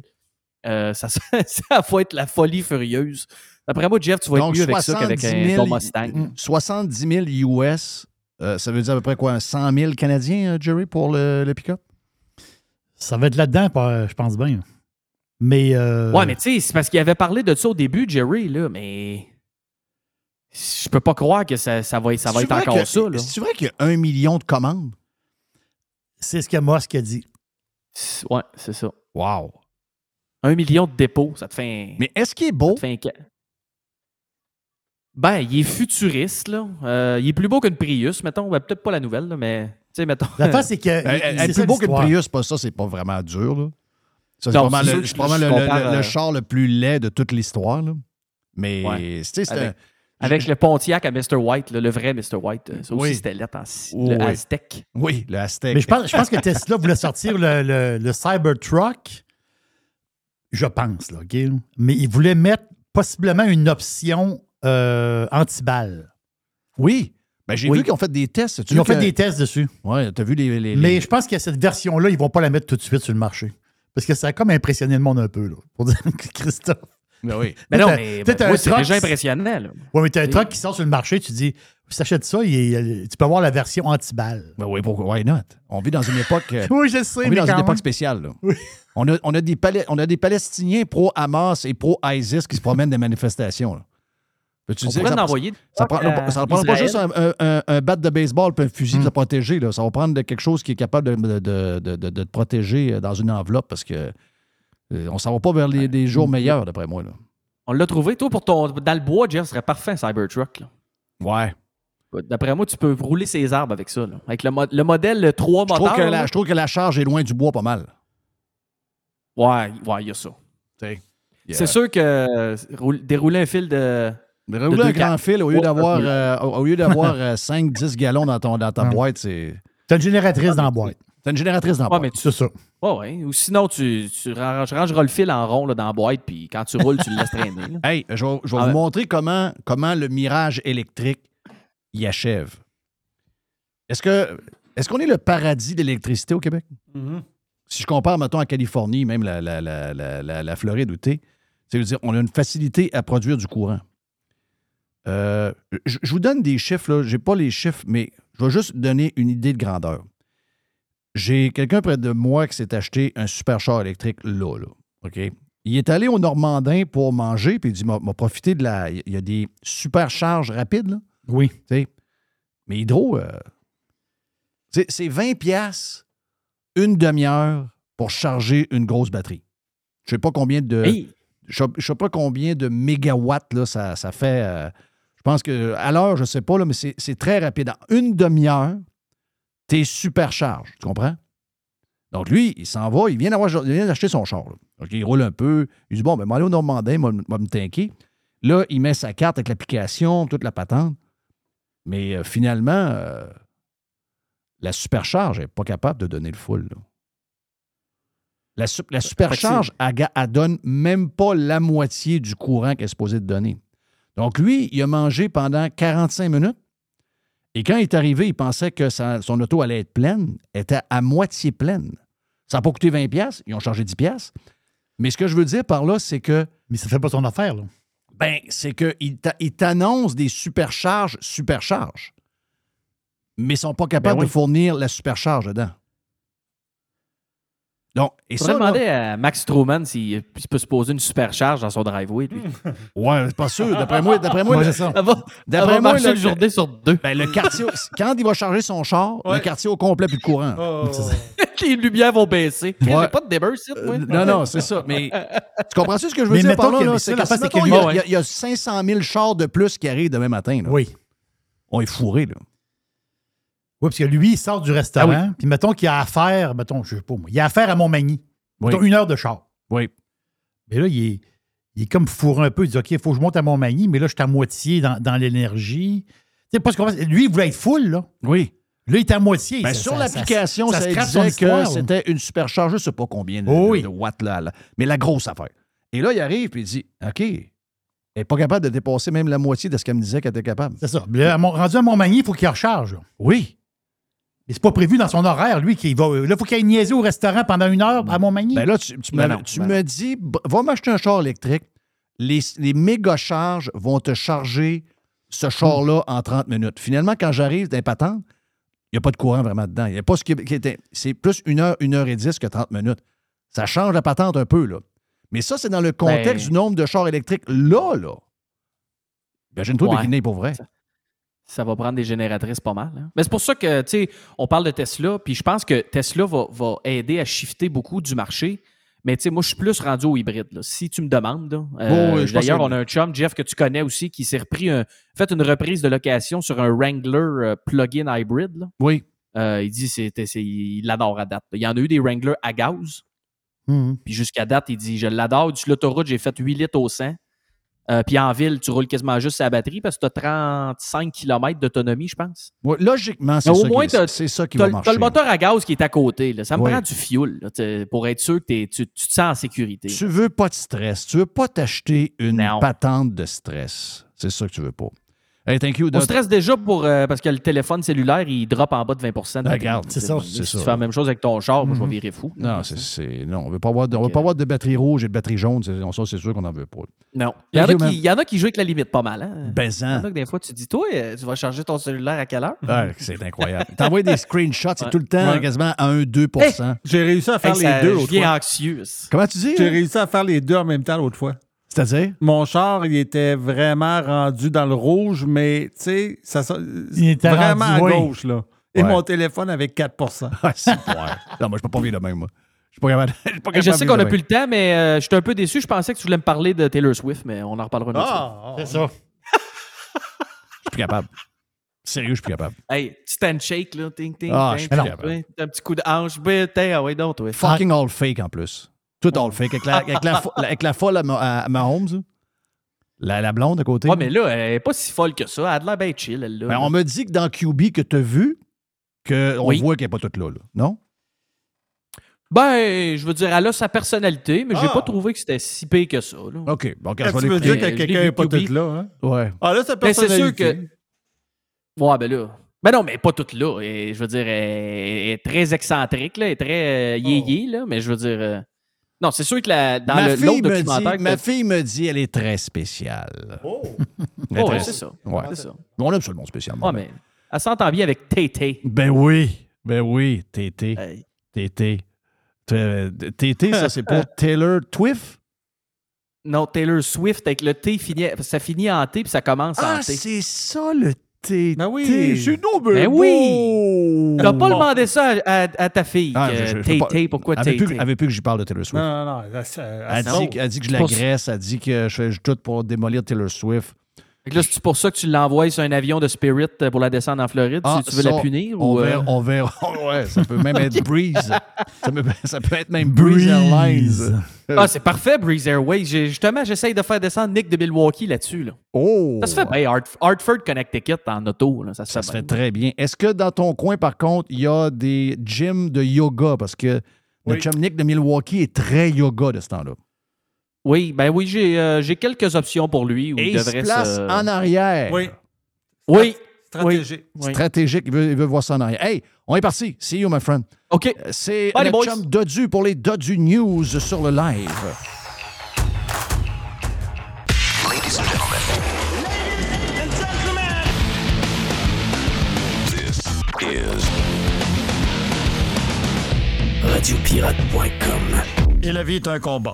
euh, ça, ça va être la folie furieuse. D'après moi, Jeff, tu vas être Donc, mieux avec ça qu'avec 70 un 000 bon Mustang. 70 000 US, euh, ça veut dire à peu près quoi, un 100 000 Canadiens, euh, Jerry, pour le, le pick-up? Ça va être là-dedans, je pense bien. Mais. euh, Ouais, mais tu sais, c'est parce qu'il avait parlé de ça au début, Jerry, là, mais. Je peux pas croire que ça, ça va, ça va être encore que- ça. là. C'est vrai qu'il y a un million de commandes? C'est ce que Musk a dit. Ouais, c'est ça. Wow. Un million de dépôts, ça te fait un. Mais est-ce qu'il est beau? ça te fait un ca- Ben, il est futuriste, là. Euh, il est plus beau qu'une Prius, mettons. Ben, Peut-être pas la nouvelle, là, mais. Tu sais, mettons. L'affaire, c'est que. Euh, c'est Être ça plus beau qu'une. Prius, pas ça, c'est pas vraiment dur. Là. Ça, c'est probablement, le, je le, le- char le plus laid de toute l'histoire. là. Mais Ouais. tu sais, c'est Avec, un- avec le Pontiac à Mr. White, là, le vrai Mr. White. euh, Ça aussi, Oui. c'était lettre en si- Oui, le oui. Aztec. Oui, le Aztec. Mais je pense, je pense que Tesla voulait sortir le, le, le Cybertruck. Je pense, là, OK? Mais il voulait mettre possiblement une option euh, anti-balle. Oui. Ben, j'ai Oui. vu qu'ils ont fait des tests. Ils ont fait des tests dessus. Ouais, t'as vu les. les- Mais je pense que cette version-là, ils vont pas la mettre tout de suite sur le marché. Parce que ça a comme impressionné le monde un peu, là, pour dire que Christophe. Ben oui. Mais non, mais ben, un moi, c'est déjà impressionnant. Là. Ouais, mais t'as un Oui. truck qui sort sur le marché, tu dis, si t'achètes ça, il est- tu peux avoir la version anti-balle. Ben oui, pourquoi? Why not? On vit dans une époque. euh, Oui, je sais, on vit mais dans une époque spéciale. Là. On, a, on, a des on a des Palestiniens pro-Hamas et pro-ISIS qui se promènent des manifestations. là. On pourrait ça- en envoyer. Ça ça prend pas juste un, un- un- un bat de baseball et un fusil pour te protéger. Là. Ça va prendre quelque chose qui est capable de, de- de- de- de te protéger dans une enveloppe parce que on s'en va pas vers les, des jours meilleurs, d'après moi. Là. On l'a trouvé. Toi, pour ton. Dans le bois, Jeff, ce serait parfait un Cybertruck. là. Ouais. D'après moi, tu peux rouler ses arbres avec ça. là. Avec le, mo- le modèle 3 Je trouve, moteurs. que là. la, je trouve que la charge est loin du bois pas mal. Ouais, ouais, il y a ça. C'est sûr que euh, roule- dérouler un fil de. Mais de rouler un grand fil au lieu d'avoir ouais. euh, au au lieu d'avoir 5-10 gallons dans, ton, dans ta Ouais. boîte, c'est. T'as une génératrice dans la boîte. C'est une génératrice dans la Ouais, boîte. mais tu. C'est ça. Ouais, ouais. Ou sinon, tu, tu range- rangeras le fil en rond là, dans la boîte, puis quand tu roules, tu le laisses traîner. là. Hey, je vais, je vais Ah vous montrer comment, comment le mirage électrique y achève. Est-ce que est-ce qu'on est le paradis de l'électricité au Québec? Si je compare, mettons, à Californie, même la, la, la, la, la- la Floride où tu c'est dire on a une facilité à produire du courant. Euh, je, je vous donne des chiffres, je n'ai pas les chiffres, mais je vais juste donner une idée de grandeur. J'ai quelqu'un près de moi qui s'est acheté un super électrique là, là. OK? Il est allé au Normandin pour manger, puis il dit m'a m'a profité de la. Il y a des supercharges rapides, là. Oui. Mais Hydro, euh, c'est c'est 20 pièces une demi-heure pour charger une grosse batterie. Je sais pas combien de. Hey! Je ne sais pas combien de mégawatts là, ça, ça fait. euh, je pense que à l'heure, je ne sais pas, là, mais c'est c'est très rapide. En une demi-heure, tu es supercharge. Tu comprends? Donc, lui, il s'en va, il vient d'acheter son char. là. Donc, il roule un peu. Il dit Bon, ben, aller au Normandin, moi, moi, me tanker. Là, il met sa carte avec l'application, toute la patente. Mais euh, finalement, euh, la supercharge n'est pas capable de donner le full. là. La, su- la supercharge, elle donne même pas la moitié du courant qu'elle est supposée de donner. Donc, lui, il a mangé pendant 45 minutes. Et quand il est arrivé, il pensait que sa- son auto allait être pleine. Elle était à moitié pleine. Ça n'a pas coûté 20$, piastres, ils ont chargé 10$. piastres. Mais ce que je veux dire par là, c'est que. Mais ça fait pas son affaire, là. Ben, c'est qu'ils t'a- ils t'annoncent des supercharges, supercharges. Mais ils sont pas capables Ben oui. de fournir la supercharge dedans. Donc, et Il ça. là- demander à Max Truman s'il s'il peut se poser une supercharge dans son driveway. Lui. Ouais, c'est pas sûr. D'après moi, d'après moi, Ouais, ça. Va- d'après moi, le- une journée sur deux. Ben, le quartier, quand il va charger son char, le quartier au complet plus de courant. Les lumières vont baisser. Il n'y Ouais. a pas de ici, moi. Non, non, c'est ça. Mais tu comprends-tu ce que je veux Mais dire par là? C'est que l'affaire, si, c'est mettons, que il y, a- lui- il y a- il y a 500 000 chars de plus qui arrivent demain matin. là. Oui. On est fourré, là. Oui, parce que lui, il sort du restaurant, Ah puis mettons qu'il a affaire, mettons, je sais pas moi, il a affaire à Montmagny. Oui. Mettons une heure de char. Oui. Mais là, il est, il est comme fourré un peu. Il dit OK, il faut que je monte à Montmagny, mais là, je suis à moitié dans, dans l'énergie. Tu sais, pas ce qu'on va- Lui, il voulait être full, là. Oui. Là, il est à moitié. Ben, Ça- sur ça- l'application, ça, son disait histoire, que c'était une supercharge, je ne sais pas combien de, Oh oui. de watts, là, là. mais la grosse affaire. Et là, il arrive et il dit OK, elle n'est pas capable de dépasser même la moitié de ce qu'elle me disait qu'elle était capable. C'est ça. Là, Mont- rendu à Montmagny, il faut qu'il recharge. là. Oui. Mais c'est pas prévu dans son horaire, lui, qu'il va. Là, il faut qu'il aille niaiser au restaurant pendant une heure à Montmagny. Ben là, tu, tu Ben me, non, tu ben me dis, va m'acheter un char électrique. Les, les méga charges vont te charger ce char-là en 30 minutes. Finalement, quand j'arrive dans les patentes, il n'y a pas de courant vraiment dedans. Il y a pas ce qui, qui était. C'est plus une heure, une heure et dix que 30 minutes. Ça change la patente un peu, là. Mais ça, c'est dans le contexte Ben- du nombre de chars électriques là, là. Imagine-toi Ouais. pour vrai. Ça va prendre des génératrices pas mal. hein. Mais c'est pour ça que, tu sais, on parle de Tesla, puis je pense que Tesla va, va aider à shifter beaucoup du marché. Mais tu sais, moi, je suis plus rendu au hybride. là. Si tu me demandes. Euh, Oh, oui, D'ailleurs, on a un chum, Jeff, que tu connais aussi, qui s'est repris, un, fait une reprise de location sur un Wrangler euh, plug-in hybrid. là. Oui. Euh, il dit c'était c'est il l'adore à date. Il y en a eu des Wrangler à gaz. Mhm. Puis jusqu'à date, il dit Je l'adore. Sur l'autoroute, j'ai fait 8 litres au 100. Euh, puis en ville, tu roules quasiment juste sa batterie parce que tu as 35 km d'autonomie, je pense. Ouais, logiquement, c'est au ça, moins, qui, c'est ça qui va le- marcher. t'as le moteur à gaz qui est à côté. là. Ça me prend du là, t'sais, pour être sûr que t'es- tu, tu te sens en sécurité. Tu veux pas de stress. Tu veux pas t'acheter une Non. patente de stress. C'est ça que tu veux pas. Hey, thank you. On stresse déjà pour, euh, parce que le téléphone cellulaire, il drop en bas de 20 de batterie. Regarde, c'est ça, Si c'est tu ça. fais la même chose avec ton char, moi, je vais Mhm. virer fou. Non, c'est, non, on veut pas avoir de, on veut pas avoir de batterie rouge et de batterie jaune. C'est, ça, c'est sûr qu'on n'en veut pas. Non. Il y, en a qui, il y en a qui jouent avec la limite pas mal. Hein? Ben, Il y en a que des fois, tu dis, toi, euh, tu vas charger ton cellulaire à quelle heure? Ouais, c'est incroyable. T'envoies des screenshots, c'est Ouais. tout le temps Ouais. quasiment à 1-2% J'ai réussi à faire Hey, les ça- deux je viens. Comment tu dis? J'ai hein? réussi à faire les deux en même temps l'autre fois. C'est-à-dire? Mon char, il était vraiment rendu dans le rouge, mais tu sais, ça, ça- Il était vraiment rendu, à oui. gauche, là. Et Ouais. mon téléphone avec 4 Ah, c'est ouais. Non, moi, je peux pas vivre de même, moi. Je suis pas capable. Je pas sais qu'on n'a plus le temps, mais euh, je suis un peu déçu. Je pensais que tu voulais me parler de Taylor Swift, mais on en reparlera une autre fois. C'est ça. Je suis plus capable. Sérieux, je suis plus capable. Hey, petit handshake, là. Ting, ting, Ah, ting, je suis plus capable. Un petit coup de hanche. Ben, ah ouais, donc, toi. Fucking all fake en plus. Tout fake. Avec la, avec la, fo- avec la folle à, Ma- à Mahomes. La, la blonde à côté? Ouais, mais là, elle est pas si folle que ça. Elle a de l'air bien chill, elle, là. Ben, on me dit que dans QB que tu as vu, qu'on Oui. voit qu'elle n'est pas toute là, là. Non? Ben, je veux dire, elle a sa personnalité, mais j'ai Ah. pas trouvé que c'était si pire que ça. Là. OK. Bon, quand je vais tu veux dire que quelqu'un n'est pas QB. tout là, hein? Ouais. Ah là, sa Ben, c'est sûr personnalité. que. Ouais, ben là. Ben non, mais pas toute là. Et, je veux dire, elle est très excentrique, là, elle est très euh, yéyé, là, mais je veux dire. euh, Non, c'est sûr que la- dans ma, le- fille me documentaire. dit, que ma fille me dit elle est très spéciale. Oh! Oh, très- ouais, c'est ça. Ouais. C'est ça. On aime ça le monde spécial. Ouais, mais elle s'entend bien avec Tété. Ben oui. Ben oui. Tété. Hey. Tété. T- Tété, ça, c'est pour Taylor Twiff? Non, Taylor Swift avec le T, finit, ça finit en T puis ça commence en Ah, T. c'est ça le Tété. Ben oui. C'est non, Ben oui. T'as pas demandé ça à, à- à ta fille. Ah, je- pourquoi Elle veut plus, Tété? elle veut plus que j'y parle de Taylor Swift. Non, non, non. Elle, elle- Elle elle- dit, elle dit que je l'agresse, elle dit que je fais tout pour démolir Taylor Swift. Fait que là, c'est pour ça que tu l'envoies sur un avion de Spirit euh, pour la descendre en Floride, Ah, si tu veux ça, la punir? On ou, euh, verra, on verra. ouais, ça peut même être Breeze. ça, peut, ça peut être même Breeze Airlines. Ah, c'est parfait, Breeze Airways. Justement, j'essaye de faire descendre Nick de Milwaukee là-dessus. Là. Oh! Ça se fait bien. Hart- Hartford, Connecticut, en auto. Là, ça se Ça fait se bien. fait très bien. Est-ce que dans ton coin, par contre, il y a des gyms de yoga? Parce que Oui. notre chum Nick de Milwaukee est très yoga de ce temps-là. Oui, ben oui, j'ai euh, j'ai quelques options pour lui. Où Et il il se devrait place se... en arrière. Oui. Oui, Stratégique. Oui. Stratégique, il veut, il veut voir ça en arrière. Hey, on est parti. See you, my friend. OK. C'est Bye, les boys. chum Dodu pour les Dodu News sur le live. Ladies and gentlemen. This is Radiopirate.com. Et la vie est un combat.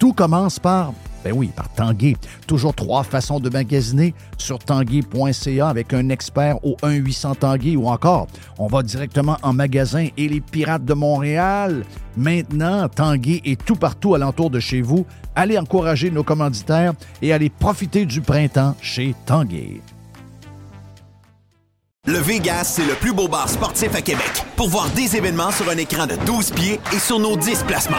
tout commence par, ben oui, par Tanguay. Toujours trois façons de magasiner sur tanguay.ca avec un expert au 1-800 Tanguay ou encore, on va directement en magasin et les Pirates de Montréal. Maintenant, Tanguay est tout partout alentour de chez vous. Allez encourager nos commanditaires et allez profiter du printemps chez Tanguay. Le Vegas, c'est le plus beau bar sportif à Québec. Pour voir des événements sur un écran de 12 pieds et sur nos 10 placements.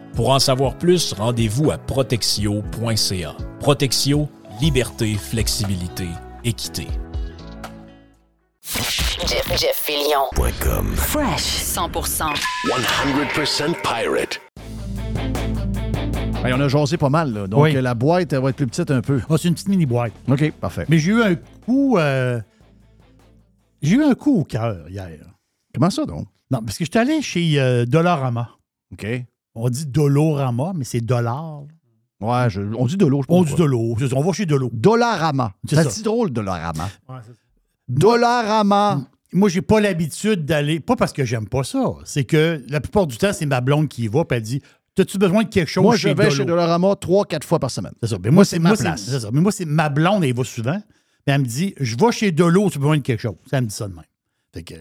Pour en savoir plus, rendez-vous à protexio.ca. Protexio, liberté, flexibilité, équité. Jeff, Jeff Fillion. .com. Fresh 100%. 100% pirate. On a jasé pas mal, là. donc Oui. euh, la boîte elle va être plus petite un peu. Ah, c'est une petite mini-boîte. OK, parfait. Mais j'ai eu un coup. euh, j'ai eu un coup au cœur hier. Comment ça, donc? Non, parce que je suis allé chez euh, Dollarama. OK. On dit Dolorama, mais c'est dollar. Ouais, je- on dit de l'eau, je pense. On dit de l'eau. c'est ça, On va chez de l'eau. Dollarama. C'est si drôle, Dollarama. Ouais, c'est ça. Dollarama. Moi, j'ai pas l'habitude d'aller. Pas parce que j'aime pas ça. C'est que la plupart du temps, c'est ma blonde qui y va, puis elle dit T'as-tu besoin de quelque chose Moi, chez je vais Dolo? chez Dollarama trois, quatre fois par semaine. C'est ça. Mais Moi, c'est ma moi, place. c'est ça. Mais moi, c'est ma blonde, elle y va souvent. Mais elle me dit Je vais chez Dolo, tu as besoin de quelque chose. Ça elle me dit ça de même. Fait que-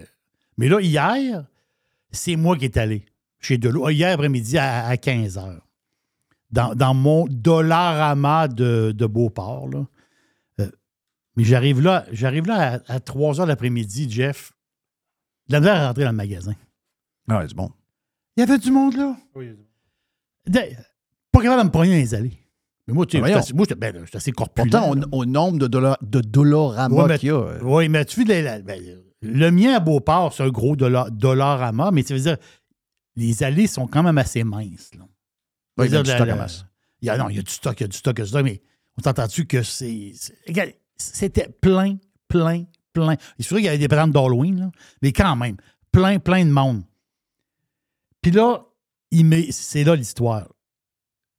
mais là, hier, c'est moi qui est allé chez Dolo. Ah, Hier après-midi à, à 15 h. Dans, dans mon Dollarama de, de Beauport. Là. Euh, mais j'arrive là, j'arrive là à, 3 h l'après-midi, Jeff. De la misère à rentrer dans le magasin. Ah, ouais, c'est bon. Il y avait du monde là? De- pas capable de me prendre dans les allées. Mais moi, tu sais, Ah, moi, j'étais ben, là, j'étais assez corpulent. Pourtant, au, au nombre de, dollar, de Dollarama Ouais, qu'il y a. euh, Oui, mais tu vois, ben, le mien à Beauport, c'est un gros dollar, dollarama, mais ça veut dire les allées sont quand même assez minces. Là. Il y a du stock la- la- masse. Il y a, non, il y a du stock, il y a du stock, il y a du stock, mais on t'entend-tu que c'est. C'était plein, plein, plein. C'est sûr qu'il y avait des brandes d'Halloween, mais quand même, plein, plein de monde. Puis là, il c'est là l'histoire.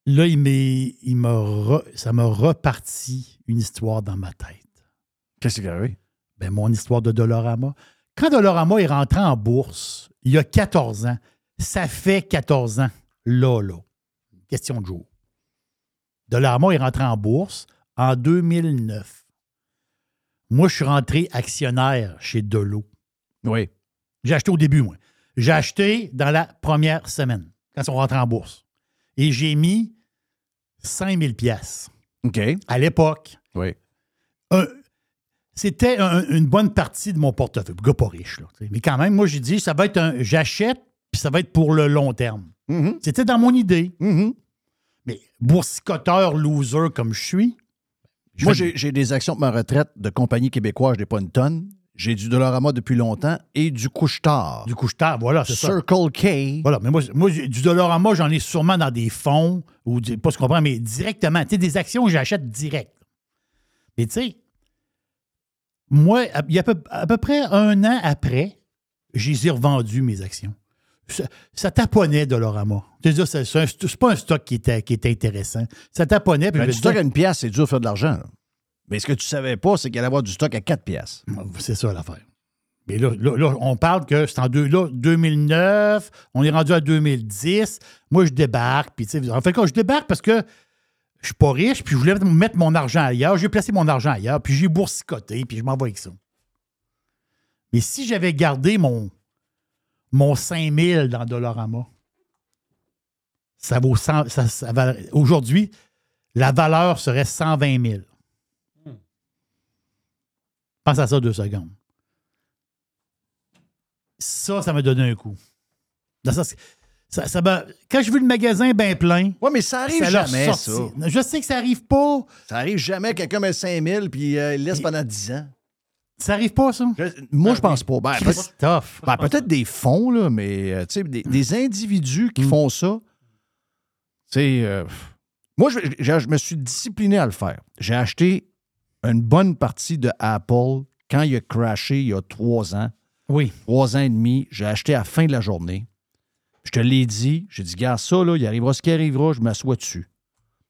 Là, il il re- ça m'a reparti une histoire dans ma tête. Qu'est-ce qui est arrivé? Ben, mon histoire de Dollarama. Quand Dollarama est rentré en bourse, il y a 14 ans, ça fait 14 ans, là, là. Question de jour. Dollarama est rentré en bourse en 2009. Moi, je suis rentré actionnaire chez Delo. Oui. J'ai acheté au début, moi. J'ai acheté dans la première semaine, quand ils sont rentrés en bourse. Et j'ai mis 5000 pièces. OK. À l'époque. Oui. C'était un- une bonne partie de mon portefeuille. Gars pas riche, là. Mais quand même, moi, j'ai dit, ça va être un. J'achète, puis ça va être pour le long terme. Mm-hmm. C'était dans mon idée. Mais boursicoteur, loser comme je suis. je Moi, vais- j'ai des actions de ma retraite de compagnies québécoises, je n'ai pas une tonne. J'ai du Dollarama depuis longtemps et du couche-tard. Du couche-tard, voilà, c'est ça. Circle K. Voilà, mais moi, moi du dollar à moi, j'en ai sûrement dans des fonds, ou pas ce qu'on comprend, mais directement. Tu sais, des actions que j'achète direct. Mais tu sais, moi, il y a à peu, à peu près un an après, j'ai revendu mes actions. Ça, ça taponnait. C'est-à-dire, c'est pas un stock qui était, qui était intéressant. Ça taponnait. puis Ben, du stock à une pièce, c'est dur de faire de l'argent. Mais ce que tu savais pas, c'est qu'il allait avoir du stock à 4 pièces. C'est ça l'affaire. Mais là, là, là, on parle que c'est en deux- là, 2009, on est rendu à 2010. Moi, je débarque. Puis, tu sais, en fait, quand je débarque parce que je suis pas riche, puis je voulais mettre mon argent ailleurs. J'ai placé mon argent ailleurs, puis j'ai boursicoté, puis je m'en vais avec ça. Mais si j'avais gardé mon, mon 5000 dans Dollarama, ça vaut 100 ça- Aujourd'hui, la valeur serait 120 000. Pense à ça deux secondes. Ça, ça m'a donné un coup. Dans ça, c'est- ça- ça m'a- quand j'ai vu le magasin bien plein. Ouais, mais ça arrive jamais, ça. Je sais que ça arrive pas. Ça arrive jamais, quelqu'un met 5000 puis euh, il laisse pendant 10 ans. Ça arrive pas, ça? moi, je pense pas. Ben, ben, peut-être des fonds, là, mais euh, des, des individus Mm. qui font ça, tu sais, euh, moi, je, je- je me suis discipliné à le faire. J'ai acheté une bonne partie de Apple quand il a crashé il y a trois ans. Oui. Trois ans et demi. J'ai acheté à la fin de la journée. Je te l'ai dit. J'ai dit, gars, ça, là, il arrivera ce qui arrivera, je m'assois dessus.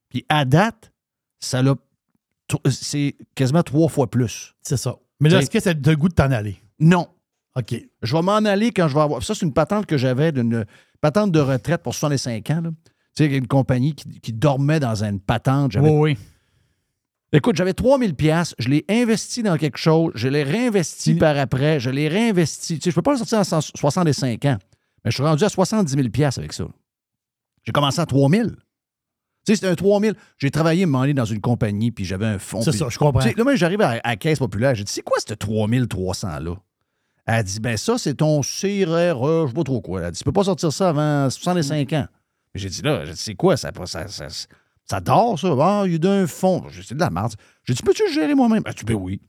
Puis à date, ça l'a. C'est quasiment trois fois plus. C'est ça. Mais là, est-ce que ça te goût de t'en aller? Non. OK. Je vais m'en aller quand je vais avoir. Ça, c'est une patente que j'avais d'une patente de retraite pour 65 ans. là. Tu sais, une compagnie qui, qui dormait dans une patente. Oui, oui. Écoute, j'avais 3000 pièces, je l'ai investi dans quelque chose, je l'ai réinvesti par après, je l'ai réinvesti. Tu sais, je peux pas le sortir à 100 65 ans, mais je suis rendu à 70 000 pièces avec ça. J'ai commencé à 3000. Tu sais, c'était un 3000. J'ai travaillé, m'en aller dans une compagnie, puis j'avais un fonds. C'est ça, je comprends. Tu sais, Là, moi, j'arrive à, à la caisse populaire. J'ai dit, c'est quoi ce 3300-là? Elle a dit, ben ça, c'est ton CRR, je sais pas trop quoi. Elle a dit, tu peux pas sortir ça avant 65 ans. J'ai dit, là, j'ai dit, c'est quoi? Ça? Ça, ça, ça, dort, ça? Ah, il y a d'un fond. J'ai dit, c'est de la merde. J'ai dit, peux-tu le gérer moi-même? Elle a dit, ben oui.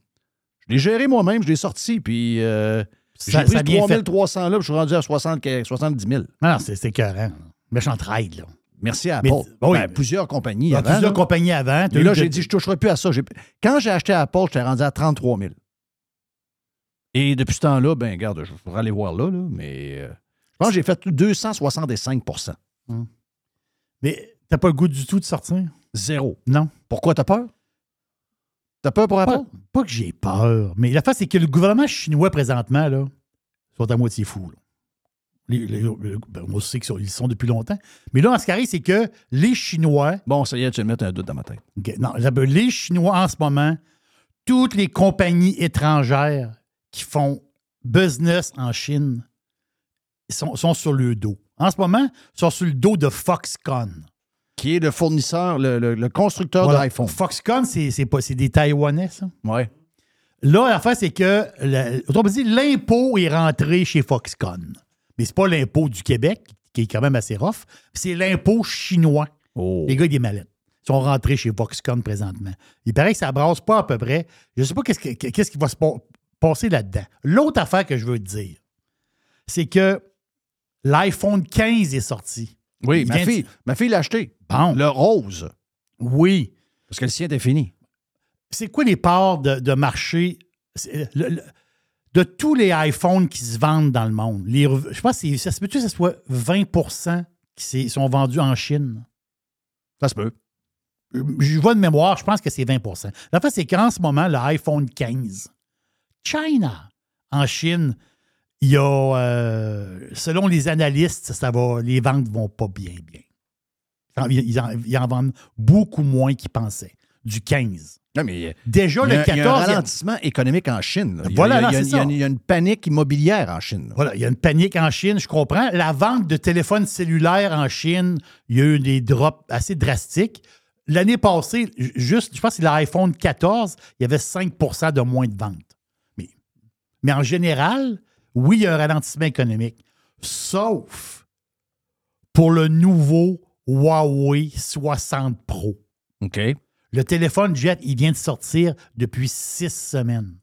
Je l'ai géré moi-même, je l'ai sorti, puis euh, j'ai pris ça a ce bien fait. 3300 là, puis je suis rendu à 60, 70 000. Non, non, c'est c'est écœurant. Méchant trade, là. Merci à Mais- Apple. oui. Ben, plusieurs compagnies avant. plusieurs là. compagnies avant. Mais là, j'ai dit, je ne toucherai plus à ça. Quand j'ai acheté Apple, j'étais rendu à 33 000. Et depuis ce temps-là, ben regarde, je pourrais aller voir là, là, mais euh, je pense que j'ai fait 265% Mais t'as pas le goût du tout de sortir? Zéro. Non. Pourquoi t'as peur? T'as peur pour Apple? Pas, pas que j'ai peur, mais la face, c'est que le gouvernement chinois, présentement, là, sont à moitié fous. là. Les- les- le- ben, moi aussi qu'ils sont, ils sont depuis longtemps. Mais là, ce qui arrive, c'est que les Chinois. Bon, ça y est, tu vas mettre un doute dans ma tête. Non, les Chinois en ce moment, toutes les compagnies étrangères qui font business en Chine sont, sont sur le dos. En ce moment, ils sont sur le dos de Foxconn. Qui est le fournisseur, le, le- le constructeur Voilà. d'iPhone. Foxconn, c'est c'est pas- c'est des Taïwanais, ça? Ouais. Là, l'affaire, c'est que autrement dit, l'impôt est rentré chez Foxconn. Mais c'est pas l'impôt du Québec, qui est quand même assez rough, c'est l'impôt chinois. Oh. Les gars, des. Ils sont rentrés chez Foxconn présentement. Il paraît que ça brasse pas à peu près. Je sais pas qu'est-ce, que- qu'est-ce qui va se pa- passer là-dedans. L'autre affaire que je veux te dire, c'est que l'iPhone 15 est sorti. Oui, ma de- fille, ma fille l'a acheté. Bon. Le rose. Oui. Parce que le sien était fini. c'est quoi les parts de, de marché? C'est le- le- de tous les iPhones qui se vendent dans le monde? Les, je pense que c'est- ça se peut-tu que ce soit 20% qui sont vendus en Chine? Ça se peut. Je vois de mémoire, je pense que c'est 20% La fait, c'est qu'en ce moment, l'iPhone 15, China, en Chine, il y a, euh, selon les analystes, ça va, les ventes vont pas bien, bien. Ils en, ils en- ils en vendent beaucoup moins qu'ils pensaient. du 15. Non, mais Déjà, il y a- le 14. Il y a un ralentissement économique en Chine. là. Il y a- Voilà, il y a, non, il y a- c'est il y a ça. une- il y a une panique immobilière en Chine. là. Voilà, il y a une panique en Chine, je comprends. La vente de téléphones cellulaires en Chine, il y a eu des drops assez drastiques. L'année passée, ju- juste, je pense que c'est l'iPhone 14, il y avait 5% de moins de ventes. Mais, mais en général, oui, il y a un ralentissement économique. Sauf pour le nouveau Huawei 60 Pro. OK. Le téléphone Jet, il vient de sortir depuis six semaines.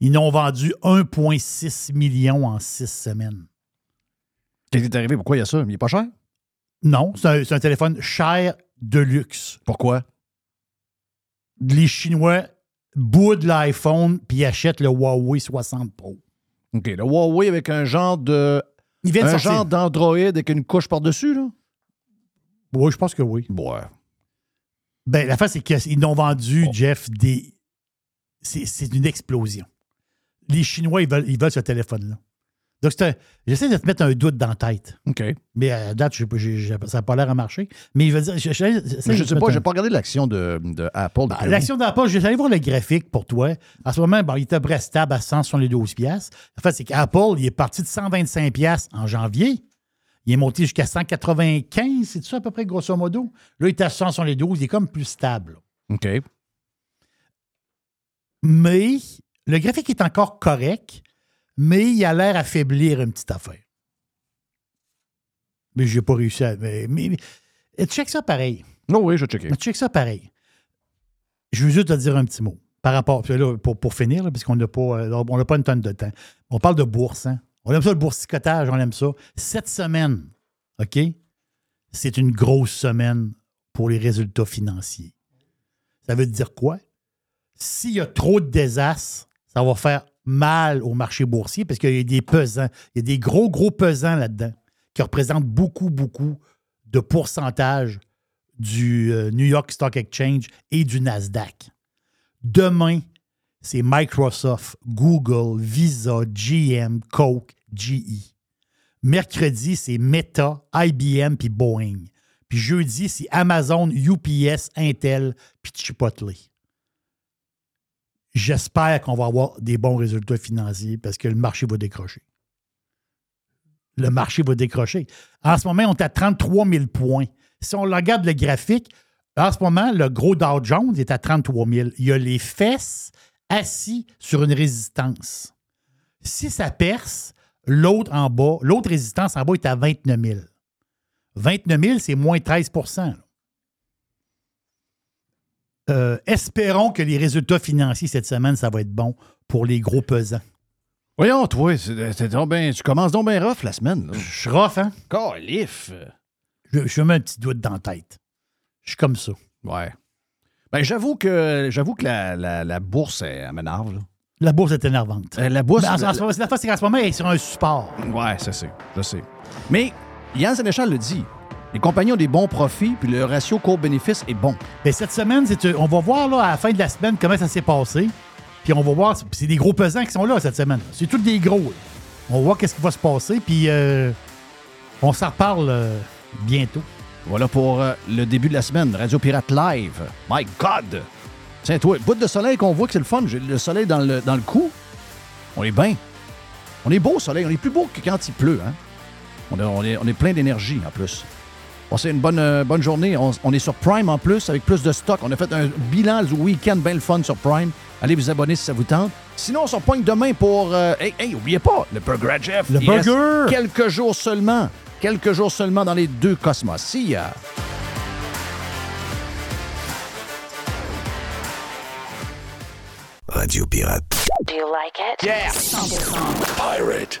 Ils n'ont vendu 1,6 million en six semaines. Qu'est-ce qui est arrivé? Pourquoi il y a ça? Il n'est pas cher? Non, c'est un, téléphone cher de luxe. Pourquoi? Les Chinois boudent l'iPhone puis achètent le Huawei 60 Pro. OK. Le Huawei avec un genre de. Il vient de un sortir. genre d'Android avec une couche par-dessus, là? Oui, je pense que oui. Ouais. Ben, la face, c'est qu'ils ont vendu, Jeff, des. C'est une explosion. Les Chinois, ils veulent, ils veulent ce téléphone-là. Donc, un- j'essaie de te mettre un doute dans la tête. OK. Mais à date, je ça n'a pas l'air à marcher. Mais il veut dire. Je, je- je de sais pas, j'ai un- pas regardé l'action de, de Apple. Ah, L'action d'Apple, je vais aller voir le graphique pour toi. En ce moment, bon, il près stable à 172 piastres. En fait, c'est qu'Apple, il est parti de 125 piastres en janvier. Il est monté jusqu'à 195, c'est ça à peu près, grosso modo? Là, il est à 172, il est comme plus stable. OK. Mais le graphique est encore correct, mais il a l'air à faiblir une petite affaire. Mais j'ai pas réussi à. Mais, mais- mais- check ça pareil? Non, oui, je vais checker. Check ça pareil. Je veux juste te dire un petit mot par rapport. puis là, pour, pour finir, là, parce qu'on n'a pas, euh, on pas une tonne de temps. On parle de bourse. hein? On aime ça, le boursicotage, on aime ça. Cette semaine, OK? C'est une grosse semaine pour les résultats financiers. Ça veut dire quoi? S'il y a trop de désastres, ça va faire mal au marché boursier parce qu'il y a des pesants. Il y a des gros, gros pesants là-dedans qui représentent beaucoup, beaucoup de pourcentage du euh, New York Stock Exchange et du Nasdaq. Demain, c'est Microsoft, Google, Visa, GM, Coke, GE. Mercredi, c'est Meta, IBM puis Boeing. Puis jeudi, c'est Amazon, UPS, Intel puis Chipotle. J'espère qu'on va avoir des bons résultats financiers parce que le marché va décrocher. Le marché va décrocher. En ce moment, on est à 33 000 points. Si on regarde le graphique, en ce moment, le gros Dow Jones est à 33 000. Il y a les fesses assis sur une résistance. Si ça perce, l'autre en bas, l'autre résistance en bas est à 29 000. 29 000, c'est moins 13 là. Euh, espérons que les résultats financiers cette semaine, ça va être bon pour les gros pesants. Voyons, toi, c'est- c'est donc ben- tu commences donc bien rough la semaine. là. Je suis rough, hein? Calif. Je, je me mets un petit doute dans la tête. Je suis comme ça. Ouais. Ben, j'avoue que j'avoue que la, la- la bourse, elle, m'énerve. là. La bourse est énervante. Euh, la bourse. Mais en- en la- ce la fois, c'est qu'en ce moment, elle est sur un support. Ouais, ça c'est, je sais. Mais Yann Sénéchal le dit. Les compagnies ont des bons profits, puis le ratio court-bénéfice est bon. Mais cette semaine, c'est- on va voir là, à la fin de la semaine comment ça s'est passé. Puis on va voir. C'est des gros pesants qui sont là cette semaine. C'est tous des gros. là. On va voir qu'est-ce qui va se passer. Puis euh, on s'en reparle euh, bientôt. Voilà pour euh, le début de la semaine. Radio Pirate Live. My God! Tiens, toi, bout de soleil qu'on voit que c'est le fun. J'ai le soleil dans le, dans le cou. On est bien. On est beau, soleil. On est plus beau que quand il pleut. Hein? On, est, on est- on est plein d'énergie en plus. Passez une bonne, euh, bonne journée. On, on est sur Prime en plus, avec plus de stock. On a fait un bilan le week-end bien le fun sur Prime. Allez vous abonner si ça vous tente. Sinon, on se repointe demain pour. euh, hey, hey, oubliez pas, le Burger Jeff. Le reste burger! Quelques jours seulement. Quelques jours seulement dans les deux cosmos. See ya. Radio Pirate. Do you like it? Yeah. 100%. Pirate.